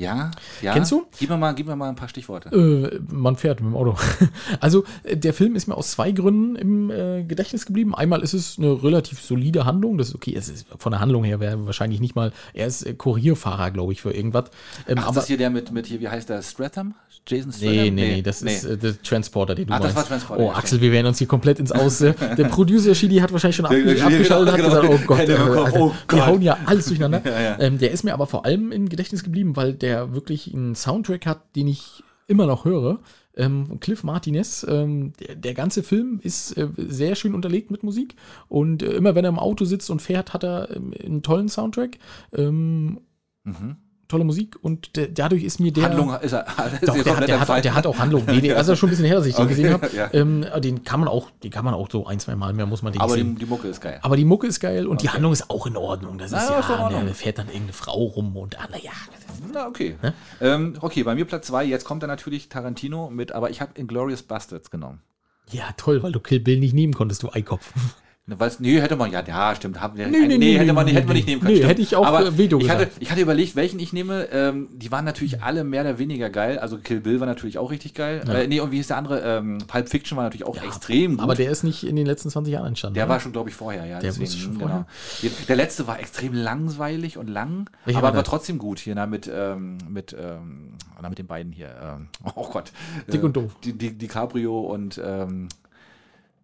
Ja, ja. Kennst du? Gib mir mal, gib mir mal ein paar Stichworte. Äh, man fährt mit dem Auto. [LAUGHS] Also, äh, der Film ist mir aus zwei Gründen im äh, Gedächtnis geblieben. Einmal ist es eine relativ solide Handlung. Das ist okay. Es ist von der Handlung her wäre wahrscheinlich nicht mal. Er ist äh, Kurierfahrer, glaube ich, für irgendwas. Ähm, Ach, ist das hier der mit, mit hier, wie heißt der, Stratham? Jason Stratham? Nee, nee, nee, das ist äh, der Transporter, den du Ah, das meinst. war Transporter, oh, ja, Axel, wir werden uns hier komplett ins Aus. äh, [LAUGHS] Der Producer Shidi hat wahrscheinlich schon der- abgeschaltet, genau, hat genau. gesagt, oh Gott, Alter, oh die Gott. hauen ja alles durcheinander. [LAUGHS] Ja, ja. Ähm, der ist mir aber vor allem im Gedächtnis geblieben, weil der wirklich einen Soundtrack hat, den ich immer noch höre. Ähm, Cliff Martinez, ähm, der, der ganze Film ist äh, sehr schön unterlegt mit Musik und äh, immer wenn er im Auto sitzt und fährt, hat er ähm, einen tollen Soundtrack. Ähm, Mhm. Tolle Musik und der, dadurch ist mir der. Handlung ist er. [LAUGHS] ist Doch, er der hat, der, hat, der hat auch Handlung. Nee, [LAUGHS] der, also schon ein bisschen her, dass ich den Okay, gesehen habe. [LAUGHS] ja. Ähm, den kann man auch, den kann man auch so ein, zwei Mal mehr muss man den Aber sehen. die, die Mucke ist geil. Aber die Mucke ist geil und die Handlung ist auch in Ordnung. Das ist Na, ja, ne, da fährt dann irgendeine Frau rum und ah, naja. Na, okay. Ne? Ähm, okay, bei mir Platz 2. Jetzt kommt dann natürlich Tarantino mit, aber ich habe Inglourious Bastards genommen. Ja, toll, weil du Kill Bill nicht nehmen konntest, du Eikopf. Weil's, nee, hätte man, ja, ja, stimmt. Haben wir, Nee, nee, nee, hätte man nee, nicht, hätte man nee. nicht nehmen können. Nee, stimmt. hätte ich auch, Aber äh, Veto ich hatte, ich hatte überlegt, welchen ich nehme. Ähm, die waren natürlich alle mehr oder weniger geil. Also Kill Bill war natürlich auch richtig geil. Ja. Äh, nee, und wie hieß der andere? Ähm, Pulp Fiction war natürlich auch extrem gut. Aber der ist nicht in den letzten 20 Jahren entstanden. Der ne? war schon, glaube ich, vorher, ja. Der wusste schon genau. Der letzte war extrem langweilig und lang, Welcher aber war war trotzdem gut hier, na, mit, ähm, mit, ähm, na, mit den beiden hier. Ähm, [LAUGHS] oh Gott. Dick und doof. Die, die, DiCaprio und ähm,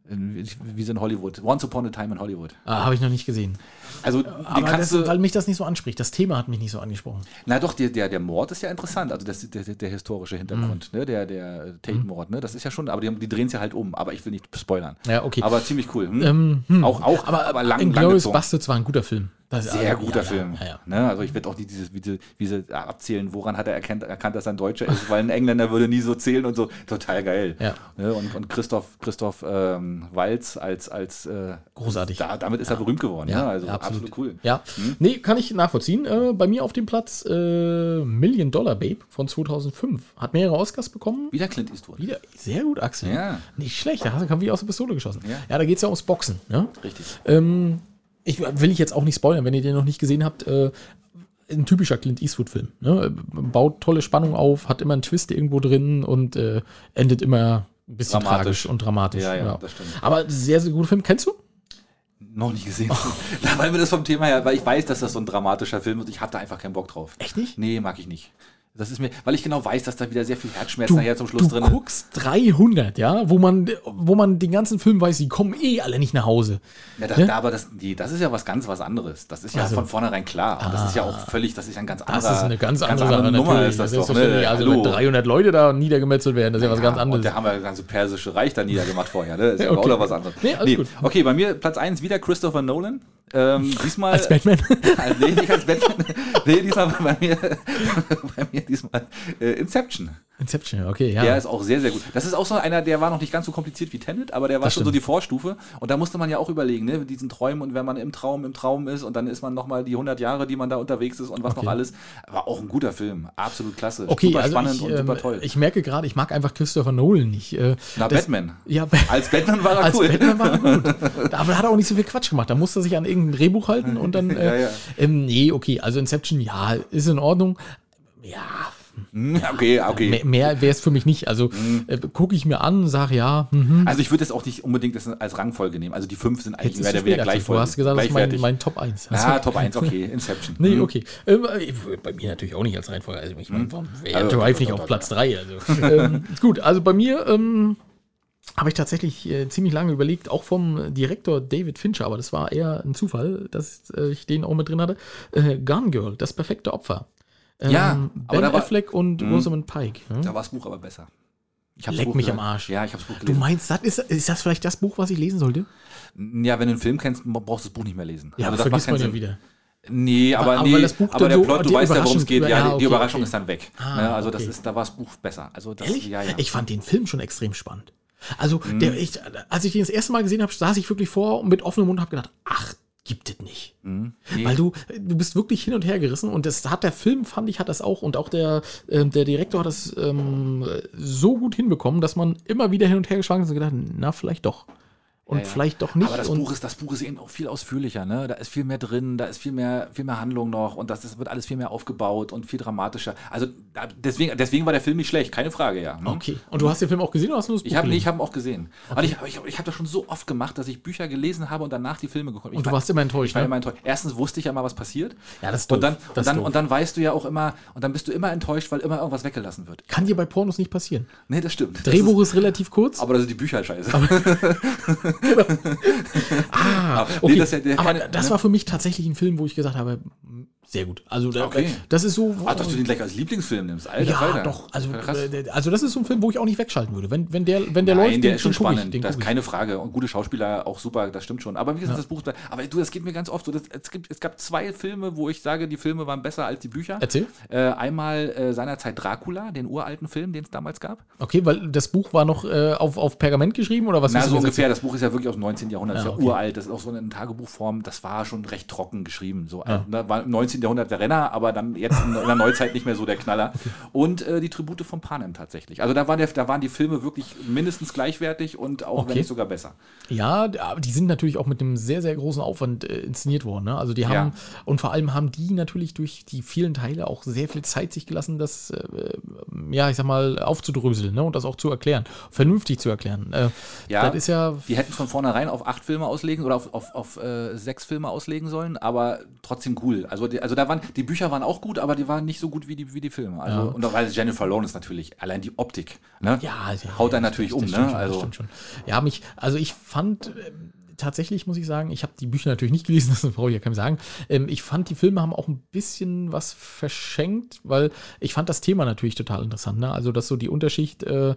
wie sie in Hollywood. Once Upon a Time in Hollywood. Ah, habe ich noch nicht gesehen. Also, Aber das, du. weil mich das nicht so anspricht. Das Thema hat mich nicht so angesprochen. Na doch, der, der, der Mord ist ja interessant, also das, der, der, historische Hintergrund, Mhm. ne? der, der Tate-Mord, ne? das ist ja schon, aber die, die drehen es ja halt um, aber ich will nicht spoilern. Ja, okay. Aber ziemlich cool. Hm? Ähm, hm. Auch, auch, aber, aber lang, lang Inglourious. Bastards war ein guter Film. Sehr also, guter ja, Film. Ja, ja. Ne? Also ich werde auch nicht dieses, wie, sie, wie sie abzählen, woran hat er erkannt, erkannt, dass er ein Deutscher ist, weil ein Engländer würde nie so zählen und so. Total geil. Ne? Und, und Christoph, Christoph ähm, Walz als, als äh, Großartig. Da, damit ist er berühmt geworden. Ja, ne? Also absolut. absolut. cool. Ja, nee, kann ich nachvollziehen. Äh, bei mir auf dem Platz äh, Million Dollar Babe von 2005. Hat mehrere Oscars bekommen. Wieder Clint Eastwood. Wieder sehr gut, Axel. Ja. Nicht schlecht, da hast du wie aus der Pistole geschossen. Ja. Ja, da geht es ja ums Boxen. Ne? Richtig. Ähm, ich will ich jetzt auch nicht spoilern, wenn ihr den noch nicht gesehen habt. Äh, ein typischer Clint Eastwood-Film. Ne? Baut tolle Spannung auf, hat immer einen Twist irgendwo drin und äh, endet immer ein bisschen Dramatisch. tragisch und dramatisch. Ja, ja, das stimmt. Aber sehr, sehr guter Film. Kennst du? Noch nicht gesehen. Na, weil mir das vom Thema her, weil ich weiß, dass das so ein dramatischer Film ist. Ich hatte einfach keinen Bock drauf. Echt nicht? Nee, mag ich nicht. Das ist mir, weil ich genau weiß, dass da wieder sehr viel Herzschmerz nachher zum Schluss du drin ist. guckst 300, ja, wo man, wo man den ganzen Film weiß, die kommen eh alle nicht nach Hause. Ja, das, Ne? Aber das, nee, das ist ja was ganz was anderes. Das ist ja Also- von vornherein klar. Und das ist ja auch völlig, das ist ja ein ganz anderer. Das ist eine ganz andere Sache, Nummer natürlich. ist das Das ist doch. Ne? Also wenn 300 Leute da niedergemetzelt werden, das ist ja was ganz Und anderes. da haben wir das ganze persische Reich da niedergemacht vorher. Ne? Das ist [LAUGHS] ja Okay. auch noch was anderes. Nee, gut. Okay, bei mir Platz 1 wieder Christopher Nolan. Ähm, diesmal. Als Batman. [LAUGHS] Also, nee, nicht als Batman. nee, diesmal bei mir, [LAUGHS] bei mir diesmal äh, Inception. Inception, okay, ja. Der ist auch sehr, sehr gut. Das ist auch so einer, der war noch nicht ganz so kompliziert wie Tenet, aber der war Das schon so stimmt. die Vorstufe. Und da musste man ja auch überlegen, ne, mit diesen Träumen und wenn man im Traum, im Traum ist und dann ist man nochmal die 100 Jahre, die man da unterwegs ist und was Okay. noch alles. Aber auch ein guter Film. Absolut klasse. Okay, super also spannend ich, und ähm, super toll. ich merke gerade, ich mag einfach Christopher Nolan nicht. Äh, Na, das- Batman. Ja, Als Batman war er [LAUGHS] als cool. Batman war er gut. Aber da hat er auch nicht so viel Quatsch gemacht. Da musste er sich an irgendein Drehbuch halten und dann. [LAUGHS] Äh, Ja, ja. Ähm, nee, okay, also Inception, ja, ist in Ordnung. Ja, Hm, Okay, okay. Mehr, mehr wäre es für mich nicht. Also äh, gucke ich mir an, sage ja, mhm. Also ich würde es auch nicht unbedingt als Rangfolge nehmen. Also die fünf sind eigentlich mehr oder weniger gleichfolge. Du hast gesagt, das ist mein, mein Top 1. Ja, Top 1, okay. Inception. [LAUGHS] Nee, Hm. okay. Ähm, ich- bei mir natürlich auch nicht als Reihenfolge. Also ich meine, warum wäre Also, Drive nicht auf [LAUGHS] Platz 3? Also. ähm, gut, also bei mir ähm, habe ich tatsächlich äh, ziemlich lange überlegt, auch vom Direktor David Fincher, aber das war eher ein Zufall, dass äh, ich den auch mit drin hatte. Äh, Gun Girl, das perfekte Opfer. Ähm, Ja, aber Ben war- Affleck und Mhm. Rosamund Pike. hm? Da war das Buch aber besser. Ich hab's Leck Buch mich gelesen. am Arsch. Ja, ich habe das Buch Du gelesen. meinst, das ist, ist das vielleicht das Buch, was ich lesen sollte? Ja, wenn du einen Film kennst, brauchst du das Buch nicht mehr lesen. Ja, Also das vergisst man ja wieder. Nee, aber, Aber- nee, aber das Buch aber der so- Plot, du weißt ja, worum es geht. Ja, ja, die, okay, die Überraschung okay. ist dann weg. Ah, ne? Also das okay. ist, da war das Buch besser. Also das, Ehrlich? ja, ja. Ich fand den Film schon extrem spannend. Also, Mhm. der, ich, als ich den das erste Mal gesehen habe, saß ich wirklich vor und mit offenem Mund und habe gedacht, ach, gibt es nicht. Mhm. Nee. Weil du, du bist wirklich hin und her gerissen und das hat der Film, fand ich, hat das auch und auch der, ähm, der Direktor hat das ähm, so gut hinbekommen, dass man immer wieder hin und her geschwankt ist und gedacht, na, vielleicht doch. Und Ja, ja. vielleicht doch nicht. Aber das und Buch, ist, das Buch ist eben auch viel ausführlicher, ne? Da ist viel mehr drin, da ist viel mehr, viel mehr Handlung noch und das, das wird alles viel mehr aufgebaut und viel dramatischer. Also da, deswegen, deswegen war der Film nicht schlecht, keine Frage, ja. Hm? Okay. Und du hast den Film auch gesehen oder hast du das Buch Ich habe nee, ich hab ihn auch gesehen. Und ich, aber ich, ich habe das schon so oft gemacht, dass ich Bücher gelesen habe und danach die Filme geguckt habe. Und du war- warst immer enttäuscht, Ich war ne? immer enttäuscht. Erstens wusste ich ja mal, was passiert. Ja, das ist Und doof. dann, Das und, ist dann, und dann weißt du ja auch immer, und dann bist du immer enttäuscht, weil immer irgendwas weggelassen wird. Kann dir bei Pornos nicht passieren. Nee, das stimmt. Das Drehbuch ist, relativ kurz. Ist, aber da sind die Bücher halt [LAUGHS] [LAUGHS] scheiße. [LAUGHS] Ah, Aber- nee, okay. das ja aber das ne? war für mich tatsächlich ein Film, wo ich gesagt habe, sehr gut. Also Okay. das ist so. Ah, dass du den gleich als Lieblingsfilm nimmst. Alter, ja, Falter. doch. Also, Krass. äh, also das ist so ein Film, wo ich auch nicht wegschalten würde. Wenn, wenn der, wenn der Nein, läuft, der den- ist schon ich, spannend, den das ist ich. keine Frage. Und gute Schauspieler, auch super, das stimmt schon. Aber wie gesagt, das Buch, aber du, das geht mir ganz oft so. Das, es, gibt, es gab zwei Filme, wo ich sage, die Filme waren besser als die Bücher. Erzähl. Äh, einmal äh, seinerzeit Dracula, den uralten Film, den es damals gab. Okay, weil das Buch war noch äh, auf, auf Pergament geschrieben oder was? Na, so ungefähr. Das Buch ist ja wirklich aus dem 19. Jahrhundert. Ja, das ist ja uralt. Das ist auch so in Tagebuchform. Das war schon recht trocken geschrieben. So, äh, ne, war im 19. Jahrhundert der Renner, aber dann jetzt in, in der Neuzeit nicht mehr so der Knaller. Und äh, die Tribute von Panem tatsächlich. Also da, war der, da waren die Filme wirklich mindestens gleichwertig und auch wenn Okay. nicht sogar besser. Ja, aber die sind natürlich auch mit einem sehr, sehr großen Aufwand äh, inszeniert worden. Ne? Also die haben, Ja. und vor allem haben die natürlich durch die vielen Teile auch sehr viel Zeit sich gelassen, das, äh, ja, ich sag mal, aufzudröseln ne? und das auch zu erklären, vernünftig zu erklären. Äh, Ja, das ist ja, Die hätten von vornherein auf acht Filme auslegen oder auf, auf, auf äh, sechs Filme auslegen sollen, aber trotzdem cool. Also, die, also da waren, die Bücher waren auch gut, aber die waren nicht so gut wie die, wie die Filme. Also, Ja. Und auch, weil Jennifer Lawrence natürlich, allein die Optik, ne? ja, ja, haut einen natürlich um, ne? Schon, Also- das stimmt schon. Ja, mich, also ich fand. ähm, Tatsächlich muss ich sagen, ich habe die Bücher natürlich nicht gelesen, [LAUGHS] das brauche ich ja keinem sagen. Ähm, ich fand, die Filme haben auch ein bisschen was verschenkt, weil ich fand das Thema natürlich total interessant. Ne? Also, dass so die Unterschicht äh,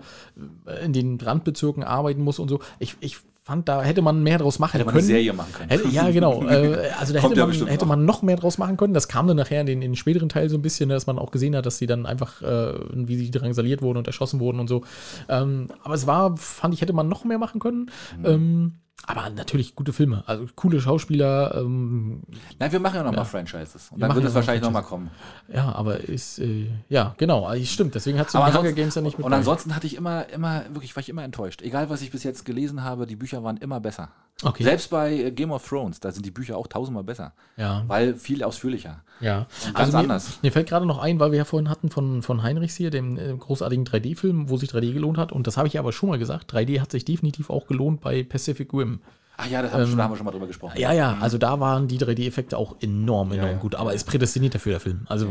in den Randbezirken arbeiten muss und so. Ich, ich fand, da hätte man mehr draus machen Hätte man können. eine Serie machen können. Hätte, ja, genau. [LAUGHS] Äh, also da hätte, ja man, hätte noch. man noch mehr draus machen können. Das kam dann nachher in den, in den späteren Teil so ein bisschen, ne, dass man auch gesehen hat, dass sie dann einfach, äh, wie sie drangsaliert wurden und erschossen wurden und so. Ähm, aber es war, fand ich, hätte man noch mehr machen können. Mhm. Ähm, aber natürlich gute Filme, also coole Schauspieler. Ähm, Nein, wir machen ja noch Ja. mal Franchises. Und Wir dann wird es wahrscheinlich noch Franchises. mal kommen. ja, aber ist, äh, ja, genau, also stimmt. Deswegen hat es Hunger Games ja nicht mit und ansonsten hatte ich immer, immer, wirklich, war ich immer enttäuscht. Egal, was ich bis jetzt gelesen habe, die Bücher waren immer besser. Okay. Selbst bei äh, Game of Thrones, da sind die Bücher auch tausendmal besser. Ja. Weil viel ausführlicher. Ja, Und ganz mir, anders. Mir fällt gerade noch ein, weil wir ja vorhin hatten von, von Heinrichs hier, dem äh, großartigen 3D-Film, wo sich 3D gelohnt hat. Und das habe ich aber schon mal gesagt. 3D hat sich definitiv auch gelohnt bei Pacific Rim. Ach ja, das haben, wir schon, da haben wir schon mal drüber gesprochen. Ähm, Ja, ja, also da waren die 3D-Effekte auch enorm, enorm ja. gut. Aber ist prädestiniert dafür, der Film. Also,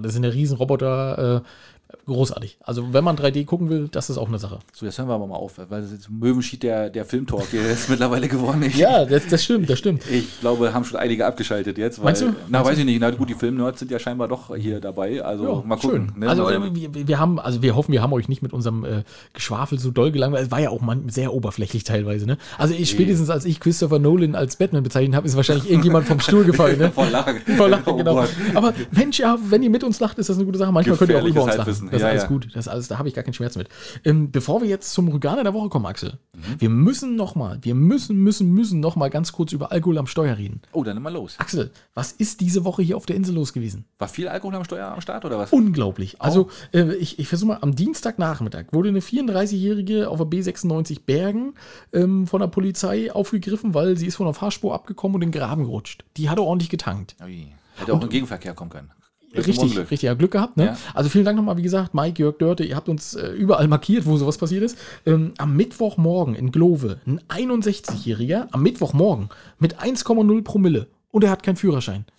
das sind ja Riesenroboter. Äh, großartig. Also, wenn man 3D gucken will, das ist auch eine Sache. So, jetzt hören wir aber mal auf, weil das ist Möwenschied der, der Filmtalk hier ist [LAUGHS] mittlerweile geworden. Ich, Ja, das, das stimmt, das stimmt. Ich glaube, haben schon einige abgeschaltet jetzt. Weil, Meinst du? Na, weiß ich nicht. Na gut, die Filmnerds sind ja scheinbar doch hier dabei. Also mal gucken. schön. ne? Also, Mal wir, wir haben, also wir hoffen, wir haben euch nicht mit unserem äh, Geschwafel so doll gelangweilt. Es war ja auch man, sehr oberflächlich teilweise. Ne? Also ich, spätestens als ich Christopher Nolan als Batman bezeichnet habe, ist wahrscheinlich irgendjemand vom Stuhl gefallen. Ne? [LAUGHS] Vor Lachen. Vor Lachen, Oh genau. Gott. Aber Mensch, ja, wenn ihr mit uns lacht, ist das eine gute Sache. Manchmal könnt ihr auch über uns lachen. Halbwissen. Das ist Ja, alles ja. gut. Das alles, da habe ich gar keinen Schmerz mit. Ähm, bevor wir jetzt zum Rüganer der Woche kommen, Axel, Mhm. wir müssen noch mal, wir müssen, müssen, müssen noch mal ganz kurz über Alkohol am Steuer reden. Oh, dann mal los. Axel, was ist diese Woche hier auf der Insel los gewesen? War viel Alkohol am Steuer am Start oder was? Unglaublich. Also, äh, ich, ich versuche mal, am Dienstagnachmittag wurde eine 34-Jährige auf der B96 Bergen ähm, von der Polizei aufgegriffen, weil sie ist von der Fahrspur abgekommen und in den Graben gerutscht. Die hatte ordentlich getankt. Ui. Hätte auch im Gegenverkehr kommen können. Richtig, richtig, ja, Glück gehabt. Ne? Ja. Also vielen Dank nochmal, wie gesagt, Mike, Jörg Dörte, ihr habt uns äh, überall markiert, wo sowas passiert ist. Ähm, am Mittwochmorgen in Glove, ein 61-Jähriger, am Mittwochmorgen mit 1,0 Promille und er hat keinen Führerschein. [LAUGHS]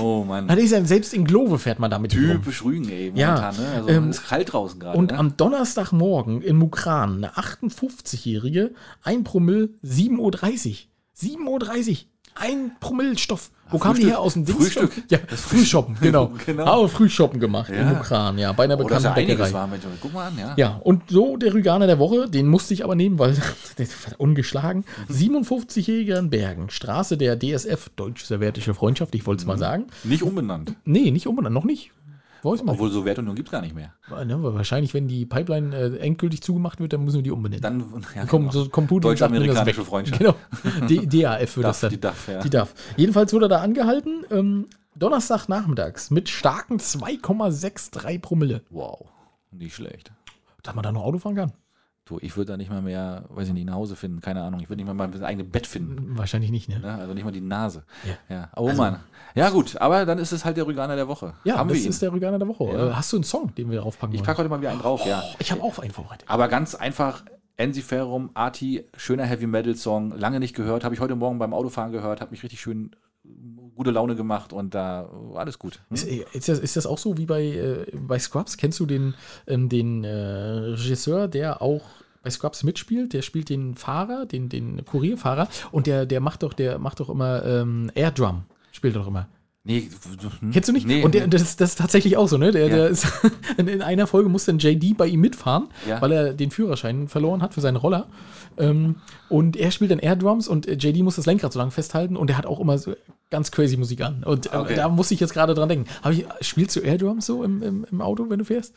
Oh Mann. Ist ja, selbst in Glove fährt man damit rum. Typisch Rügen, ey, Ja, momentan, ne? Also, ähm, ist kalt draußen gerade. Und ne? am Donnerstagmorgen in Mukran, eine 58-Jährige, ein Promille, 7.30 Uhr. 7.30 Uhr. Ein Promillstoff. Wo kam die her? Aus dem Dings? Frühstück. Ja, Frühshoppen, [LAUGHS] genau. [LAUGHS] Genau. Habe Frühshoppen gemacht in Ja. Mukran, ja, bei einer oh, bekannten einiges Bäckerei. war. Mensch, Guck mal an, ja. Ja, und so der Rüganer der Woche, den musste ich aber nehmen, weil [LAUGHS] ungeschlagen. Mhm. 57-jähriger in Bergen, Straße der DSF, Deutsch-Sowjetische Freundschaft, ich wollte es Mhm. mal sagen. Nicht umbenannt. Nee, nicht unbenannt, noch nicht. Weiß man Obwohl Sowjetunion gibt es gar nicht mehr. nicht. Ne, wahrscheinlich, wenn die Pipeline äh, endgültig zugemacht wird, dann müssen wir die umbenennen. Dann ja, kommt genau. so kommt Deutsch-amerikanische. Freundschaft. Genau. [LAUGHS] D DAF wird das dann. die DAF, ja. Die DAF. Jedenfalls wurde er da angehalten, ähm, Donnerstag nachmittags mit starken 2,63 Promille. Wow, nicht schlecht. Dass man da noch Auto fahren kann? Du, ich würde da nicht mal mehr, weiß ich nicht, nach Hause finden, keine Ahnung. Ich würde nicht mal mein eigenes Bett finden. Wahrscheinlich nicht, ne? Ne? Also nicht mal die Nase. Ja. Ja. Oh Mann. Ja, gut, aber dann ist es halt der Rüganer der Woche. Ja, Haben das ist der Rüganer der Woche. Ja. Äh, Hast du einen Song, den wir draufpacken ich packe heute mal wieder einen drauf, ja. Oh, ich habe auch einen vorbereitet. Aber ganz einfach, Ensiferum, Arti, schöner Heavy Metal Song, lange nicht gehört, habe ich heute Morgen beim Autofahren gehört, hat mich richtig schön gute Laune gemacht und da war alles gut. Hm? Ist, äh, ist, das, ist das auch so wie bei, äh, bei Scrubs? Kennst du den, ähm, den äh, Regisseur, der auch bei Scrubs mitspielt? Der spielt den Fahrer, den, den Kurierfahrer und der, der macht doch, der macht doch immer ähm, Airdrum. Spielt doch immer. Nee, hm? Kennst du nicht? Nee, und der, nee. das, das ist tatsächlich auch so, ne? Der, Ja. der ist, [LAUGHS] in, in einer Folge muss dann JD bei ihm mitfahren, Ja. weil er den Führerschein verloren hat für seinen Roller. Ähm, und er spielt dann Airdrums und äh, JD muss das Lenkrad so lange festhalten und er hat auch immer so ganz crazy Musik an. Und äh, Okay. da muss ich jetzt gerade dran denken. Hab ich, spielst du Airdrums so im, im, im Auto, wenn du fährst?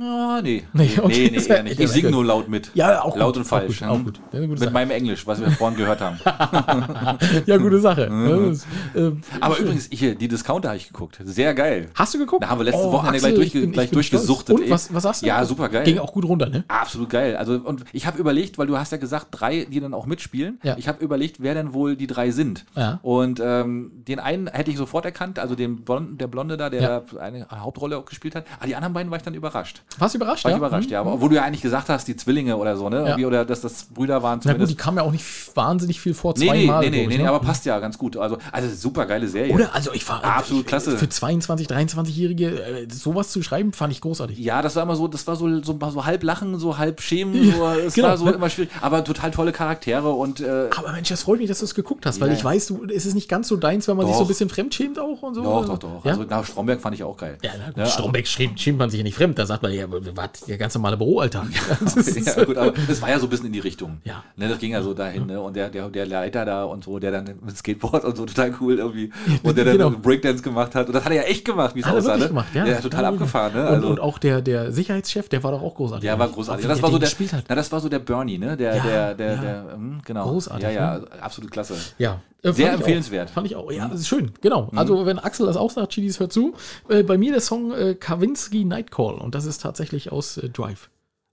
Ah, nee. [LAUGHS] Nee, Nee, okay. nee, nee, eher nicht. Ich singe nur laut mit. Ja, auch Laut gut, und falsch. Auch gut. Auch hm? gut. Ist Mit Sache. meinem Englisch, was wir vorhin gehört haben. [LAUGHS] ja, gute Sache. Ja, das, äh, Aber schön. übrigens, hier, die Discounter habe ich geguckt. Sehr geil. Hast du geguckt? Da haben wir letzte Oh, Wochenende Axel, gleich, ich durchge bin- ich gleich durchgesuchtet. Und, was, was sagst du? Ja, super geil. Ging auch gut runter, ne? Absolut geil. Also, und ich habe überlegt, weil du hast ja gesagt, drei, die dann auch mitspielen. Ja. Ich habe überlegt, wer denn wohl die drei sind. Ja. Und ähm, den einen hätte ich sofort erkannt, also den Blond, der Blonde da, der Ja. da eine Hauptrolle auch gespielt hat. Aber die anderen beiden war ich dann überrascht. Warst du überrascht? War ich ja? überrascht, Mhm. ja. Aber obwohl du ja eigentlich gesagt hast, die Zwillinge oder so, ne? Ja. Oder dass das Brüder waren Na gut, zumindest. die kam ja auch nicht wahnsinnig viel vor, nee, nee, zweimal. nee, nee, glaub ich, nee, ne? aber passt ja ganz gut. Also, also super geile Serie. Oder? Also ich war Absolut klasse. Für 22, 23-Jährige äh, sowas zu schreiben, fand ich großartig. Ja, das war immer so, das war so, so, so halb lachen, so halb schämen, so, es genau. war so immer schwierig, aber total tolle Charaktere und äh, Aber Mensch, das freut mich, dass du es geguckt hast, weil ich weiß, du, es ist nicht ganz so deins, wenn man sich so Doch. ein bisschen fremdschämt auch und so. doch, doch, doch. Also nach Stromberg fand ich auch geil. ja, na gut, Stromberg schämt, schämt man sich ja nicht fremd. Da sagt man, ja, was, der ganz normale Büroalltag. [LAUGHS] [LAUGHS] Ja, gut, aber das war ja so ein bisschen in die Richtung. Ja. Ne, das ging ja so dahin, ne? Und der, der, der Leiter da und so, der dann mit Skateboard und so total cool irgendwie. [LAUGHS] Und der dann Genau. Breakdance gemacht hat. Und das hat er ja echt gemacht, wie es Hat aussah. Ne? gemacht, ja. Der total Ja, abgefahren, ne? Und, Also, und auch der, der Sicherheitschef, der war doch auch großartig. der war großartig. Wie Das der war so der, hat. na, das war so der Bernie, ne? Der, Ja, der, der, ja. der, hm, genau. Großartig, Ja, ja, ne? absolut klasse. Ja. Äh, Sehr ich empfehlenswert. Auch, fand ich auch. Ja, das ist schön. Genau. Mhm. Also, wenn Axel das auch sagt, Chilis hört zu. Äh, bei mir der Song äh, Kavinsky Nightcall. Und das ist tatsächlich aus äh, Drive.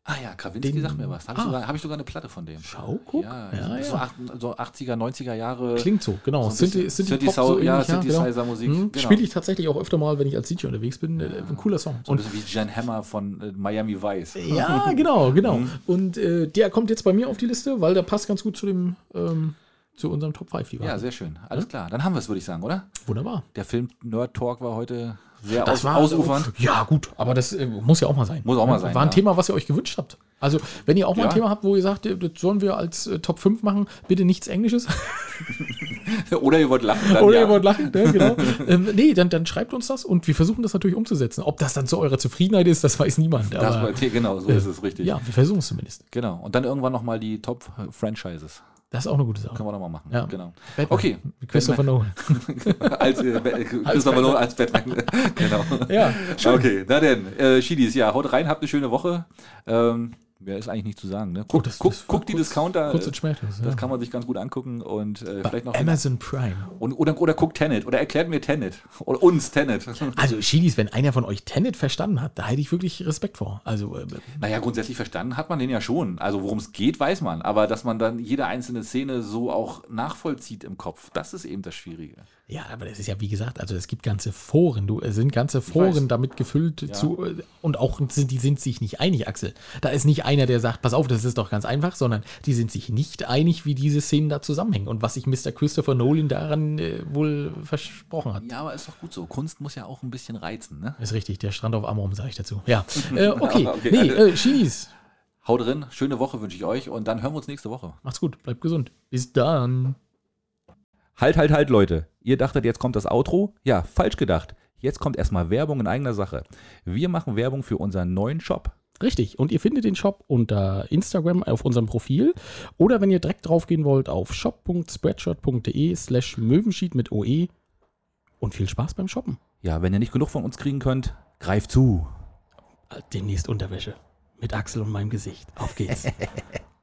Ah ja, Krawinski Den- sagt mir was. Habe ich, Ah. sogar- hab ich sogar eine Platte von dem. Schau, guck. Ja, Ja, so, ja. acht- so 80er, 90er Jahre. Klingt so, genau. So Synthi- Synthi-Pop, Synthi- so ja, genau. Synthesizer-Musik, Hm, genau. Spiele ich tatsächlich auch öfter mal, wenn ich als DJ unterwegs bin. Äh, Ein cooler Song. So ein Und bisschen wie Jan Hammer von äh, Miami Vice. ja, genau, genau. [LAUGHS] Mhm. Und äh, der kommt jetzt bei mir auf die Liste, weil der passt ganz gut zu dem ähm, zu unserem Top 5, die Ja, sehr schön. Alles klar. Dann haben wir es, würde ich sagen, oder? Wunderbar. Der Film Nerd Talk war heute sehr Das aus, war ausufernd. Ja, gut, aber das äh, muss ja auch mal sein. Muss auch mal sein, War ein ja. Thema, was ihr euch gewünscht habt. Also, wenn ihr auch mal ein Ja. Thema habt, wo ihr sagt, äh, das sollen wir als äh, Top 5 machen, bitte nichts Englisches. [LAUGHS] Oder ihr wollt lachen. Dann Oder ja. ihr wollt lachen, ne, genau. [LAUGHS] ähm, nee, dann, dann schreibt uns das und wir versuchen das natürlich umzusetzen. Ob das dann zu eurer Zufriedenheit ist, das weiß niemand. Das Aber, war, genau, so äh, ist es richtig. Ja, wir versuchen es zumindest. Genau. Und dann irgendwann nochmal die Top-Franchises. Das ist auch eine gute Sache. Können wir nochmal machen. Ja. Genau. Batman. Okay. Christopher Nolan. [LAUGHS] als äh, Christopher Nolan als Batman. [LAUGHS] genau. Ja, schön. Okay, na denn, äh, Schiedis, ja, haut rein, habt eine schöne Woche. Ähm, Mehr ist eigentlich nicht zu sagen. Ne? Guck, Oh, das- guck, guck die kurz- Discounter. kurz und äh, schmerzlos, Das ja. kann man sich ganz gut angucken und äh, vielleicht noch. Amazon Prime. Und, oder, oder guckt Tenet oder erklärt mir Tenet. Oder uns Tenet. [LAUGHS] Also, Schiedis, wenn einer von euch Tenet verstanden hat, da hätte ich wirklich Respekt vor. Also, äh, Naja, grundsätzlich verstanden hat man den ja schon. Also worum es geht, weiß man. Aber dass man dann jede einzelne Szene so auch nachvollzieht im Kopf, das ist eben das Schwierige. Ja, aber das ist ja wie gesagt, also es gibt ganze Foren, du, es sind ganze Foren damit gefüllt zu äh, und auch sind die sind sich nicht einig, Axel. Da ist nicht einer, der sagt, pass auf, das ist doch ganz einfach, sondern die sind sich nicht einig, wie diese Szenen da zusammenhängen und was sich Mr. Christopher Nolan daran äh, wohl versprochen hat. Ja, aber ist doch gut so. Kunst muss ja auch ein bisschen reizen, ne? Ist richtig, der Strand auf Amrum, sage ich dazu. Ja, [LAUGHS] äh, okay. Okay. Nee, äh, Chinis, Haut drin, schöne Woche wünsche ich euch und dann hören wir uns nächste Woche. macht's gut, bleibt gesund. Bis dann. Halt, halt, halt, Leute. Ihr dachtet, jetzt kommt das Outro? Ja, falsch gedacht. Jetzt kommt erstmal Werbung in eigener Sache. Wir machen Werbung für unseren neuen Shop. Richtig. Und ihr findet den Shop unter Instagram auf unserem Profil oder wenn ihr direkt draufgehen wollt auf shop.spreadshirt.de slash Möwenschied mit OE und viel Spaß beim Shoppen. Ja, wenn ihr nicht genug von uns kriegen könnt, greift zu. Demnächst Unterwäsche mit Axel und meinem Gesicht. Auf geht's. [LAUGHS]